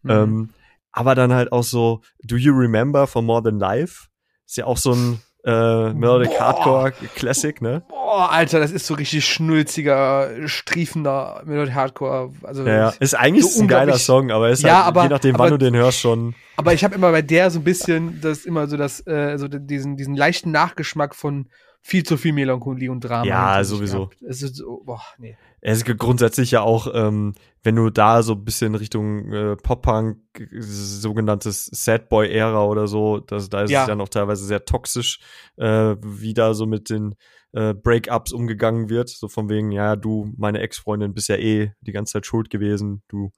Mhm. Ähm, aber dann halt auch so Do You Remember von More Than Life? Ist ja auch so ein äh, Melodic Boah. Hardcore Classic, ne? Boah, Alter, das ist so richtig schnulziger, striefender Melodic Hardcore. Also ja, ja. ist eigentlich so ein geiler Song, aber ist ja, halt, aber, je nachdem, aber, wann du den hörst, schon. Aber ich habe immer bei der so ein bisschen das immer so das, äh, so diesen, diesen leichten Nachgeschmack von viel zu viel Melancholie und Drama. Ja, sowieso. Es ist so, boah, nee. Es ist grundsätzlich ja auch, ähm, wenn du da so ein bisschen Richtung äh, Pop-Punk, sogenanntes Sad Boy-Ära oder so, das, da ist ja. es ja noch teilweise sehr toxisch, äh, wie da so mit den äh, Breakups umgegangen wird. So von wegen, ja, du, meine Ex-Freundin, bist ja eh die ganze Zeit schuld gewesen, du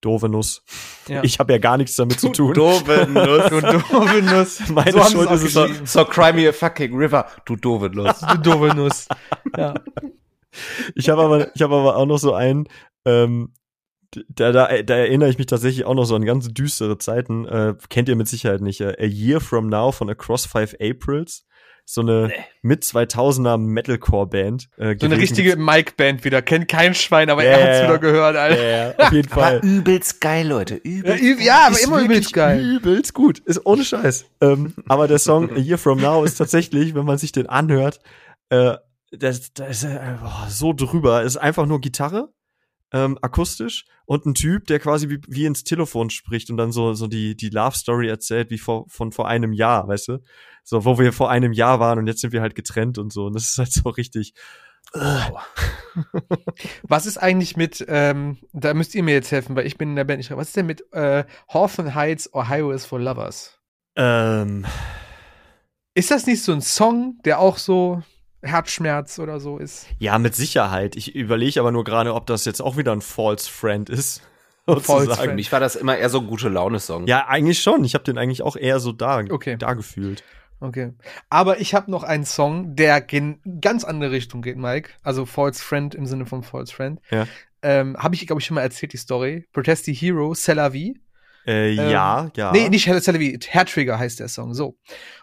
doofe Nuss. Ja. Ich habe ja gar nichts damit du zu tun. Doofe Nuss. Du doofe Nuss. Meine so Schuld ist es. So, so cry me a fucking river. Du doofe Nuss. du doofe Nuss. Ja. Ich habe aber, ich habe aber auch noch so einen, ähm, da, da, da erinnere ich mich tatsächlich auch noch so an ganz düstere Zeiten. Äh, kennt ihr mit Sicherheit nicht. Äh, a Year From Now von Across Five Aprils. so eine Nee. mit 2000er Metalcore-Band. Äh, So eine richtige Mike-Band wieder. Kennt kein Schwein, aber Ja, er hat's ja. wieder gehört, Alter. Ja, ja, auf jeden Aber Fall. übelst geil, Leute. Ja, Übelst üb- ja, aber immer übelst geil. Übelst gut. Ist ohne Scheiß. ähm, aber der Song A Year From Now ist tatsächlich, wenn man sich den anhört, äh, das, das ist äh, boah, so drüber. Ist einfach nur Gitarre, ähm, akustisch und ein Typ, der quasi wie, wie ins Telefon spricht und dann so, so die, die Love Story erzählt, wie vor, von vor einem Jahr, weißt du? So, wo wir vor einem Jahr waren und jetzt sind wir halt getrennt und so. Und das ist halt so richtig. Was ist eigentlich mit, ähm, da müsst ihr mir jetzt helfen, weil ich bin in der Band nicht. Was ist denn mit äh, Hawthorne Heights, Ohio is for Lovers? Ähm, Ist das nicht so ein Song, der auch so Herzschmerz oder so ist? ja, mit Sicherheit. Ich überlege aber nur gerade, ob das jetzt auch wieder ein False Friend ist. Sozusagen. Für Friend. mich war das immer eher so ein gute Laune-Song. Ja, eigentlich schon. Ich habe den eigentlich auch eher so da, Okay. da gefühlt. Okay. Aber ich habe noch einen Song, der in ganz andere Richtung geht, Mike. Also False Friend im Sinne von False Friend. Ja. Ähm, habe ich, glaube ich, schon mal erzählt, die Story. Protest the Hero, C'est la vie. Äh, Ähm, ja, ja. Nee, nicht la vie, Hair Trigger heißt der Song. So.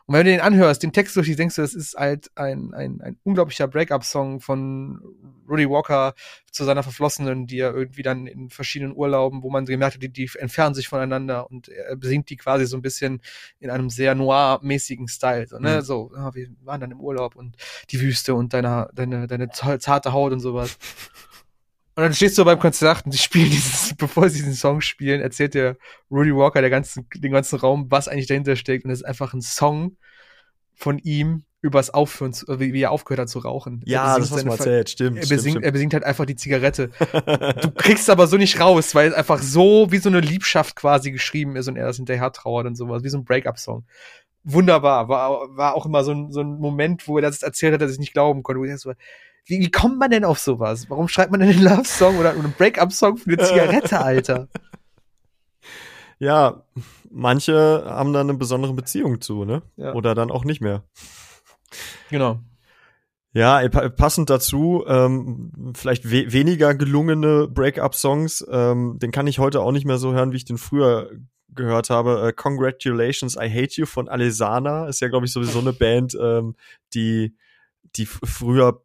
Und wenn du den anhörst, den Text durch, denkst du, das ist halt ein, ein, ein unglaublicher Break-up-Song von Rudy Walker zu seiner Verflossenen, die er irgendwie dann in verschiedenen Urlauben, wo man gemerkt hat, die, die entfernen sich voneinander und er besingt die quasi so ein bisschen in einem sehr noir-mäßigen Style. So, ne? Mhm. so ja, wir waren dann im Urlaub und die Wüste und deine, deine, deine zarte Haut und sowas. Und dann stehst du beim Konzert und sie spielen dieses, bevor sie diesen Song spielen, erzählt der Rudy Walker der ganzen, den ganzen Raum, was eigentlich dahinter steckt. Und es ist einfach ein Song von ihm übers Aufhören, zu, wie, wie er aufgehört hat zu rauchen. Er ja, das seine Ver- erzählt. Stimmt, Er stimmt, besingt, er stimmt. besingt halt einfach die Zigarette. Du kriegst aber so nicht raus, weil es einfach so wie so eine Liebschaft quasi geschrieben ist und er das hinterher trauert und sowas, wie so ein Breakup-Song. Wunderbar, war, war auch immer so ein, so ein Moment, wo er das erzählt hat, dass ich nicht glauben konnte. Wo ich so, wie, wie kommt man denn auf sowas? Warum schreibt man denn einen Love-Song oder einen Breakup-Song für eine Zigarette, Alter? Ja, manche haben da eine besondere Beziehung zu, ne? Ja. Oder dann auch nicht mehr. Genau. Ja, pa- passend dazu, ähm, vielleicht we weniger gelungene Break-up-Songs, ähm, den kann ich heute auch nicht mehr so hören, wie ich den früher gehört habe. Äh, Congratulations, I Hate You von Alesana ist ja, glaube ich, sowieso eine Band, ähm, die, die früher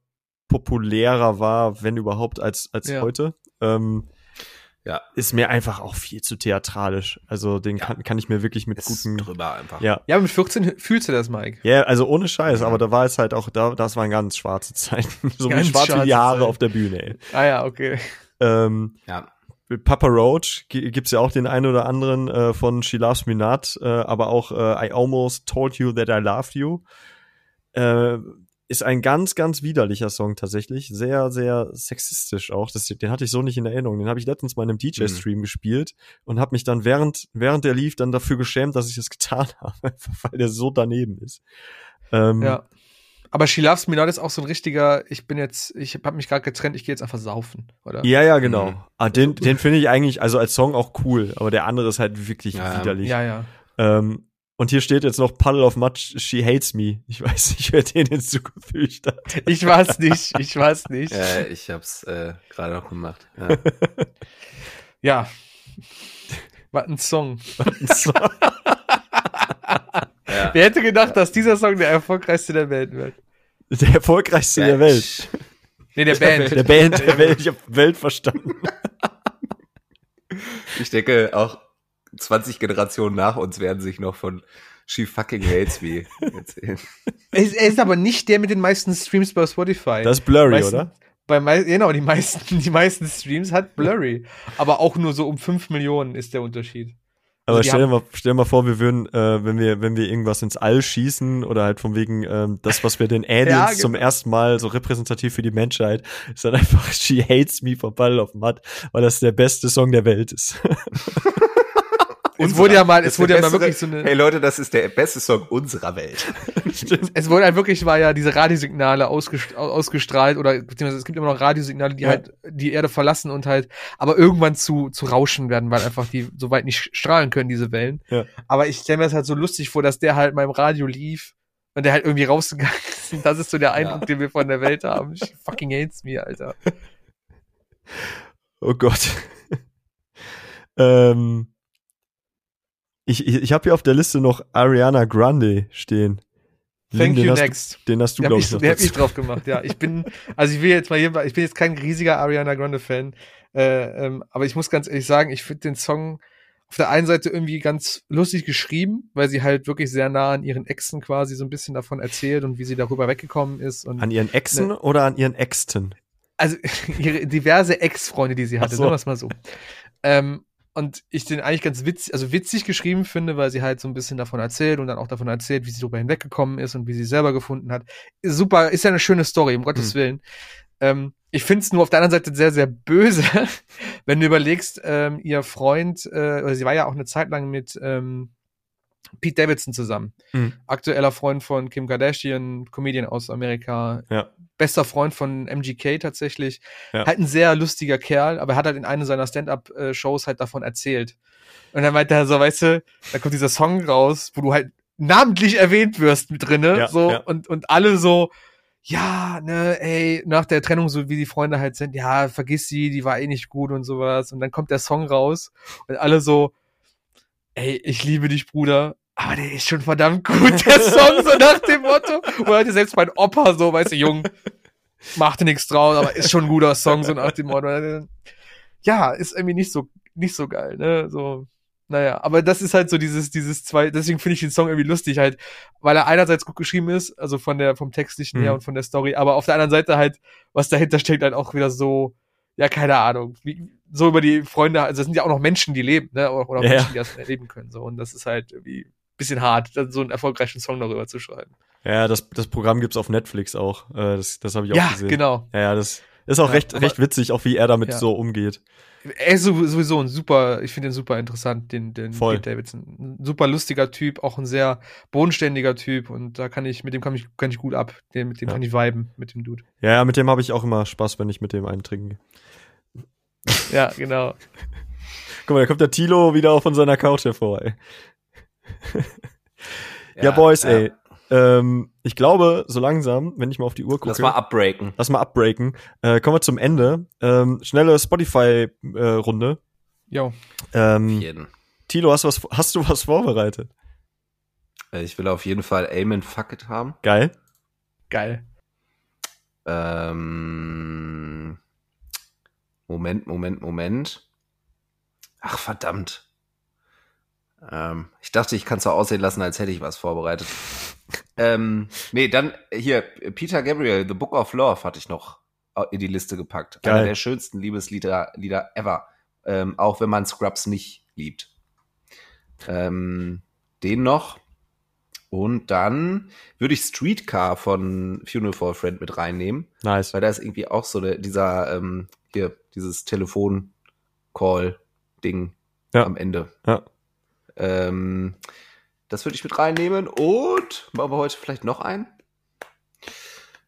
populärer war, wenn überhaupt, als, als Ja. heute. Ähm, Ja. Ist mir einfach auch viel zu theatralisch. Also den Ja. kann, kann ich mir wirklich mit Ist guten. drüber einfach. Ja, Ja, mit 14 fühlst du das, Mike. ja, also ohne Scheiß, aber da war es halt auch, da, das waren ganz schwarze Zeiten. so wie Ganz wie die schwarze Haare Zeiten. auf der Bühne, ey. Ah ja, okay. Ähm, Ja. Papa Roach gi- gibt's ja auch den einen oder anderen äh, von She Loves Me Not, äh, aber auch äh, I Almost Told You That I Loved You. Äh, ist ein ganz, ganz widerlicher Song tatsächlich. Sehr, sehr sexistisch auch. Das, den hatte ich so nicht in Erinnerung. Den habe ich letztens mal in einem DJ-Stream gespielt und habe mich dann während, während der lief dann dafür geschämt, dass ich es getan habe, weil der so daneben ist. Ähm, Ja. Aber She Loves Me Not ist auch so ein richtiger, ich bin jetzt, ich habe mich gerade getrennt, ich gehe jetzt einfach saufen, oder? Ja, ja, genau. Mhm. Ah, den den finde ich eigentlich, also als Song auch cool, aber der andere ist halt wirklich ja. widerlich. Ja, ja. Ähm, und hier steht jetzt noch Puddle of Mud, She Hates Me. Ich weiß nicht, wer den hinzugefügt hat. Ich weiß nicht, ich weiß nicht. Äh, ich hab's äh, gerade noch gemacht. Ja. Ja. Was ein Song. So. ja. Wer hätte gedacht, dass dieser Song der erfolgreichste der Welt wird? Der erfolgreichste der Welt. Nee, der Band. Der Band der Welt, ich hab Welt verstanden. Ich denke, auch 20 Generationen nach uns werden sich noch von She fucking hates me erzählen. Er ist, er ist aber nicht der mit den meisten Streams bei Spotify. Das ist blurry, Meisten- oder? Bei mei genau, die meisten, die meisten Streams hat Blurry. Aber auch nur so um 5 Millionen ist der Unterschied. Aber Also die stell dir, mal, stell dir mal vor, wir würden, äh, wenn wir, wenn wir irgendwas ins All schießen oder halt von wegen ähm, das, was wir den Aliens Ja, genau. zum ersten Mal so repräsentativ für die Menschheit, ist dann einfach She Hates Me von Puddle of Mud, weil das der beste Song der Welt ist. Es wurde ja mal, es wurde ja mal wirklich so eine, Hey Leute, das ist der beste Song unserer Welt. es wurde halt wirklich, war ja diese Radiosignale ausgest ausgestrahlt oder beziehungsweise es gibt immer noch Radiosignale, die Ja. halt die Erde verlassen und halt, aber irgendwann zu, zu Rauschen werden, weil einfach die so weit nicht strahlen können, diese Wellen. Ja. Aber ich stelle mir das halt so lustig vor, dass der halt mal im Radio lief und der halt irgendwie rausgegangen ist. Und das ist so der Eindruck, Ja. den wir von der Welt haben. She fucking hates me, Alter. Oh Gott. ähm, ich ich, ich habe hier auf der Liste noch Ariana Grande stehen. Thank den you next. Du, den hast du, glaube ich, ich, noch den hab ich drauf gemacht, ja. Ich bin, also ich will jetzt mal hier, ich bin jetzt kein riesiger Ariana Grande Fan, äh, ähm, aber ich muss ganz ehrlich sagen, ich finde den Song auf der einen Seite irgendwie ganz lustig geschrieben, weil sie halt wirklich sehr nah an ihren Exen quasi so ein bisschen davon erzählt und wie sie darüber weggekommen ist und An ihren Exen Ne. oder an ihren Exten? also ihre diverse Ex-Freunde, die sie hatte, so. sagen wir es mal so. Ähm, und ich den eigentlich ganz witzig, also witzig geschrieben finde, weil sie halt so ein bisschen davon erzählt und dann auch davon erzählt, wie sie darüber hinweggekommen ist und wie sie selber gefunden hat. Ist super, ist ja eine schöne Story, um Gottes Mhm. Willen. Ähm, ich finde es nur auf der anderen Seite sehr, sehr böse, wenn du überlegst, ähm, ihr Freund, äh, oder sie war ja auch eine Zeit lang mit ähm, Pete Davidson zusammen. Mhm. Aktueller Freund von Kim Kardashian, Comedian aus Amerika. Ja. Bester Freund von MGK tatsächlich. Ja. Halt ein sehr lustiger Kerl, aber er hat halt in einer seiner Stand-Up-Shows halt davon erzählt. Und dann meinte er so, weißt du, da kommt dieser Song raus, wo du halt namentlich erwähnt wirst mit drinne, Ja, so, und, und alle so, ja, ne, ey, nach der Trennung, so wie die Freunde halt sind, ja, vergiss sie, die war eh nicht gut und sowas. Und dann kommt der Song raus und alle so, ey, ich liebe dich, Bruder, aber der ist schon verdammt gut, der Song, so nach dem Motto. Heute selbst mein Opa so, weißt du, Jung, machte nichts draus, aber ist schon ein guter Song, so nach dem Motto. Ja, ist irgendwie nicht so, nicht so geil, ne, so. Naja, aber das ist halt so dieses, dieses zwei, deswegen finde ich den Song irgendwie lustig halt, weil er einerseits gut geschrieben ist, also von der, vom Textlichen her Mhm. und von der Story, aber auf der anderen Seite halt, was dahinter steckt, halt auch wieder so, ja, keine Ahnung, wie, so über die Freunde, also das sind ja auch noch Menschen, die leben, ne, oder, oder Ja, Menschen, die das erleben können, so, und das ist halt irgendwie ein bisschen hart, dann so einen erfolgreichen Song darüber zu schreiben. Ja, das, das Programm gibt's auf Netflix auch. Äh, das das habe ich auch Ja, gesehen. genau. Ja, ja, das ist auch Ja, recht, recht witzig, auch wie er damit Ja. so umgeht. Er ist sow- sowieso ein super, ich finde ihn super interessant, den, den Voll. Pete Davidson. Ein super lustiger Typ, auch ein sehr bodenständiger Typ und da kann ich, mit dem kann ich, kann ich gut ab. Den, mit dem Ja. kann ich viben, mit dem Dude. Ja, ja, mit dem habe ich auch immer Spaß, wenn ich mit dem einen trinke. Ja, genau. Guck mal, da kommt der Tilo wieder von seiner Couch hervor, ey. Ja, Boys, ey. Ähm, ich glaube, so langsam, wenn ich mal auf die Uhr gucke. Lass mal abbreaken. Lass mal abbreaken. Äh, kommen wir zum Ende. Ähm, schnelle Spotify-Runde. Jo. Auf ähm, jeden. Tilo, hast du, was, hast du was vorbereitet? Äh, Ich will auf jeden Fall Amen Fuck It haben. Geil. Geil. Ähm, Moment, Moment, Moment. Ach, verdammt. Ähm, ich dachte, ich kann es so aussehen lassen, als hätte ich was vorbereitet. ähm, nee, dann hier, Peter Gabriel, The Book of Love hatte ich noch in die Liste gepackt. Geil. Einer der schönsten Liebeslieder Lieder ever. Ähm, auch wenn man Scrubs nicht liebt. Ähm, den noch. Und dann würde ich Streetcar von Funeral for a Friend mit reinnehmen, Nice. weil da ist irgendwie auch so der, dieser, ähm, hier, dieses Telefon-Call-Ding Ja. am Ende. Ja. Ähm, das würde ich mit reinnehmen und machen wir heute vielleicht noch einen?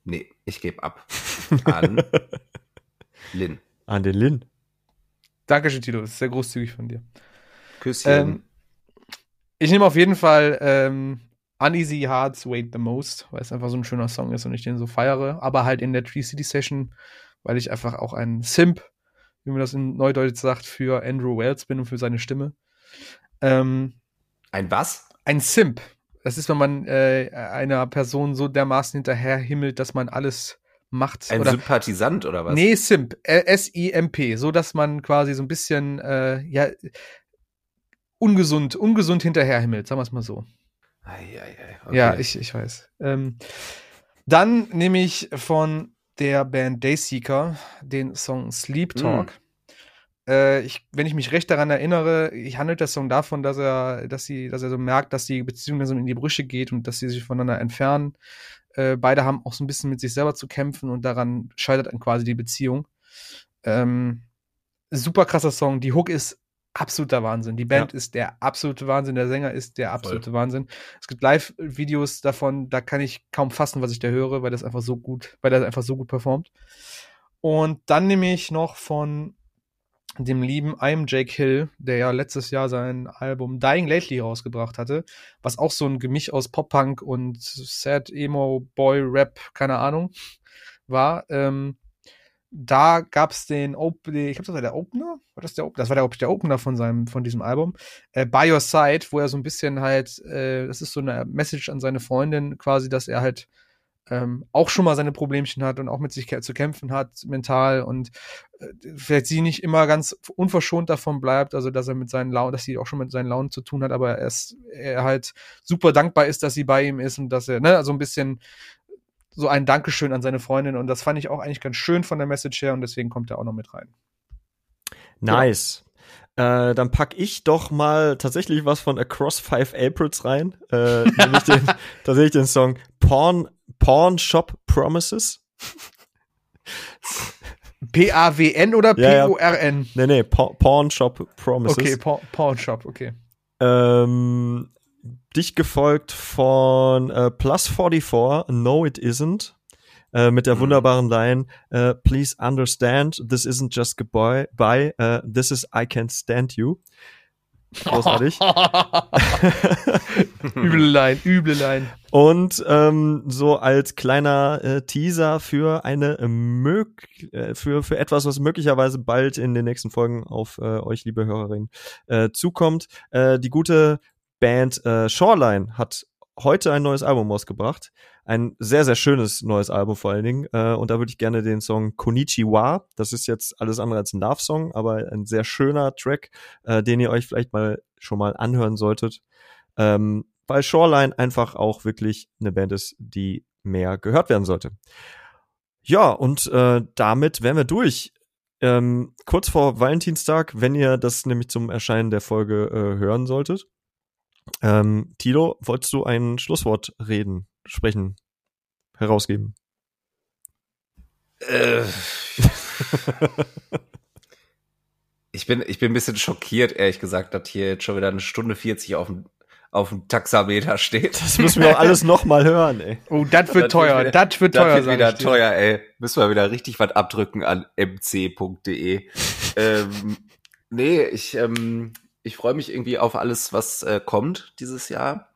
Nee, ich gebe ab an Lin. An den Lin. Dankeschön, Tilo. Das ist sehr großzügig von dir. Küsschen. Ähm, ich nehme auf jeden Fall ähm, Uneasy Hearts Wait the Most, weil es einfach so ein schöner Song ist und ich den so feiere. Aber halt in der Tree City Session, weil ich einfach auch ein Simp, wie man das in Neudeutsch sagt, für Andrew Wells bin und für seine Stimme. Ähm, Ein was? Ein Simp. Das ist, wenn man äh, einer Person so dermaßen hinterherhimmelt, dass man alles macht. Ein oder, Sympathisant oder was? Nee, Simp. Äh, S-I-M-P. So, dass man quasi so ein bisschen, äh, ja, ungesund, ungesund hinterherhimmelt, sagen wir es mal so. Ei, ei, ei, okay. Ja, ich, ich weiß. Ähm, dann nehme ich von der Band Dayseeker den Song Sleep Talk. Äh, ich, wenn ich mich recht daran erinnere, ich handelt der Song davon, dass er, dass sie, dass er so merkt, dass die Beziehung langsam in die Brüche geht und dass sie sich voneinander entfernen. Äh, beide haben auch so ein bisschen mit sich selber zu kämpfen und daran scheitert dann quasi die Beziehung. Ähm, super krasser Song. Die Hook ist absoluter Wahnsinn. Die Band ist der absolute Wahnsinn. Der Sänger ist der absolute Wahnsinn. Es gibt Live-Videos davon, da kann ich kaum fassen, was ich da höre, weil das einfach so gut, weil das einfach so gut performt. Und dann nehme ich noch von dem lieben I'm Jake Hill, der ja letztes Jahr sein Album Dying Lately rausgebracht hatte, was auch so ein Gemisch aus Pop-Punk und Sad Emo Boy Rap, keine Ahnung, war. Ähm, da gab's den Opening, ich glaube, das war der Opener, war das der Das war der, der Opener von seinem, von diesem Album, äh, By Your Side, wo er so ein bisschen halt, äh, das ist so eine Message an seine Freundin quasi, dass er halt ähm, auch schon mal seine Problemchen hat und auch mit sich zu kämpfen hat, mental und äh, vielleicht sie nicht immer ganz unverschont davon bleibt, also dass er mit seinen Launen, dass sie auch schon mit seinen Launen zu tun hat, aber er, ist, er halt super dankbar ist, dass sie bei ihm ist und dass er, ne, also ein bisschen so ein Dankeschön an seine Freundin und das fand ich auch eigentlich ganz schön von der Message her und deswegen kommt er auch noch mit rein. Nice. Äh, dann pack ich doch mal tatsächlich was von Across Five Aprils rein. Äh, nämlich den, tatsächlich den Song Porn, Porn Shop Promises. P-A-W-N oder P-O-R-N? Ja, ja. Nee, nee, Porn Shop Promises. Okay, Porn Shop, okay. Ähm, dich gefolgt von äh, Plus 44, No It Isn't, äh, mit der mhm. wunderbaren Line, äh, Please understand, this isn't just goodbye, bye, uh, this is I can't stand you. Großartig. üble Line, üble Line. Und ähm, so als kleiner äh, Teaser für eine äh, mög äh, für für etwas, was möglicherweise bald in den nächsten Folgen auf äh, euch, liebe Hörerinnen, äh, zukommt. Äh, die gute Band äh, Shoreline hat heute ein neues Album ausgebracht. Ein sehr, sehr schönes neues Album vor allen Dingen. Äh, und da würde ich gerne den Song Konichiwa, das ist jetzt alles andere als ein Love-Song, aber ein sehr schöner Track, äh, den ihr euch vielleicht mal schon mal anhören solltet. Ähm, weil Shoreline einfach auch wirklich eine Band ist, die mehr gehört werden sollte. Ja, und äh, damit wären wir durch. Ähm, kurz vor Valentinstag, wenn ihr das nämlich zum Erscheinen der Folge äh, hören solltet. Ähm, Tilo, wolltest du ein Schlusswort reden, sprechen, herausgeben? Äh. ich, bin, ich bin ein bisschen schockiert, ehrlich gesagt, dass hier jetzt schon wieder eine Stunde 40 auf dem, auf dem Taxameter steht. Das müssen wir auch alles nochmal hören, ey. Oh, das wird teuer, das wird teuer. Das wird wieder teuer, ey. Müssen wir wieder richtig was abdrücken an mc.de. ähm, nee, ich, ähm, ich freue mich irgendwie auf alles, was äh, kommt dieses Jahr.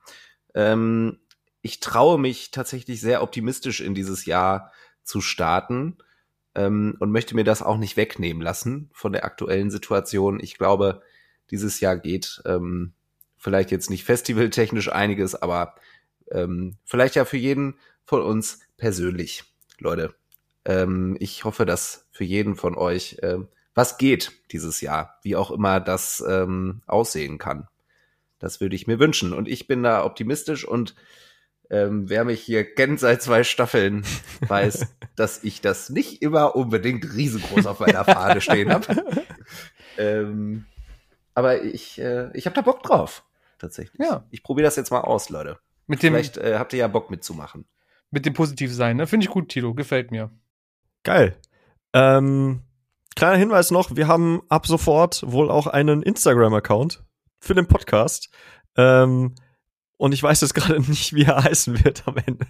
Ähm, ich traue mich tatsächlich sehr optimistisch in dieses Jahr zu starten ähm, und möchte mir das auch nicht wegnehmen lassen von der aktuellen Situation. Ich glaube, dieses Jahr geht ähm, vielleicht jetzt nicht festivaltechnisch einiges, aber ähm, vielleicht ja für jeden von uns persönlich, Leute. Ähm, ich hoffe, dass für jeden von euch ähm, was geht dieses Jahr, wie auch immer das ähm, aussehen kann. Das würde ich mir wünschen. Und ich bin da optimistisch und ähm, wer mich hier kennt seit zwei Staffeln, weiß, dass ich das nicht immer unbedingt riesengroß auf meiner Fahne stehen habe. ähm, aber ich, äh, ich habe da Bock drauf, tatsächlich. Ja. Ich probiere das jetzt mal aus, Leute. Mit dem, Vielleicht äh, habt ihr ja Bock mitzumachen. Mit dem Positivsein, ne? Finde ich gut, Tilo. Gefällt mir. Geil. Ähm, Kleiner Hinweis noch, wir haben ab sofort wohl auch einen Instagram-Account für den Podcast. Ähm, und ich weiß jetzt gerade nicht, wie er heißen wird am Ende.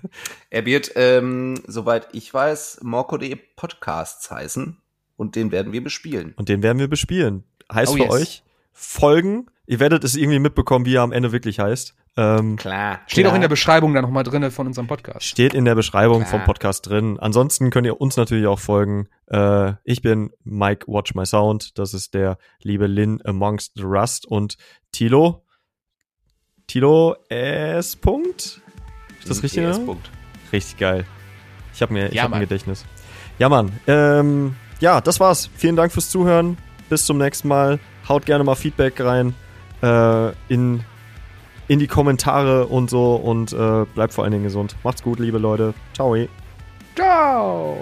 Er wird, ähm, soweit ich weiß, Morco.de Podcasts heißen. Und den werden wir bespielen. Und den werden wir bespielen. Heißt oh, für yes. euch folgen. Ihr werdet es irgendwie mitbekommen, wie er am Ende wirklich heißt. Ähm, klar. Steht klar. auch in der Beschreibung da nochmal drin von unserem Podcast. Steht in der Beschreibung klar. vom Podcast drin. Ansonsten könnt ihr uns natürlich auch folgen. Äh, ich bin Mike Watch My Sound. Das ist der liebe Lin Amongst the Rust und Tilo. Tilo S. Punkt. Ist das richtig? S. Punkt. Richtig geil. Ich habe mir, ich ja, hab ein Gedächtnis. Ja, Mann. Ähm, ja, das war's. Vielen Dank fürs Zuhören. Bis zum nächsten Mal. Haut gerne mal Feedback rein äh, in in die Kommentare und so und äh, bleibt vor allen Dingen gesund. Macht's gut, liebe Leute. Ciao. Ciao.